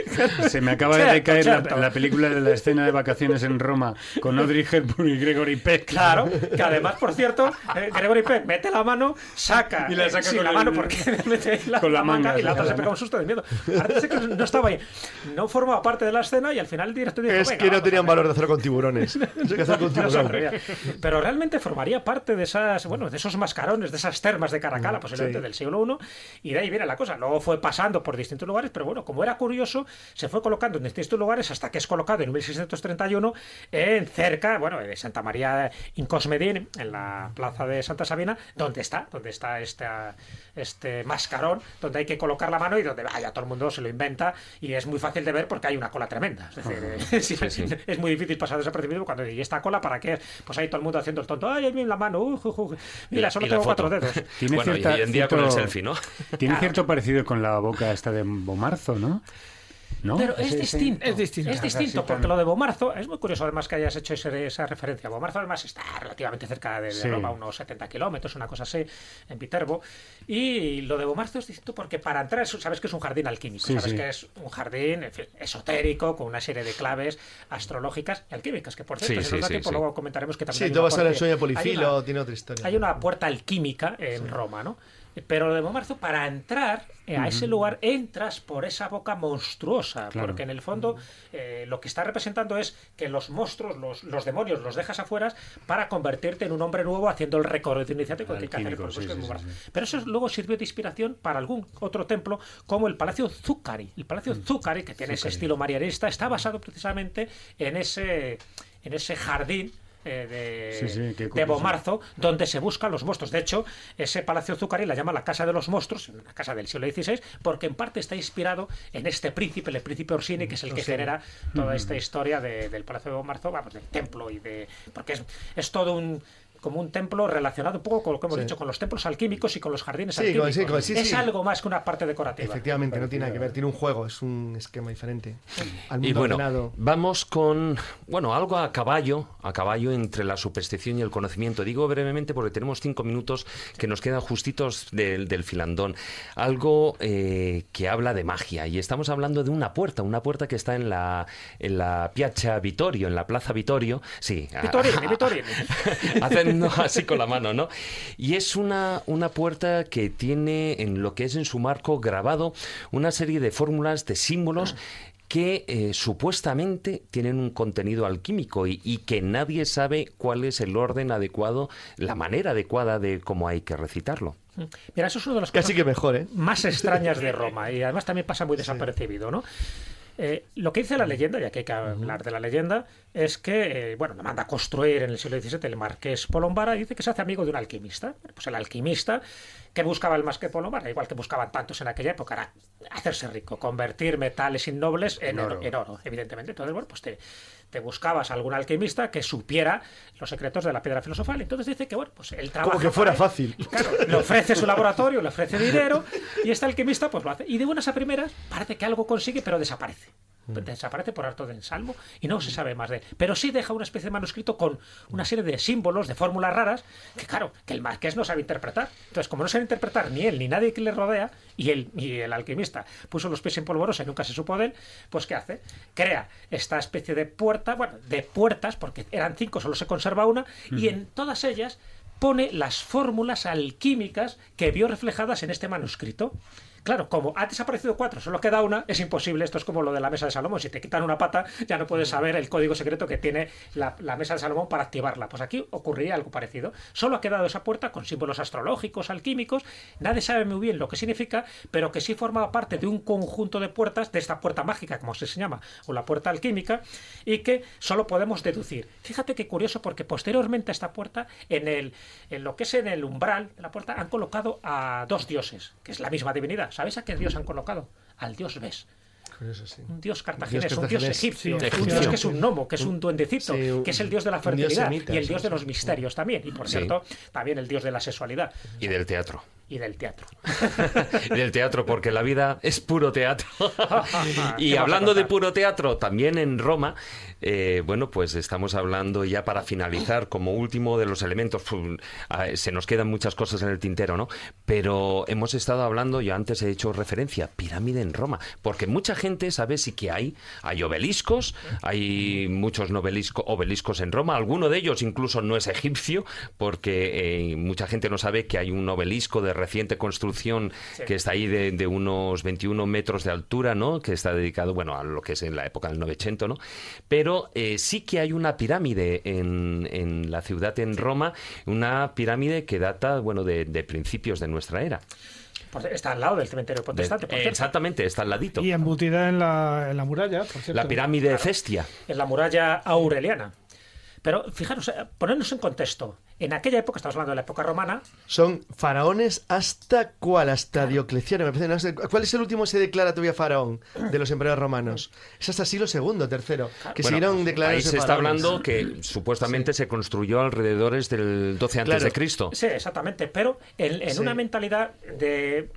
Se me acaba de decaer la, la película de la escena de vacaciones en Roma con Audrey Hepburn y Gregory Peck. Claro, que además, por cierto, eh, Gregory Peck mete la mano, saca, Y la eh, saca con la el- mano porque mete la, con la la manga manga, y la otra se pega un susto de miedo. Parece que no estaba ahí, no formaba parte de la escena y al final el director dijo, Es "Venga, que no tenían ver". valor de hacerlo con tiburones. Eso hay que hacer con No tiburones. Pero realmente formaría parte de esas, bueno, de esos mascarones, de esas termas de Caracala, posiblemente sí. del siglo I, y de ahí viene la cosa. Luego fue pasando por distintos lugares, pero bueno, como era curioso, se fue colocando en distintos lugares hasta que es colocado en 1631 en cerca, bueno, de Santa María in Cosmedin, en la plaza de Santa Sabina, donde está, donde está esta, este mascarón, donde hay que colocar la mano y donde vaya, todo el mundo se lo inventa y es muy fácil de ver porque hay una cola tremenda. Es decir, sí, es muy difícil pasar desapercibido cuando ¿y esta cola para qué? Pues ahí todo el mundo haciendo el tonto, ay, mira la mano, uy, uy, uy. mira, solo Y tengo cuatro dedos. Tiene Bueno, cierta- y hoy en día con el cierto- selfie, ¿no? Tiene cierto parecido con la boca esta de Bomarzo, ¿no? ¿No? Pero es distinto. Es distinto. Es distinto, porque lo de Bomarzo es muy curioso, además, que hayas hecho ese- esa referencia. Bomarzo, además, está relativamente cerca de, de Sí. Roma, unos 70 kilómetros, una cosa así, en Viterbo. Y lo de Bomarzo es distinto porque para entrar, es- sabes que es un jardín alquímico, Sí, sabes sí. que es un jardín en fin, esotérico, con una serie de claves astrológicas y alquímicas, que por cierto, Sí, si sí, nos da sí, tiempo, sí. luego comentaremos que también Sí, hay tú una vas a ver el puerta- sueño polifilo, una- tiene otra historia. hay una puerta alquímica en Roma, ¿no? Pero lo de Bomarzo, para entrar eh, a ese lugar, entras por esa boca monstruosa, Claro. porque en el fondo eh, lo que está representando es que los monstruos, los, los demonios, los dejas afuera para convertirte en un hombre nuevo haciendo el recorrido iniciático que hay que hacer por sí, sí, sí. Pero eso luego sirvió de inspiración para algún otro templo, como el Palacio Zuccari. El Palacio Zuccari, que tiene ese estilo marianista, está basado precisamente en ese, en ese jardín. Eh, de, Sí, sí, qué de. Bomarzo, donde se buscan los monstruos. De hecho, ese Palacio Zuccari la llama la Casa de los Monstruos, una casa del siglo XVI, porque en parte está inspirado en este príncipe, el príncipe Orsini, que es el que genera toda esta historia de- del Palacio de Bomarzo, vamos, del templo y de. porque es, es todo un como un templo relacionado un poco con lo que hemos Sí. dicho, con los templos alquímicos y con los jardines Sí, alquímicos. con- sí, con- sí, es sí. algo más que una parte decorativa. Efectivamente, no tiene nada que ver, tiene un juego, es un esquema diferente. Al mundo Y bueno, ordenado. vamos con, bueno, algo a caballo, a caballo entre la superstición y el conocimiento. Digo brevemente porque tenemos cinco minutos que nos quedan justitos del, del filandón. Algo eh, que habla de magia y estamos hablando de una puerta, una puerta que está en la, en la Piazza Vittorio, en la Plaza Vittorio. Sí, a- Vittorini, Vittorini. haciendo así con la mano, ¿no? Y es una, una puerta que tiene en lo que es en su marco grabado una serie de fórmulas, de símbolos que eh, supuestamente tienen un contenido alquímico y, y que nadie sabe cuál es el orden adecuado, la manera adecuada de cómo hay que recitarlo. Mira, eso es una de las Casi cosas que mejor, ¿eh? más extrañas de Roma y además también pasa muy desapercibido, ¿no? Eh, lo que dice la leyenda, ya que hay que hablar de la leyenda, es que, eh, bueno, le manda a construir en el siglo XVII el marqués Polombara y dice que se hace amigo de un alquimista. Pues el alquimista que buscaba el marqués Polombara, igual que buscaban tantos en aquella época, era hacerse rico, convertir metales innobles en oro, en oro, evidentemente. Entonces, bueno, pues te, te buscabas a algún alquimista que supiera los secretos de la piedra filosofal. Entonces dice que, bueno, pues él trabaja. Como que fuera él. fácil. Claro, le ofrece su laboratorio, le ofrece dinero y este alquimista pues lo hace. Y de buenas a primeras parece que algo consigue, pero desaparece. Desaparece por harto de ensalmo y no se sabe más de él. Pero sí deja una especie de manuscrito con una serie de símbolos, de fórmulas raras, que claro, que el marqués no sabe interpretar. Entonces, como no sabe interpretar ni él ni nadie que le rodea, y él y el alquimista puso los pies en polvorosa y nunca se supo de él, pues ¿qué hace? Crea esta especie de puerta, bueno, de puertas, porque eran cinco, solo se conserva una, y en todas ellas pone las fórmulas alquímicas que vio reflejadas en este manuscrito. Claro, como ha desaparecido cuatro, solo queda una, es imposible. Esto es como lo de la mesa de Salomón. Si te quitan una pata, ya no puedes saber el código secreto que tiene la, la mesa de Salomón para activarla. Pues aquí ocurriría algo parecido. Solo ha quedado esa puerta con símbolos astrológicos, alquímicos. Nadie sabe muy bien lo que significa, pero que sí formaba parte de un conjunto de puertas, de esta puerta mágica, como se llama, o la puerta alquímica, y que solo podemos deducir. Fíjate qué curioso, porque posteriormente a esta puerta, en, el, en lo que es en el umbral de la puerta, han colocado a dos dioses, que es la misma divinidad. ¿Sabéis a qué dios han colocado? Al dios Bes. Curioso, sí. Un dios cartaginés, Dios un dios egipcio, sí, un dios que es un gnomo, que es un duendecito, Sí, un- que es el dios de la fertilidad semita, y el dios de los misterios también. Y por cierto, también el dios de la sexualidad Y del teatro. Y del teatro. Y del teatro, porque la vida es puro teatro. y ¿Qué vas a hablando de puro teatro, también en Roma, eh, bueno, pues estamos hablando ya para finalizar, como último de los elementos, se nos quedan muchas cosas en el tintero, ¿no? Pero hemos estado hablando, yo antes he hecho referencia, pirámide en Roma, porque mucha gente sabe sí que hay, hay obeliscos, hay muchos novelisco- obeliscos en Roma, alguno de ellos incluso no es egipcio, porque eh, mucha gente no sabe que hay un obelisco de reciente construcción Sí. que está ahí de, de unos 21 metros de altura, ¿no? Que está dedicado, bueno, a lo que es en la época del Novecento, ¿no? Pero eh, sí que hay una pirámide en, en la ciudad, en Roma, una pirámide que data, bueno, de, de principios de nuestra era. Pues está al lado del cementerio protestante, por cierto. exactamente, está al ladito. Y embutida en la, en la muralla, por cierto. La pirámide de Cestia. en la muralla aureliana. Pero fijaros, eh, ponernos en contexto. En aquella época, estamos hablando de la época romana, Son faraones hasta cuál, hasta Diocleciano. Me parece, no sé, ¿Cuál es el último que se declara todavía faraón de los emperadores romanos? Es hasta siglo segundo, tercero, que Bueno, siguieron declarándose ahí se está hablando que supuestamente se construyó alrededor del 12 antes Claro. de Cristo. Sí, exactamente, pero en, en Sí. una mentalidad de...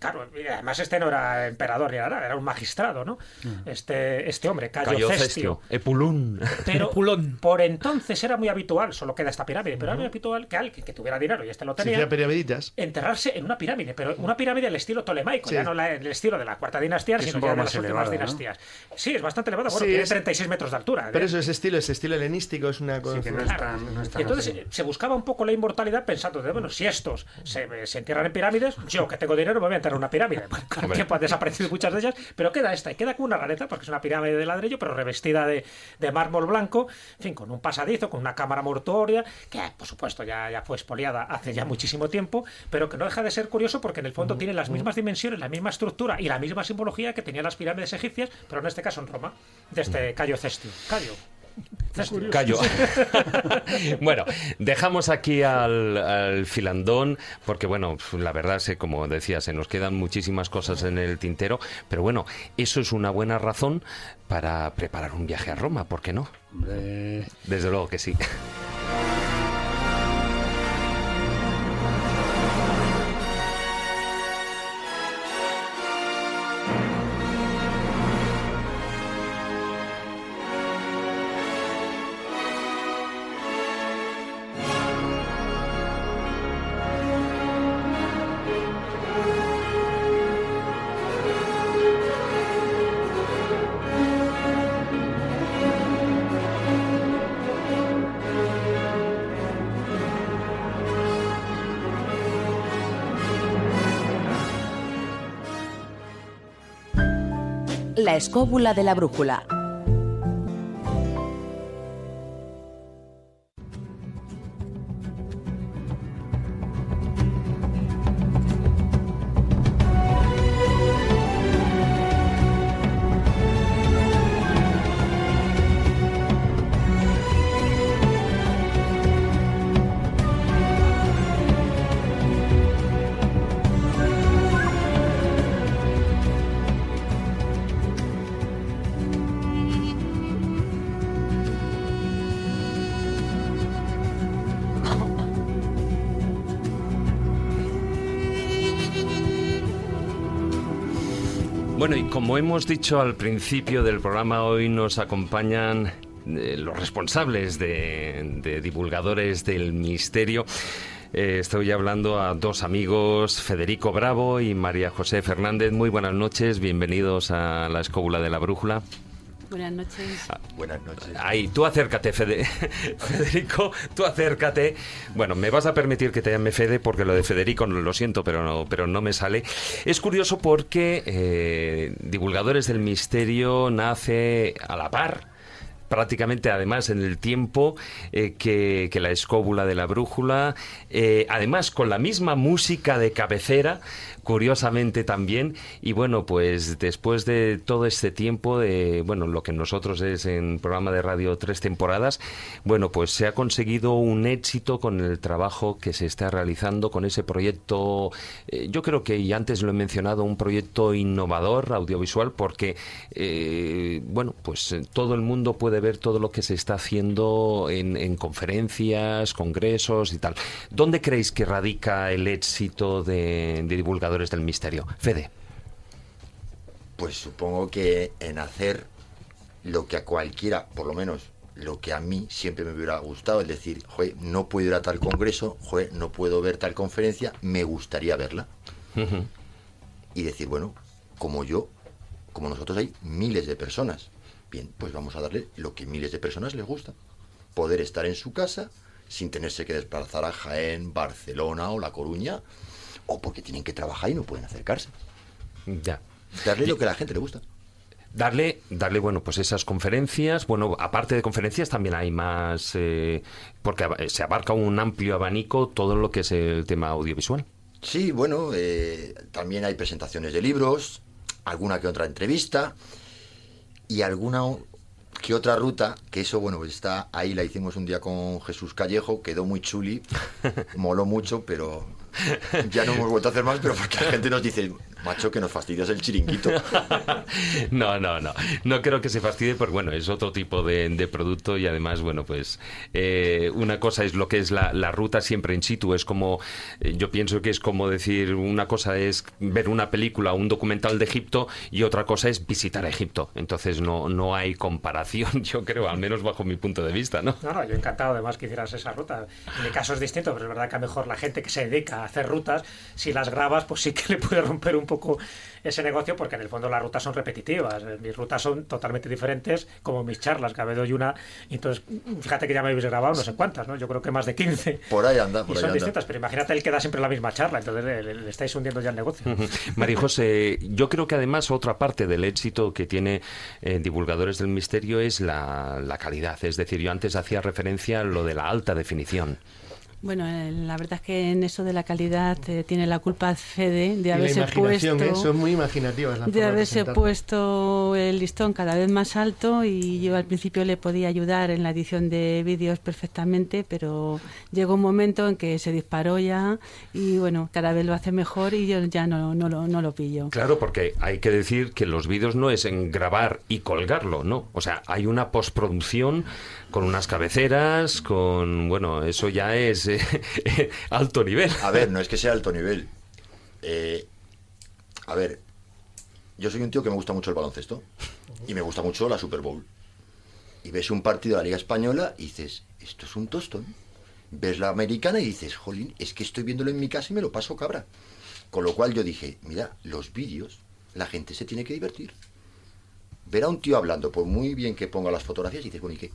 Claro, y además este no era emperador ni nada, era un magistrado, ¿no? Este, este hombre, Cayo, Cayo Cestio. Cestio, Epulún. Pero por entonces era muy habitual, solo queda esta pirámide, pero era muy habitual que alguien que tuviera dinero, y este lo tenía, enterrarse en una pirámide, pero una pirámide al estilo tolemaico, Sí. ya no la- el estilo de la cuarta dinastía, Es sino ya de las últimas dinastías. Sí, es bastante elevado, bueno, Sí, tiene es- 36 metros de altura. Pero ¿eh? eso es estilo, es estilo helenístico, es una cosa. Sí, que no es tan, no es tan Y entonces así. se buscaba un poco la inmortalidad pensando de, bueno, si estos se, se entierran en pirámides, yo que tengo dinero me voy a enterrar en una pirámide. Con el tiempo han desaparecido muchas de ellas, pero queda esta, y queda como una rareza, porque es una pirámide de ladrillo, pero revestida de, de mármol blanco, en fin, con un pasadizo, con una cámara mortuoria, que por supuesto ya, ya fue expoliada hace ya muchísimo tiempo, pero que no deja de ser curioso porque en el fondo tiene las mismas dimensiones, la misma estructura y la misma simbología que tenían las pirámides egipcias, pero en este caso en Roma, de este Cayo Cestio. Cayo. Callo. bueno, dejamos aquí al, al filandón, porque bueno, la verdad es que como decía, se nos quedan muchísimas cosas en el tintero, pero bueno, eso es una buena razón para preparar un viaje a Roma, ¿por qué no? Hombre, Desde luego que sí. Escóbula de la brújula. Bueno, y como hemos dicho al principio del programa, hoy nos acompañan eh, los responsables de, divulgadores del misterio. Eh, estoy hablando a dos amigos, Federico Bravo y María José Fernández. Muy buenas noches, bienvenidos a la escóbula de la brújula. Buenas noches. Buenas noches. Ahí, tú acércate, Fede- Federico, tú acércate. Bueno, me vas a permitir que te llame Fede porque lo de Federico no lo siento, pero no, pero no me sale. Es curioso porque eh, Divulgadores del Misterio nace a la par prácticamente además en el tiempo eh, que, que la escóbula de la brújula, eh, además con la misma música de cabecera, curiosamente también, y bueno, pues después de todo este tiempo, de bueno, lo que nosotros es en programa de radio tres temporadas, bueno, pues se ha conseguido un éxito con el trabajo que se está realizando con ese proyecto, eh, yo creo que, y antes lo he mencionado, un proyecto innovador audiovisual, porque, eh, bueno, pues eh, todo el mundo puede ver todo lo que se está haciendo en, en conferencias, congresos y tal. ¿Dónde creéis que radica el éxito de, de divulgadores del misterio? Fede. Pues supongo que en hacer lo que a cualquiera, por lo menos lo que a mí siempre me hubiera gustado, es decir, joder, no puedo ir a tal congreso, joder, no puedo ver tal conferencia, me gustaría verla. Y decir, bueno, como yo, como nosotros hay miles de personas. Bien, pues vamos a darle lo que miles de personas les gusta. Poder estar en su casa sin tenerse que desplazar a Jaén, Barcelona o La Coruña, o porque tienen que trabajar y no pueden acercarse. Ya. Darle lo que a la gente le gusta. Darle, darle, bueno, pues esas conferencias. Bueno, aparte de conferencias también hay más, eh, porque se abarca un amplio abanico todo lo que es el tema audiovisual. Sí, bueno, eh, también hay presentaciones de libros, alguna que otra entrevista y alguna que otra ruta, que eso, bueno, pues está ahí, la hicimos un día con Jesús Callejo, quedó muy chuli, moló mucho, pero ya no hemos vuelto a hacer más, pero porque la gente nos dice, macho, que nos fastidias el chiringuito. No, no, no. No creo que se fastidie porque, bueno, es otro tipo de, de producto y además, bueno, pues eh, una cosa es lo que es la, la ruta siempre in situ. Es como, eh, yo pienso que es como decir, una cosa es ver una película, un documental de Egipto y otra cosa es visitar Egipto. Entonces no, no hay comparación, yo creo, al menos bajo mi punto de vista, ¿no? No, no, yo encantado además que hicieras esa ruta. En mi caso es distinto, pero es verdad que a lo mejor la gente que se dedica a hacer rutas, si las grabas, pues sí que le puede romper un poco ese negocio, porque en el fondo las rutas son repetitivas. Eh, Mis rutas son totalmente diferentes, como mis charlas, que a veces doy una. Y entonces, fíjate que ya me habéis grabado no sé cuántas, ¿no? Yo creo que más de 15. Por ahí anda, por y ahí son anda. distintas, pero imagínate el que da siempre la misma charla, entonces le, le- le estáis hundiendo ya el negocio. María José, yo creo que además otra parte del éxito que tiene eh, Divulgadores del Misterio es la, la calidad. Es decir, yo antes hacía referencia a lo de la alta definición. Bueno, eh, la verdad es que en eso de la calidad eh, tiene la culpa Fede de haberse puesto ¿eh? son muy imaginativas las de haberse puesto el listón cada vez más alto y yo al principio le podía ayudar en la edición de vídeos perfectamente, pero llegó un momento en que se disparó ya y bueno, cada vez lo hace mejor y yo ya no, no, lo, no lo pillo. Claro, porque hay que decir que los vídeos no es en grabar y colgarlo, ¿no? O sea, hay una postproducción con unas cabeceras, con, bueno, eso ya es eh, alto nivel. A ver, no es que sea alto nivel. Eh, a ver, yo soy un tío que me gusta mucho el baloncesto y me gusta mucho la Super Bowl. Y ves un partido de la Liga Española y dices, esto es un tostón. Ves la americana y dices, jolín, es que estoy viéndolo en mi casa y me lo paso cabra. Con lo cual yo dije, mira, los vídeos, la gente se tiene que divertir. Ver a un tío hablando, por muy bien que ponga las fotografías, y dices, bueno, ¿y qué?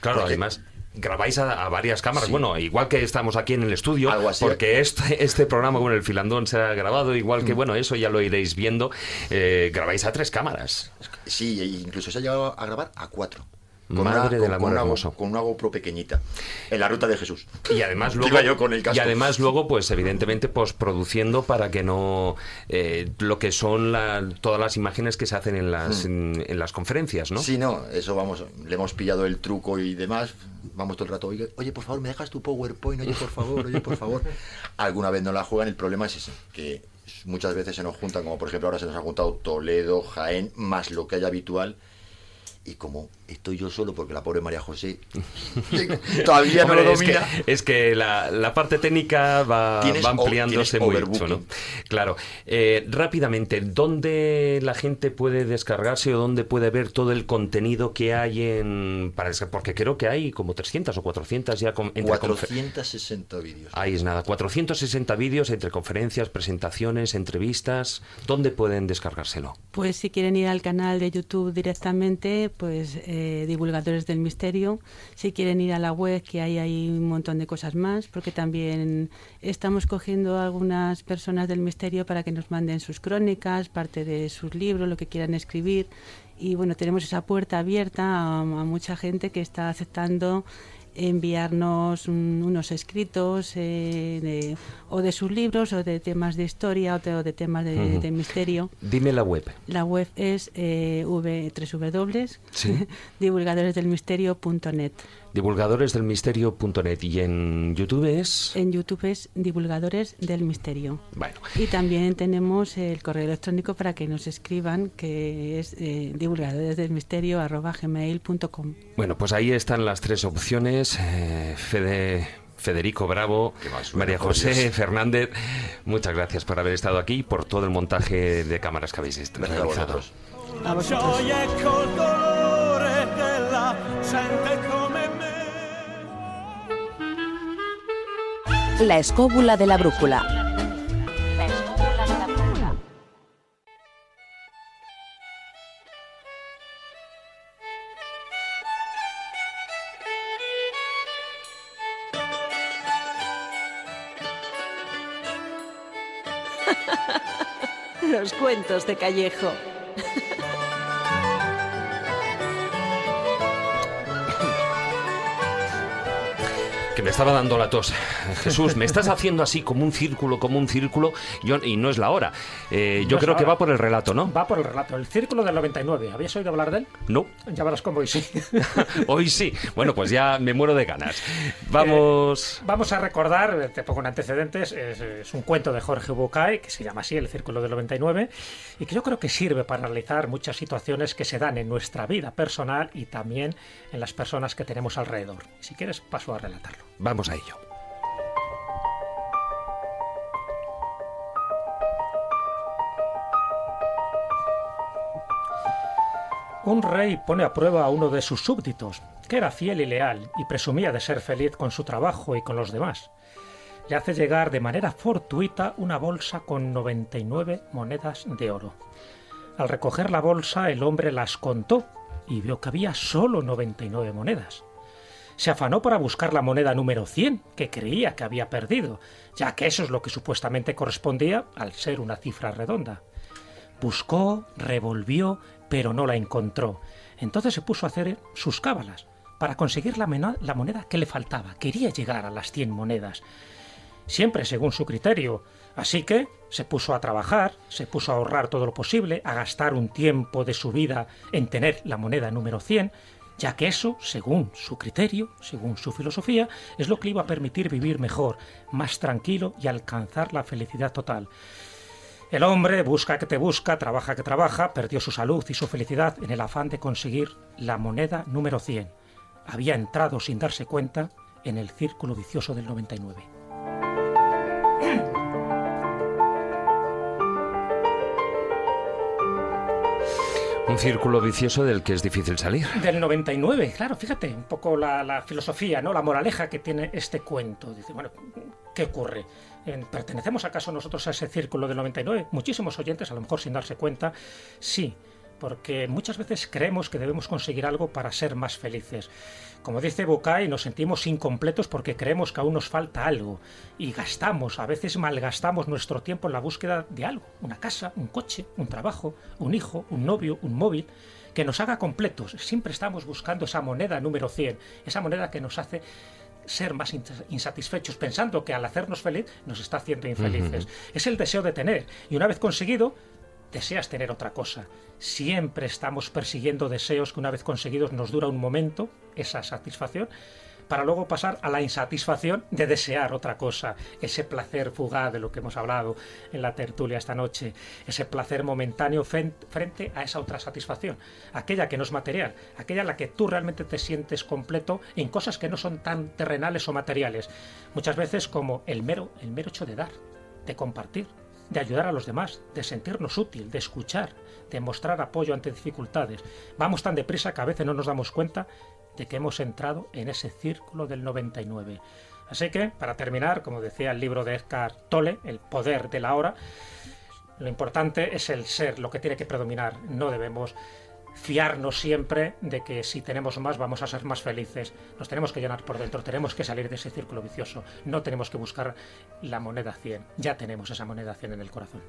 Claro, Porque- además grabáis a, a varias cámaras. Sí. Bueno, igual que estamos aquí en el estudio, así. porque este, este programa con el filandón será grabado, igual que, Mm. bueno, eso ya lo iréis viendo, eh, grabáis a tres cámaras. Sí, e incluso se ha llegado a grabar a cuatro. Con Madre una, del amor con una hermoso. con una GoPro pequeñita. En la ruta de Jesús. Y además luego, yo con el casco. y además luego, pues evidentemente, postproduciendo para que no eh, lo que son la- todas las imágenes que se hacen en las, en, en las conferencias, ¿no? Sí, no, eso vamos, le hemos pillado el truco y demás. Vamos todo el rato, oye, oye, por favor, ¿me dejas tu PowerPoint? Oye, por favor, oye, por favor. Alguna vez no la juegan, el problema es ese, que muchas veces se nos juntan, como por ejemplo ahora se nos ha juntado Toledo, Jaén, más lo que hay habitual. Y como estoy yo solo porque la pobre María José todavía no Hombre, lo es que, domina. es que la, la parte técnica va, va ampliándose mucho, ¿no? Claro. Eh, rápidamente, ¿dónde la gente puede descargarse o dónde puede ver todo el contenido que hay en... Para, porque creo que hay como 300 o 400 ya con, entre confe- 460 vídeos. Ahí es nada, 460 vídeos entre conferencias, presentaciones, entrevistas. ¿Dónde pueden descargárselo? Pues si quieren ir al canal de YouTube directamente, pues eh, Divulgadores del Misterio. Si quieren ir a la web, que hay ahí un montón de cosas más, porque también estamos cogiendo a algunas personas del misterio para que nos manden sus crónicas, parte de sus libros, lo que quieran escribir. Y bueno, tenemos esa puerta abierta a, a mucha gente que está aceptando enviarnos un- unos escritos eh, de- o de sus libros o de temas de historia o de, o de temas de, misterio. Dime la web. La web es eh, v, www, Sí. divulgadoresdelmisterio.net. Divulgadoresdelmisterio.net y en YouTube es... En YouTube es Divulgadores del Misterio. Bueno. Y también tenemos el correo electrónico para que nos escriban, que es eh, divulgadoresdelmisterio.gmail.com. Bueno, pues ahí están las tres opciones. eh, Fede- Federico Bravo, María José Dios. Fernández, muchas gracias por haber estado aquí y por todo el montaje de cámaras que habéis Gracias a realizado. vosotros. A vosotros. La escóbula de la brújula. Los cuentos de Callejo. Me estaba dando la tos. Jesús, me estás haciendo así como un círculo, como un círculo, yo- y no es la hora. Eh, yo No creo que va por el relato, ¿no? Va por el relato. El Círculo del 99. ¿Habías oído hablar de él? No, Ya verás cómo y sí. hoy sí. Bueno, pues ya me muero de ganas. Vamos... Vamos a recordar, eh, te pongo en antecedentes, es, es un cuento de Jorge Bucay, que se llama así, El Círculo del 99, y que yo creo que sirve para analizar muchas situaciones que se dan en nuestra vida personal y también en las personas que tenemos alrededor. Si quieres, paso a relatarlo. Vamos a ello. Un rey pone a prueba a uno de sus súbditos, que era fiel y leal y presumía de ser feliz con su trabajo y con los demás. Le hace llegar de manera fortuita una bolsa con 99 monedas de oro. Al recoger la bolsa, el hombre las contó y vio que había solo 99 monedas. Se afanó para buscar la moneda número 100, que creía que había perdido, ya que eso es lo que supuestamente correspondía al ser una cifra redonda. Buscó, revolvió, pero no la encontró. Entonces se puso a hacer sus cábalas para conseguir la, la moneda que le faltaba. Quería llegar a las 100 monedas, siempre según su criterio. Así que se puso a trabajar, se puso a ahorrar todo lo posible, a gastar un tiempo de su vida en tener la moneda número 100, ya que eso, según su criterio, según su filosofía, es lo que le iba a permitir vivir mejor, más tranquilo y alcanzar la felicidad total. El hombre busca que te busca, trabaja que trabaja, perdió su salud y su felicidad en el afán de conseguir la moneda número 100. Había entrado sin darse cuenta en el círculo vicioso del 99. Un círculo vicioso del que es difícil salir. Del 99, claro, fíjate, un poco la, filosofía, ¿no? La moraleja que tiene este cuento. Dice, bueno, ¿qué ocurre? Eh, ¿Pertenecemos acaso nosotros a ese círculo del 99? Muchísimos oyentes, a lo mejor sin darse cuenta, sí, porque muchas veces creemos que debemos conseguir algo para ser más felices. Como dice Bucay, nos sentimos incompletos porque creemos que aún nos falta algo y gastamos, a veces malgastamos nuestro tiempo en la búsqueda de algo, una casa, un coche, un trabajo, un hijo, un novio, un móvil, que nos haga completos. Siempre estamos buscando esa moneda número 100, esa moneda que nos hace ser más ins- insatisfechos, pensando que al hacernos feliz nos está haciendo infelices. Es el deseo de tener y una vez conseguido, deseas tener otra cosa. Siempre estamos persiguiendo deseos que una vez conseguidos nos dura un momento, esa satisfacción, para luego pasar a la insatisfacción de desear otra cosa, ese placer fugaz de lo que hemos hablado en la tertulia esta noche, ese placer momentáneo frente a esa otra satisfacción, aquella que no es material, aquella en la que tú realmente te sientes completo en cosas que no son tan terrenales o materiales, muchas veces como el mero, el mero hecho de dar, de compartir, de ayudar a los demás, de sentirnos útil, de escuchar, de mostrar apoyo ante dificultades. Vamos tan deprisa que a veces no nos damos cuenta de que hemos entrado en ese círculo del 99. Así que, para terminar, como decía el libro de Edgar Tolle, El poder de la hora, lo importante es el ser, lo que tiene que predominar. No debemos fiarnos siempre de que si tenemos más vamos a ser más felices. Nos tenemos que llenar por dentro, tenemos que salir de ese círculo vicioso. No tenemos que buscar la moneda 100. Ya tenemos esa moneda 100 en el corazón.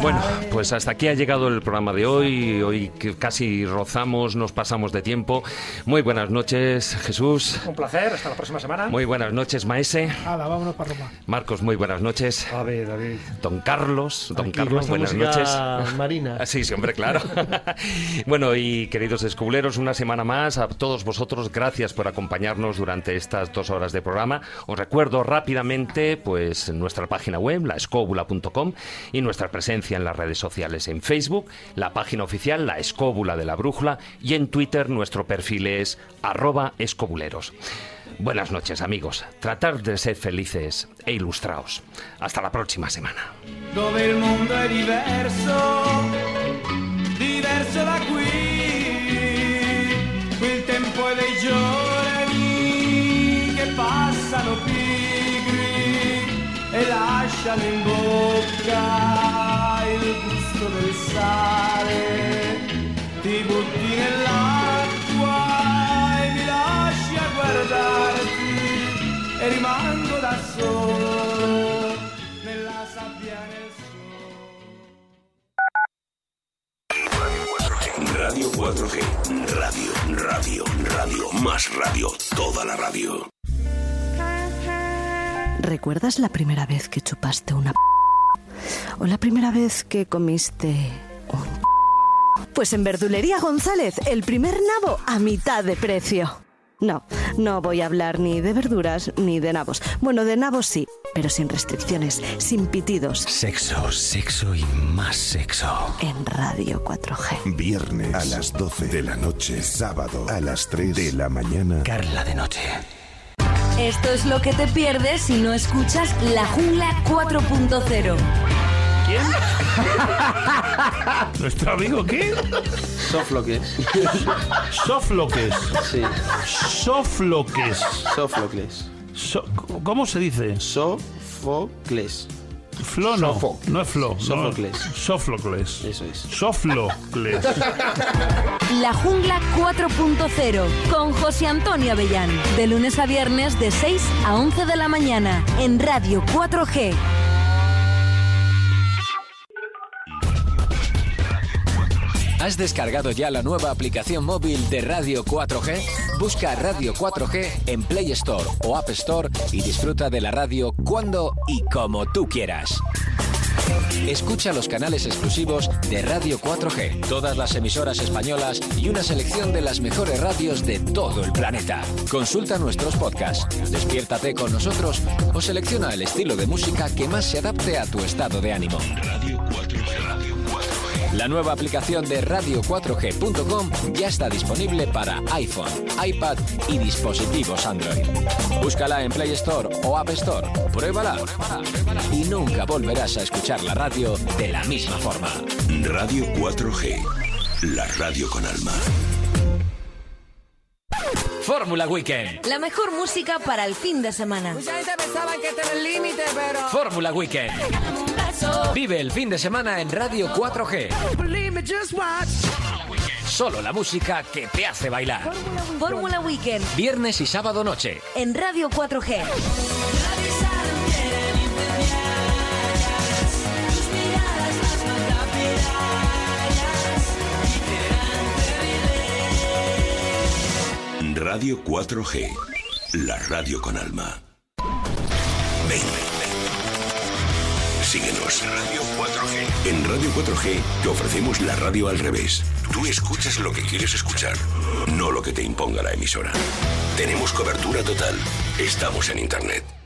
Bueno, pues hasta aquí ha llegado el programa de hoy. Hoy casi rozamos, nos pasamos de tiempo. Muy buenas noches, Jesús. Un placer, hasta la próxima semana. Muy buenas noches, Maese. Hala, vámonos para Roma. Marcos, muy buenas noches. A ver, David. Don Carlos, don Aquí Carlos, buenas noches. marina. Sí, sí, hombre, claro. bueno, y queridos escobuleros, una semana más a todos vosotros, gracias por acompañarnos durante estas dos horas de programa. Os recuerdo rápidamente, pues, nuestra página web, laescóbula.com, y nuestra en las redes sociales en Facebook, la página oficial, La Escóbula de la Brújula, y en Twitter nuestro perfil es arroba escobuleros. Buenas noches, amigos. Tratar de ser felices e ilustraos. Hasta la próxima semana. Sale. Ti butti nell'acqua e mi lasci a guardarti e rimango da solo nella sabbia nel Radio 4G. Radio, radio, radio. Más radio. Toda la radio. ¿Recuerdas la primera vez que chupaste una p- o la primera vez que comiste un Pues en Verdulería González, el primer nabo a mitad de precio. No, no voy a hablar ni de verduras ni de nabos. Bueno, de nabos sí, pero sin restricciones, sin pitidos. Sexo, sexo y más sexo. En Radio 4G. Viernes a las 12 de la noche, sábado a las 3 de la mañana. Carla de noche. Esto es lo que te pierdes si no escuchas La Jungla 4.0. ¿Quién? ¿Nuestro amigo qué? Sófocles. Sófocles. Sí. Sófocles. Sófocles. So- ¿Cómo se dice? Sófocles. Flo no. No es Flo. no. Sófocles. Sófocles. Eso es. Sófocles. La Jungla 4.0 con José Antonio Avellán. De lunes a viernes de 6 a 11 de la mañana en Radio 4G. ¿Has descargado ya la nueva aplicación móvil de Radio 4G? Busca Radio 4G en Play Store o App Store y disfruta de la radio cuando y como tú quieras. Escucha los canales exclusivos de Radio 4G, todas las emisoras españolas y una selección de las mejores radios de todo el planeta. Consulta nuestros podcasts, despiértate con nosotros o selecciona el estilo de música que más se adapte a tu estado de ánimo. La nueva aplicación de radio4g.com ya está disponible para iPhone, iPad y dispositivos Android. Búscala en Play Store o App Store, pruébala y nunca volverás a escuchar la radio de la misma forma. Radio 4G. La radio con alma. Fórmula Weekend. La mejor música para el fin de semana. Mucha gente pensaba que este era el límite, pero... Fórmula Weekend. Vive el fin de semana en Radio 4G. Believe me, just watch. Solo la música que te hace bailar. Fórmula Weekend Viernes y sábado noche. en Radio 4G. Radio 4G. La radio con alma. Ven. Síguenos. Radio 4G. En Radio 4G te ofrecemos la radio al revés. Tú escuchas lo que quieres escuchar, no lo que te imponga la emisora. Tenemos cobertura total. Estamos en Internet.